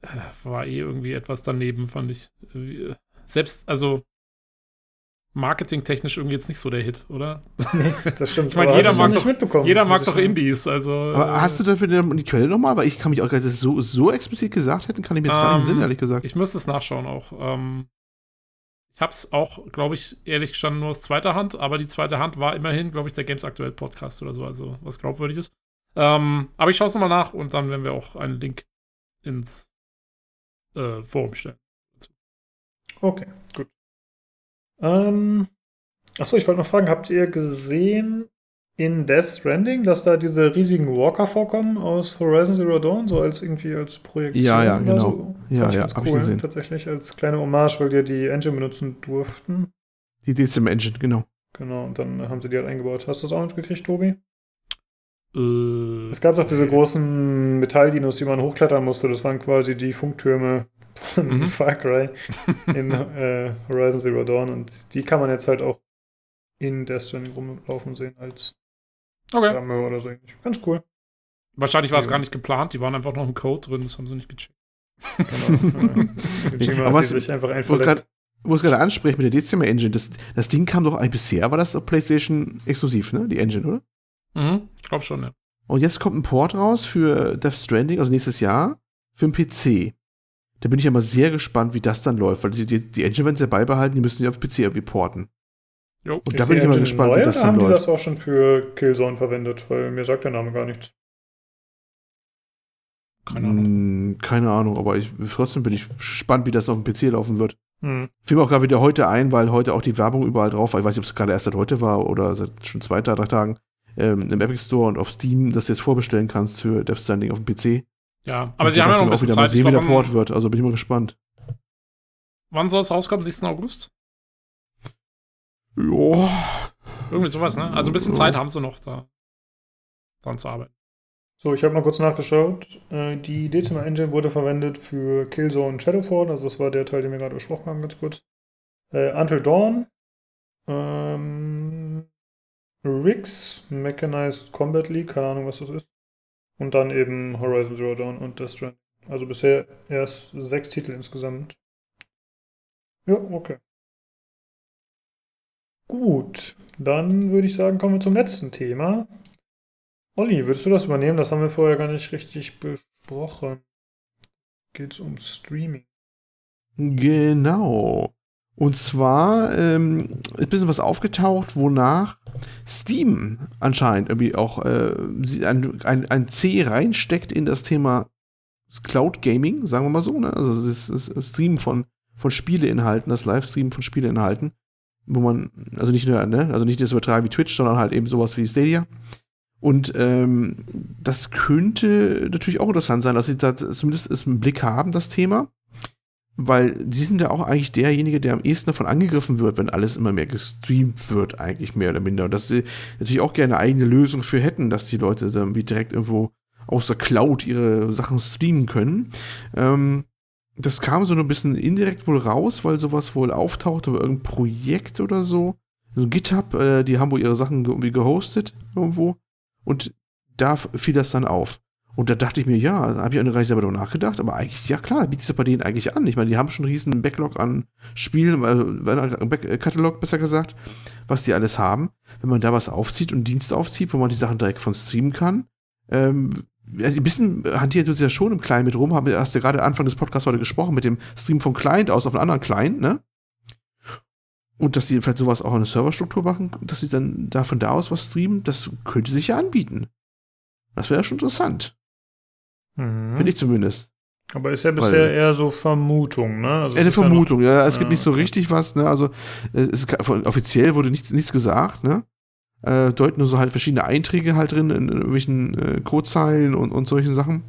äh, war eh irgendwie etwas daneben, fand ich. Äh, selbst, also marketingtechnisch irgendwie jetzt nicht so der Hit, oder? Nee, das stimmt. ich meine, jeder mag doch, jeder mag doch Indies, also. Aber äh, hast du dafür die Quelle nochmal? Weil ich kann mich auch, dass es so, so explizit gesagt hätten, kann ich mir jetzt ähm, gar nicht in den Sinn, ähm, ehrlich gesagt. Ich müsste es nachschauen auch. Ähm, ich habe es auch, glaube ich, ehrlich gestanden nur aus zweiter Hand, aber die zweite Hand war immerhin, glaube ich, der Games Aktuell Podcast oder so, also was glaubwürdig ist. Ähm, aber ich schaue es nochmal nach und dann werden wir auch einen Link ins äh, Forum stellen. Okay, gut. Ähm, achso, ich wollte noch fragen, habt ihr gesehen, in Death Stranding, dass da diese riesigen Walker vorkommen aus Horizon Zero Dawn, so als irgendwie als Projektion ja, ja, genau. so. Ja, ja, hab cool, ich gesehen. Tatsächlich als kleine Hommage, weil die die Engine benutzen durften. Die Decim Engine, genau. Genau, und dann haben sie die halt eingebaut. Hast du das auch mitgekriegt, Tobi? Äh, es gab doch diese großen Metalldinos, die man hochklettern musste. Das waren quasi die Funktürme von mhm. Far Cry in äh, Horizon Zero Dawn. Und die kann man jetzt halt auch in Death Stranding rumlaufen sehen als okay. Ramme oder so ähnlich. Ganz cool. Wahrscheinlich war es ja. gar nicht geplant. Die waren einfach noch im Code drin. Das haben sie nicht gecheckt. Genau. ja. Aber was, sich einfach wo es gerade anspricht mit der Decima Engine, das, das Ding kam doch eigentlich bisher, war das auf PlayStation exklusiv, ne? Die Engine, oder? Mhm, ich glaube schon, ja. Und jetzt kommt ein Port raus für Death Stranding, also nächstes Jahr, für den PC. Da bin ich ja mal sehr gespannt, wie das dann läuft, weil die, die, die Engine, wenn sie beibehalten, die müssen sie auf PC irgendwie porten. Jo. Und ist da bin ich mal gespannt, neu, wie das dann haben läuft. Haben die das auch schon für Killzone verwendet? Weil mir sagt der Name gar nichts. Keine Ahnung. Hm, keine Ahnung, aber ich, trotzdem bin ich gespannt, wie das auf dem PC laufen wird. Hm. Fiel mir auch gerade wieder heute ein, weil heute auch die Werbung überall drauf war. Ich weiß nicht, ob es gerade erst seit heute war oder seit schon zwei, drei Tagen ähm, im Epic Store und auf Steam, dass du jetzt vorbestellen kannst für Death Stranding auf dem PC. Ja, aber und sie haben ja noch ein bisschen wieder Zeit. Mal sehen, wie der Port wird, also bin ich mal gespannt. Wann soll es rauskommen? Nächsten August? Ja. Irgendwie sowas, ne? Also ein bisschen. Zeit haben sie noch da dran zu arbeiten. So, ich habe mal kurz nachgeschaut. Äh, die Decima Engine wurde verwendet für Killzone Shadowfall, also das war der Teil, den wir gerade besprochen haben, ganz kurz. Äh, Until Dawn, ähm, Riggs, Mechanized Combat League, keine Ahnung, was das ist. Und dann eben Horizon Zero Dawn und Death Stranding. Also bisher erst sechs Titel insgesamt. Ja, okay. Gut, dann würde ich sagen, kommen wir zum letzten Thema. Olli, würdest du das übernehmen? Das haben wir vorher gar nicht richtig besprochen. Geht es um Streaming. Genau. Und zwar ähm, ist ein bisschen was aufgetaucht, wonach Steam anscheinend irgendwie auch äh, ein, ein, ein C reinsteckt in das Thema Cloud Gaming, sagen wir mal so. Ne? Also das, das Streamen von, von Spieleinhalten, das Livestreamen von Spieleinhalten, wo man, also nicht nur, ne, also nicht das übertragen wie Twitch, sondern halt eben sowas wie Stadia. Und ähm, das könnte natürlich auch interessant sein, dass sie da zumindest im Blick haben, das Thema weil die sind ja auch eigentlich derjenige, der am ehesten davon angegriffen wird, wenn alles immer mehr gestreamt wird, eigentlich mehr oder minder. Und dass sie natürlich auch gerne eine eigene Lösung für hätten, dass die Leute dann wie direkt irgendwo aus der Cloud ihre Sachen streamen können. Ähm, das kam so ein bisschen indirekt wohl raus, weil sowas wohl auftaucht über irgendein Projekt oder so. So GitHub, äh, die haben wohl ihre Sachen irgendwie gehostet irgendwo. Und da fiel das dann auf. Und da dachte ich mir, ja, habe ich auch gar nicht selber darüber nachgedacht, aber eigentlich, ja klar, bietet es bei denen eigentlich an. Ich meine, die haben schon einen riesen Backlog an Spielen, äh, Backkatalog besser gesagt, was die alles haben. Wenn man da was aufzieht und Dienste aufzieht, wo man die Sachen direkt von streamen kann, ähm, also ein bisschen hantiert uns ja schon im Client mit rum, haben hast ja gerade Anfang des Podcasts heute gesprochen, mit dem Stream vom Client aus auf einen anderen Client, ne? Und dass sie vielleicht sowas auch in eine Serverstruktur machen, dass sie dann da von da aus was streamen, das könnte sich ja anbieten. Das wäre ja schon interessant. Mhm. Finde ich zumindest. Aber ist ja bisher Weil, eher so Vermutung, ne? Also eine Vermutung, ja, noch, ja. Es ja, gibt nicht so richtig was, ne? Also es, offiziell wurde nichts, nichts gesagt, ne? Äh, deuten nur so halt verschiedene Einträge halt drin in, in irgendwelchen äh, Codezeilen und, und solchen Sachen.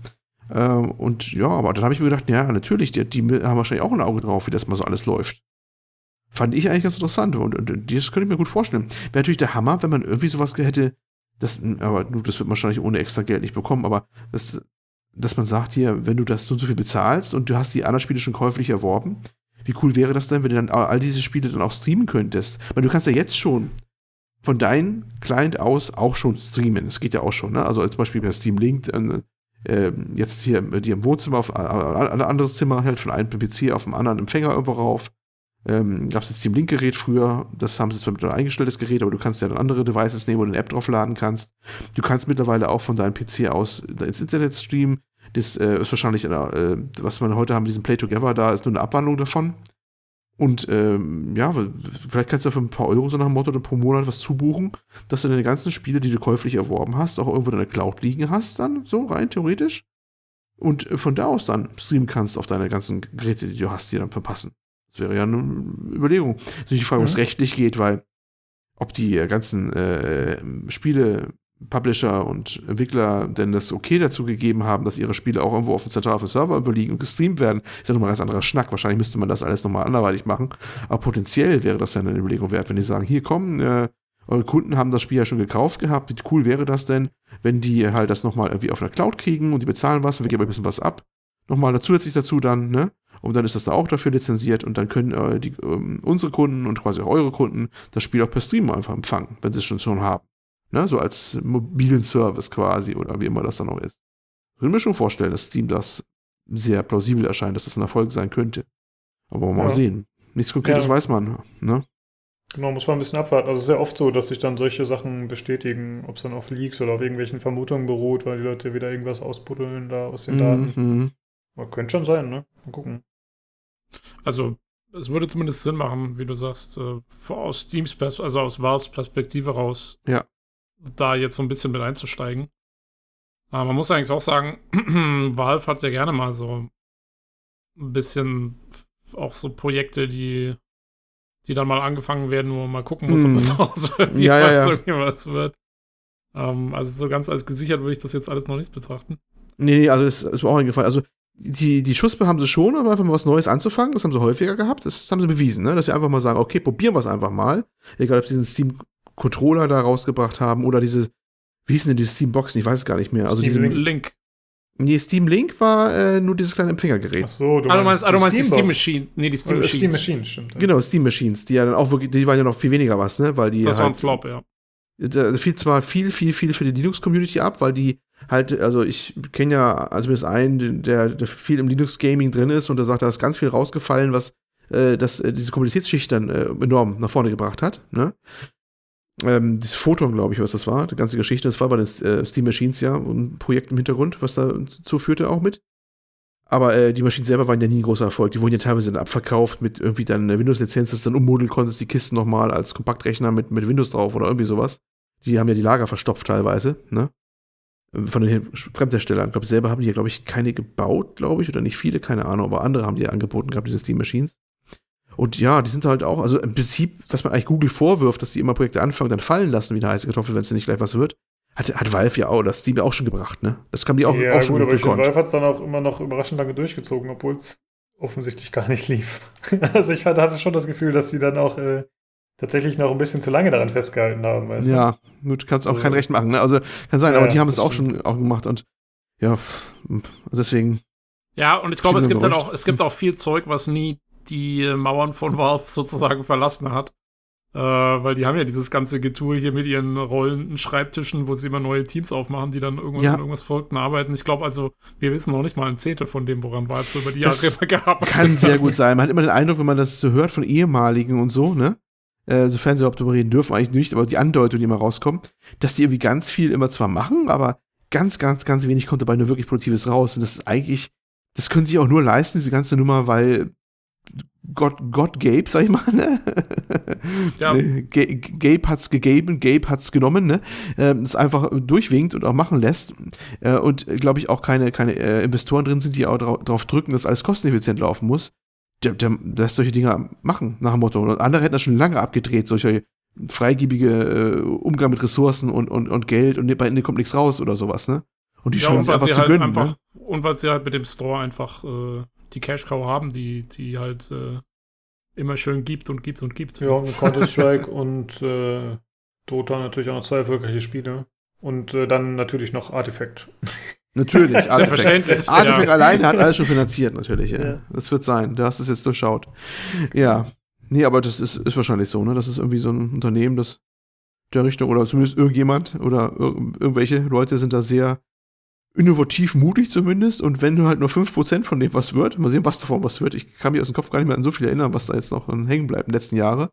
Äh, und ja, aber dann habe ich mir gedacht, ja, natürlich, die, die, haben wahrscheinlich auch ein Auge drauf, wie das mal so alles läuft. Fand ich eigentlich ganz interessant und, und, und das könnte ich mir gut vorstellen. Wäre natürlich der Hammer, wenn man irgendwie sowas hätte, das, aber das wird man wahrscheinlich ohne extra Geld nicht bekommen, aber das, dass man sagt hier, wenn du das so und so viel bezahlst und du hast die anderen Spiele schon käuflich erworben, wie cool wäre das denn, wenn du dann all diese Spiele dann auch streamen könntest? Weil du kannst ja jetzt schon von deinem Client aus auch schon streamen. Das geht ja auch schon, ne? Also zum Beispiel bei Steam Link, äh, jetzt hier dir im Wohnzimmer auf ein anderes Zimmer halt von einem PC auf dem anderen Empfänger irgendwo rauf. Ähm, Gab es das Steam Link-Gerät früher, das haben sie zwar mit ein eingestelltes Gerät, aber du kannst ja dann andere Devices nehmen, wo du eine App draufladen kannst. Du kannst mittlerweile auch von deinem PC aus ins Internet streamen. Das äh, ist wahrscheinlich, äh, was man heute haben, diesen Play Together, da ist nur eine Abwandlung davon. Und ähm, ja, vielleicht kannst du für ein paar Euro so nach dem Motto pro Monat was zubuchen, dass du deine ganzen Spiele, die du käuflich erworben hast, auch irgendwo in der Cloud liegen hast, dann so rein theoretisch. Und äh, von da aus dann streamen kannst auf deine ganzen Geräte, die du hast, die dann verpassen. Das wäre ja eine Überlegung. Natürlich die Frage, mhm. es rechtlich geht, weil ob die ganzen äh, Spiele, Publisher und Entwickler denn das okay dazu gegeben haben, dass ihre Spiele auch irgendwo auf dem zentralen Server überliegen und gestreamt werden, ist ja nochmal ein ganz anderer Schnack. Wahrscheinlich müsste man das alles nochmal anderweitig machen. Aber potenziell wäre das ja eine Überlegung wert, wenn die sagen, hier komm, äh, eure Kunden haben das Spiel ja schon gekauft gehabt. Wie cool wäre das denn, wenn die halt das nochmal irgendwie auf einer Cloud kriegen und die bezahlen was und wir geben ein bisschen was ab. Nochmal zusätzlich dazu dann, ne? Und dann ist das da auch dafür lizenziert und dann können äh, die, ähm, unsere Kunden und quasi auch eure Kunden das Spiel auch per Stream einfach empfangen, wenn sie es schon, schon haben. Ne? So als mobilen Service quasi oder wie immer das dann auch ist. Ich würde mir schon vorstellen, dass Steam das sehr plausibel erscheint, dass das ein Erfolg sein könnte. Aber mal ja. sehen. Nichts Konkretes ja. weiß man. Ne? Genau, muss man ein bisschen abwarten. Also es ist ja oft so, dass sich dann solche Sachen bestätigen, ob es dann auf Leaks oder auf irgendwelchen Vermutungen beruht, weil die Leute wieder irgendwas ausbuddeln da aus den Daten. Mhm. Aber könnte schon sein, ne? Mal gucken. Also, es würde zumindest Sinn machen, wie du sagst, äh, aus Steams, Pers also aus Valves Perspektive raus, ja. da jetzt so ein bisschen mit einzusteigen. Aber man muss eigentlich auch sagen, Valve hat ja gerne mal so ein bisschen auch so Projekte, die, die dann mal angefangen werden, wo man mal gucken muss, ob das auch so ja, ja, ja. was wird. Ähm, also so ganz als gesichert würde ich das jetzt alles noch nicht betrachten. Nee, also es ist mir auch eingefallen. Also die, die Schuspe haben sie schon, aber einfach mal was Neues anzufangen, das haben sie häufiger gehabt, das haben sie bewiesen, ne? dass sie einfach mal sagen, okay, probieren wir es einfach mal. Egal, ob sie diesen Steam-Controller da rausgebracht haben oder diese, wie hießen denn diese Steam-Boxen, ich weiß es gar nicht mehr. Also Steam Link. Nee, Steam Link war äh, nur dieses kleine Empfängergerät. Ach so, du ah, meinst, ah, du meinst die Steam Machine. Nee, die Steam Machines. Steam Machines, stimmt. Ja. Genau, Steam Machines, die ja dann auch wirklich, die waren ja noch viel weniger was, ne? Weil die das halt, war ein Flop, ja. Da fiel zwar viel, viel, viel für die Linux-Community ab, weil die halt, also ich kenne ja also ist einen, der, der viel im Linux-Gaming drin ist und der sagt, da ist ganz viel rausgefallen, was äh, das, äh, diese Komplexitätsschicht dann äh, enorm nach vorne gebracht hat. Ne? Ähm, das Photon, glaube ich, was das war, die ganze Geschichte, das war bei den äh, Steam Machines ja ein Projekt im Hintergrund, was dazu führte auch mit. Aber äh, die Maschinen selber waren ja nie ein großer Erfolg. Die wurden ja teilweise dann abverkauft mit irgendwie dann Windows-Lizenz, dass dann ummodeln konntest, die Kisten nochmal als Kompaktrechner mit, mit Windows drauf oder irgendwie sowas. Die haben ja die Lager verstopft teilweise, ne? Von den Fremdherstellern. Ich glaube, selber haben die ja, glaube ich, keine gebaut, glaube ich, oder nicht viele, keine Ahnung, aber andere haben die ja angeboten gehabt, diese Steam Machines. Und ja, die sind halt auch, also im Prinzip, was man eigentlich Google vorwirft, dass die immer Projekte anfangen, dann fallen lassen wie eine heiße Kartoffel, wenn es nicht gleich was wird, hat, hat Valve ja auch, das Steam ja auch schon gebracht, ne? Das kam die auch, ja, auch schon gut, aber ich finde, Valve hat es dann auch immer noch überraschend lange durchgezogen, obwohl es offensichtlich gar nicht lief. also ich hatte schon das Gefühl, dass sie dann auch äh, tatsächlich noch ein bisschen zu lange daran festgehalten haben. Weißt du? Ja, gut, kannst auch also, kein Recht machen. Ne? Also kann sein, ja, aber die haben es auch schon auch gemacht und ja, deswegen. Ja, und ich glaube, es gibt halt auch, es gibt auch viel Zeug, was nie die Mauern von Valve sozusagen verlassen hat. Äh, weil die haben ja dieses ganze Getue hier mit ihren rollenden Schreibtischen, wo sie immer neue Teams aufmachen, die dann irgendwann ja. an irgendwas Verrückten arbeiten. Ich glaube also, wir wissen noch nicht mal ein Zehntel von dem, woran Valve so über die Jahre immer gehabt Kann sehr gut sein. Man hat immer den Eindruck, wenn man das so hört von ehemaligen und so, ne? Äh, sofern sie überhaupt darüber reden dürfen, eigentlich nicht, aber die Andeutung, die immer rauskommt, dass die irgendwie ganz viel immer zwar machen, aber ganz, ganz, ganz wenig kommt dabei nur wirklich Produktives raus. Und das ist eigentlich, das können sie auch nur leisten, diese ganze Nummer, weil Gott, Gott Gabe, sag ich mal, ne? Ja. Äh, Gabe hat's gegeben, Gabe hat's genommen, ne? Ähm, das einfach durchwinkt und auch machen lässt. Äh, und glaube ich auch keine, keine äh, Investoren drin sind, die auch darauf drücken, dass alles kosteneffizient laufen muss der, der, der lässt solche Dinge machen, nach dem Motto. Und andere hätten das schon lange abgedreht, solche freigiebige äh, Umgang mit Ressourcen und, und, und Geld und bei Ende kommt nichts raus oder sowas, ne? Und die ja, scheinen es einfach zu halt gönnen. Einfach, ne? Und weil sie halt mit dem Store einfach äh, die Cash Cow haben, die, die halt äh, immer schön gibt und gibt und gibt. Ja, und Counter-Strike und äh, Dota natürlich auch noch zwei erfolgreiche Spiele. Und äh, dann natürlich noch Artifact. Natürlich, Selbstverständlich. Artifact ja. alleine hat alles schon finanziert, natürlich. Ja. ja. Das wird sein. Du hast es jetzt durchschaut. Ja. Nee, aber das ist, ist wahrscheinlich so, ne? Das ist irgendwie so ein Unternehmen, das der Richtung, oder zumindest irgendjemand oder ir irgendwelche Leute sind da sehr innovativ mutig zumindest. Und wenn du halt nur 5% von dem was wird, mal sehen, was davon was wird. Ich kann mich aus dem Kopf gar nicht mehr an so viel erinnern, was da jetzt noch hängen bleibt in den letzten Jahren.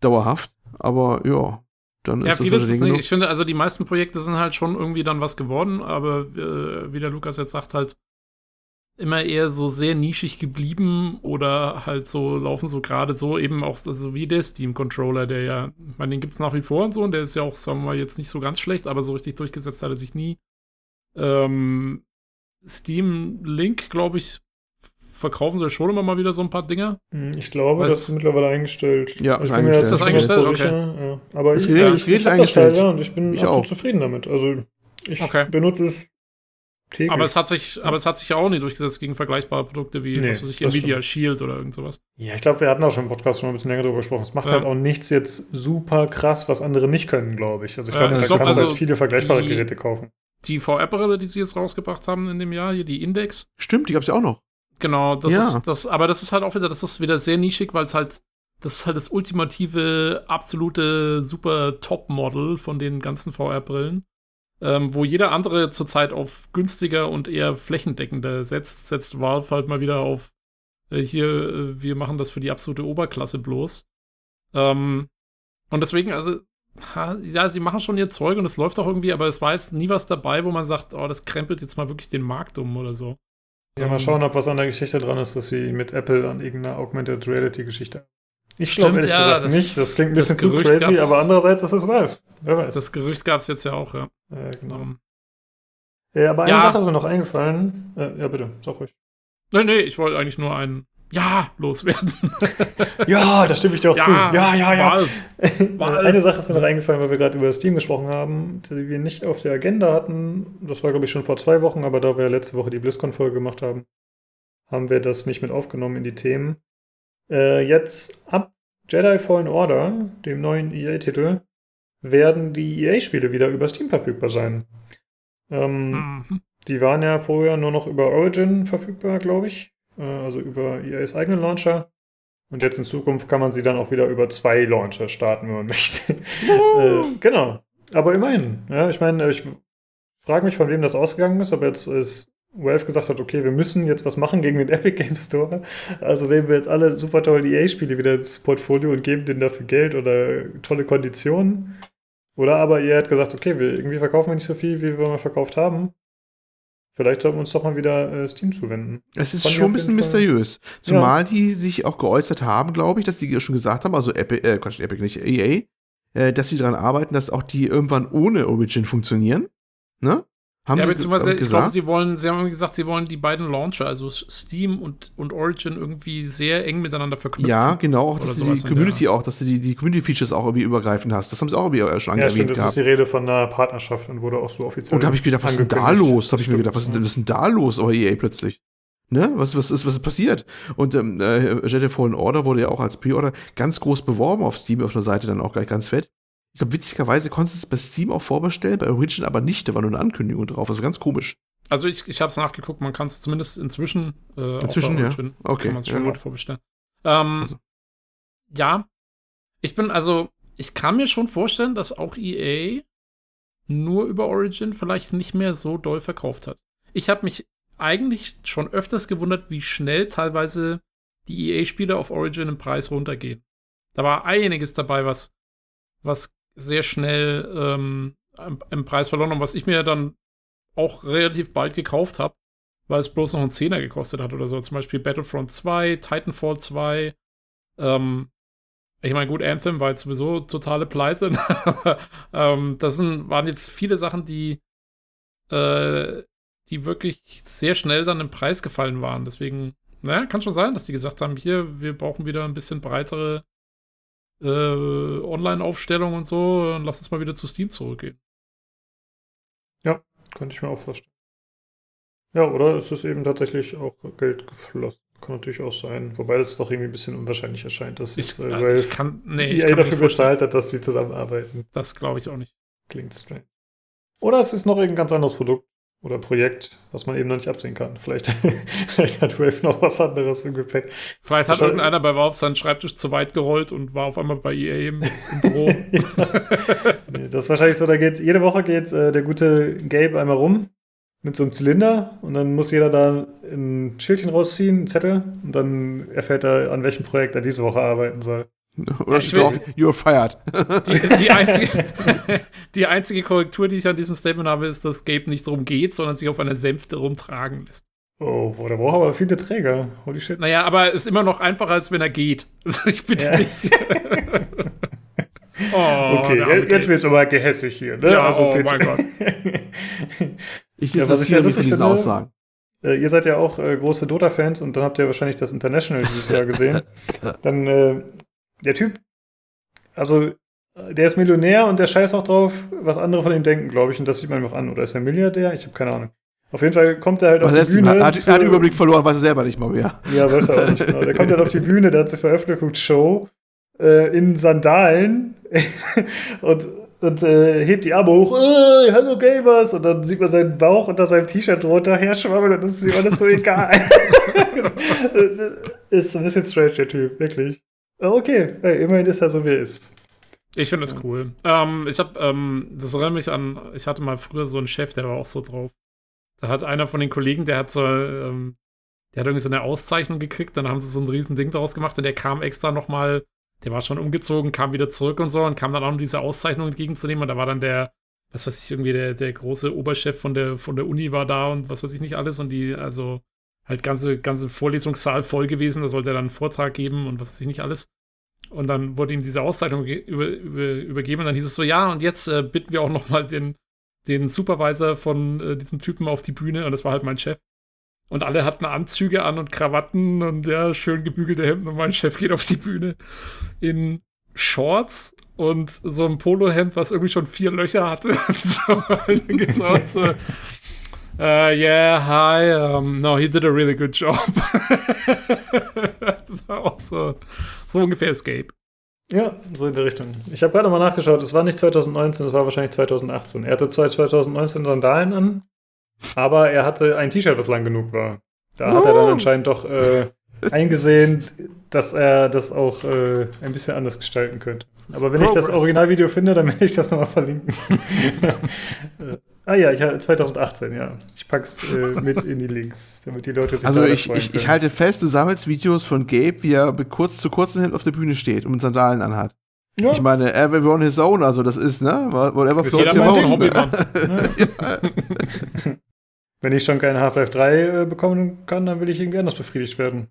Dauerhaft. Aber ja, dann ja, ist vieles das ist nicht. Ich finde, also die meisten Projekte sind halt schon irgendwie dann was geworden, aber äh, wie der Lukas jetzt sagt, halt immer eher so sehr nischig geblieben oder halt so laufen so gerade so eben auch also wie der Steam Controller, der ja, ich meine, den gibt es nach wie vor und so und der ist ja auch, sagen wir mal, jetzt nicht so ganz schlecht, aber so richtig durchgesetzt hat er sich nie. Ähm, Steam Link, glaube ich, verkaufen sie schon immer mal wieder so ein paar Dinger? Hm, ich glaube, weißt, das ist mittlerweile eingestellt. Ja, ist, eingestellt. ist das eingestellt? Okay. Ja. Aber ich, Gerät, das Gerät ist eingestellt. Das halt, ja, und ich bin ich auch zufrieden damit. Also ich okay. benutze es Täglich. Aber es hat sich, aber es hat sich ja auch nicht durchgesetzt gegen vergleichbare Produkte wie nee, was weiß ich, Nvidia stimmt. Shield oder irgend sowas. Ja, ich glaube, wir hatten auch schon im Podcast schon ein bisschen länger darüber gesprochen. Es macht ja. halt auch nichts jetzt super krass, was andere nicht können, glaube ich. Also ich glaube, äh, da glaub, kannst also halt viele vergleichbare die, Geräte kaufen. Die VR-Brille, die sie jetzt rausgebracht haben in dem Jahr, hier die Index. Stimmt, die gab es ja auch noch. Genau, das ja. ist das, aber das ist halt auch wieder, das ist wieder sehr nischig, weil es halt, das ist halt das ultimative, absolute super Top-Model von den ganzen VR-Brillen ähm, wo jeder andere zurzeit auf günstiger und eher flächendeckender setzt, setzt Valve halt mal wieder auf äh, hier, äh, wir machen das für die absolute Oberklasse bloß. Ähm, und deswegen, also, ha, ja, sie machen schon ihr Zeug und es läuft auch irgendwie, aber es war jetzt nie was dabei, wo man sagt, oh, das krempelt jetzt mal wirklich den Markt um oder so. Ja, mal ähm, schauen, ob was an der Geschichte dran ist, dass sie mit Apple an irgendeiner Augmented Reality Geschichte ich glaube ehrlich ja, gesagt das, nicht. Das klingt ein bisschen zu crazy, aber andererseits ist es Valve. Wer weiß. Das Gerücht gab es jetzt ja auch, ja. Äh, genau. Um, ja, aber eine ja. Sache ist mir noch eingefallen. Äh, ja, bitte, sag ruhig. Nee, nee, ich wollte eigentlich nur einen Ja loswerden. ja, da stimme ich dir auch ja, zu. Ja, ja, ja. Valve. Valve. Eine Sache ist mir noch eingefallen, weil wir gerade über Steam gesprochen haben, die wir nicht auf der Agenda hatten. Das war, glaube ich, schon vor zwei Wochen, aber da wir letzte Woche die BlizzCon-Folge gemacht haben, haben wir das nicht mit aufgenommen in die Themen. Äh, jetzt ab Jedi Fallen Order, dem neuen EA-Titel, werden die EA-Spiele wieder über Steam verfügbar sein. Ähm, mhm. Die waren ja vorher nur noch über Origin verfügbar, glaube ich. Äh, also über EAs eigenen Launcher. Und jetzt in Zukunft kann man sie dann auch wieder über zwei Launcher starten, wenn man möchte. äh, genau. Aber immerhin. Ja, ich meine, ich frage mich, von wem das ausgegangen ist, aber jetzt ist Valve gesagt hat, okay, wir müssen jetzt was machen gegen den Epic Game Store. Also nehmen wir jetzt alle super tollen EA-Spiele wieder ins Portfolio und geben denen dafür Geld oder tolle Konditionen. Oder aber ihr hat gesagt, okay, wir irgendwie verkaufen wir nicht so viel, wie wir mal verkauft haben. Vielleicht sollten wir uns doch mal wieder äh, Steam zuwenden. Es ist Fand schon ein bisschen mysteriös. Zumal ja. die sich auch geäußert haben, glaube ich, dass die schon gesagt haben, also Epic, äh, Quatsch, Epic nicht, EA, äh, dass sie daran arbeiten, dass auch die irgendwann ohne Origin funktionieren. Ne? Haben ja, sie beziehungsweise, ich glaube, sie wollen, sie haben gesagt, sie wollen die beiden Launcher, also Steam und, und Origin, irgendwie sehr eng miteinander verknüpfen. Ja, genau, auch, dass du die Community auch, dass du die, die Community-Features auch irgendwie übergreifend hast. Das haben sie auch irgendwie schon ja, stimmt, das gehabt. ist die Rede von einer Partnerschaft und wurde auch so offiziell. Und da habe ich gedacht, was ist denn da los? Da habe ich mir gedacht, was ist, was ist denn da los, aber EA plötzlich? Ne? Was, was, ist, was ist passiert? Und ähm, äh, Jedi Fallen Order wurde ja auch als Pre-Order ganz groß beworben auf Steam auf der Seite dann auch gleich ganz fett. Ich glaube, witzigerweise konntest du es bei Steam auch vorbestellen, bei Origin aber nicht. Da war nur eine Ankündigung drauf. Also ganz komisch. Also ich, ich habe es nachgeguckt, man kann es zumindest inzwischen äh, Inzwischen, ja. Okay. Kann man es schon ja. vorbestellen. Ähm, also. Ja. Ich bin, also, ich kann mir schon vorstellen, dass auch EA nur über Origin vielleicht nicht mehr so doll verkauft hat. Ich habe mich eigentlich schon öfters gewundert, wie schnell teilweise die EA-Spiele auf Origin im Preis runtergehen. Da war einiges dabei, was, was sehr schnell ähm, im Preis verloren haben, was ich mir dann auch relativ bald gekauft habe, weil es bloß noch einen Zehner gekostet hat oder so. Zum Beispiel Battlefront 2, Titanfall 2. Ähm, ich meine, gut, Anthem war jetzt sowieso totale Pleite. ähm, das sind, waren jetzt viele Sachen, die, äh, die wirklich sehr schnell dann im Preis gefallen waren. Deswegen, naja, kann schon sein, dass die gesagt haben, hier, wir brauchen wieder ein bisschen breitere äh, Online-Aufstellung und so, dann lass uns mal wieder zu Steam zurückgehen. Ja, könnte ich mir auch vorstellen. Ja, oder ist es eben tatsächlich auch Geld geflossen? Kann natürlich auch sein. Wobei das doch irgendwie ein bisschen unwahrscheinlich erscheint, dass ich, es äh, weil ich kann, nee, EA dafür bezahlt hat, dass sie zusammenarbeiten. Das glaube ich auch nicht. Klingt strange. Oder es ist noch irgendein ganz anderes Produkt, oder Projekt, was man eben noch nicht absehen kann. Vielleicht, vielleicht hat Wave noch was anderes im Gepäck. Vielleicht hat irgendeiner bei Valve seinen Schreibtisch zu weit gerollt und war auf einmal bei EA im, im Büro. nee, das ist wahrscheinlich so, da geht, jede Woche geht äh, der gute Gabe einmal rum mit so einem Zylinder und dann muss jeder da ein Schildchen rausziehen, einen Zettel und dann erfährt er, an welchem Projekt er diese Woche arbeiten soll. Oder ja, steht drauf, you're fired. Die, die, einzige, die, einzige, Korrektur, die ich an diesem Statement habe, ist, dass Gabe nicht darum geht, sondern sich auf einer Sänfte rumtragen lässt. Oh, boah, der braucht aber viele Träger. Holy shit. Naja, aber ist immer noch einfacher, als wenn er geht. Also ich bitte ja. dich. oh, okay, jetzt wird es aber gehässig hier. Ne? Ja, also, oh bitte. mein Gott. ich ja, was ich ja lustig finde, Aussagen. Äh, ihr seid ja auch äh, große Dota-Fans und dann habt ihr wahrscheinlich das International dieses Jahr gesehen. dann äh, der Typ, also der ist Millionär und der scheißt auch drauf, was andere von ihm denken, glaube ich. Und das sieht man ihm auch an. Oder ist er Milliardär? Ich habe keine Ahnung. Auf jeden Fall kommt er halt auf die Bühne. Er hat, er hat Überblick verloren, weiß er selber nicht mal mehr. Ja, weiß er auch nicht genau. Der kommt dann auf die Bühne da zur Veröffentlichungsshow äh, in Sandalen und, und äh, hebt die Arme hoch. Äh, hallo Gamers! Und dann sieht man seinen Bauch unter seinem T-Shirt drunter herschwammen und das ist ihm alles so egal. ist ein bisschen strange, der Typ, wirklich. Okay, hey, immerhin ist er so, wie er ist. Ich finde es cool. Ähm, ich habe, ähm, das erinnert mich an, ich hatte mal früher so einen Chef, der war auch so drauf. Da hat einer von den Kollegen, der hat so, ähm, der hat irgendwie so eine Auszeichnung gekriegt, dann haben sie so ein riesen Ding daraus gemacht und der kam extra nochmal, der war schon umgezogen, kam wieder zurück und so und kam dann auch, um diese Auszeichnung entgegenzunehmen und da war dann der, was weiß ich, irgendwie der, der große Oberchef von der, von der Uni war da und was weiß ich nicht alles und die, also halt ganze, ganze Vorlesungssaal voll gewesen, da sollte er dann einen Vortrag geben und was weiß ich nicht alles. Und dann wurde ihm diese Auszeichnung über, über, übergeben und dann hieß es so, ja, und jetzt äh, bitten wir auch nochmal den, den Supervisor von äh, diesem Typen auf die Bühne und das war halt mein Chef. Und alle hatten Anzüge an und Krawatten und ja, schön gebügelte Hemden und mein Chef geht auf die Bühne in Shorts und so ein Polohemd, was irgendwie schon vier Löcher hatte. So, dann geht's auch so. Uh, yeah, hi. Um, no, he did a really good job. das war auch so, so ungefähr Escape. Ja, so in der Richtung. Ich habe gerade mal nachgeschaut, es war nicht 2019, es war wahrscheinlich 2018. Er hatte zwar 2019 Sandalen an, aber er hatte ein T-Shirt, was lang genug war. Da oh. hat er dann anscheinend doch äh, eingesehen, dass er das auch äh, ein bisschen anders gestalten könnte. Aber wenn Progress. ich das Originalvideo finde, dann werde ich das nochmal verlinken. ah ja, ich, 2018, ja. Ich pack's äh, mit in die Links, damit die Leute sich Also ich, ich, ich, halte fest, du sammelst Videos von Gabe, wie er kurz zu kurzen Hemd auf der Bühne steht und mit Sandalen anhat. Ja. Ich meine, every on his own, also das ist, ne? Whatever floats your Hobby, Wenn ich schon keine Half-Life 3 äh, bekommen kann, dann will ich irgendwie anders befriedigt werden.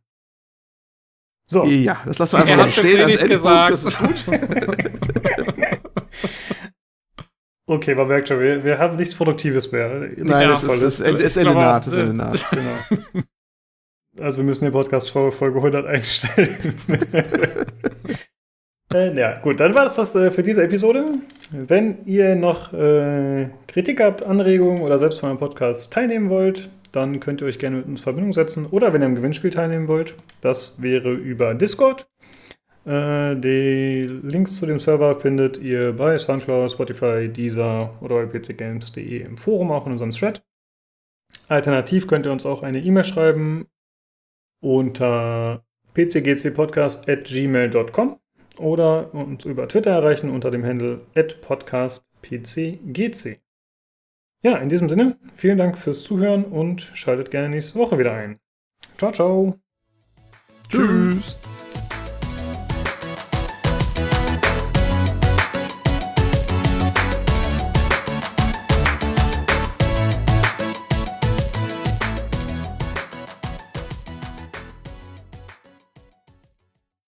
So. Ja, das lassen wir einfach mal stehen als Endpunkt. Das ist gut. okay, man merkt schon, wir, wir haben nichts Produktives mehr. Nichts Nein, es ist, ist, ist, ist Ende naht, ist Ende naht. Genau. Also wir müssen den Podcast vor Folge 100 einstellen. äh, ja, gut, dann war das das äh, für diese Episode. Wenn ihr noch äh, Kritik habt, Anregungen oder selbst von einem Podcast teilnehmen wollt, dann könnt ihr euch gerne mit uns in Verbindung setzen. Oder wenn ihr im Gewinnspiel teilnehmen wollt, das wäre über Discord. Äh, die Links zu dem Server findet ihr bei Soundcloud, Spotify, Deezer oder pcgames.de im Forum, auch in unserem Thread. Alternativ könnt ihr uns auch eine E-Mail schreiben unter pcgcpodcast.gmail.com oder uns über Twitter erreichen unter dem Handle podcastpcgc. Ja, in diesem Sinne, vielen Dank fürs Zuhören und schaltet gerne nächste Woche wieder ein. Ciao, ciao. Tschüss.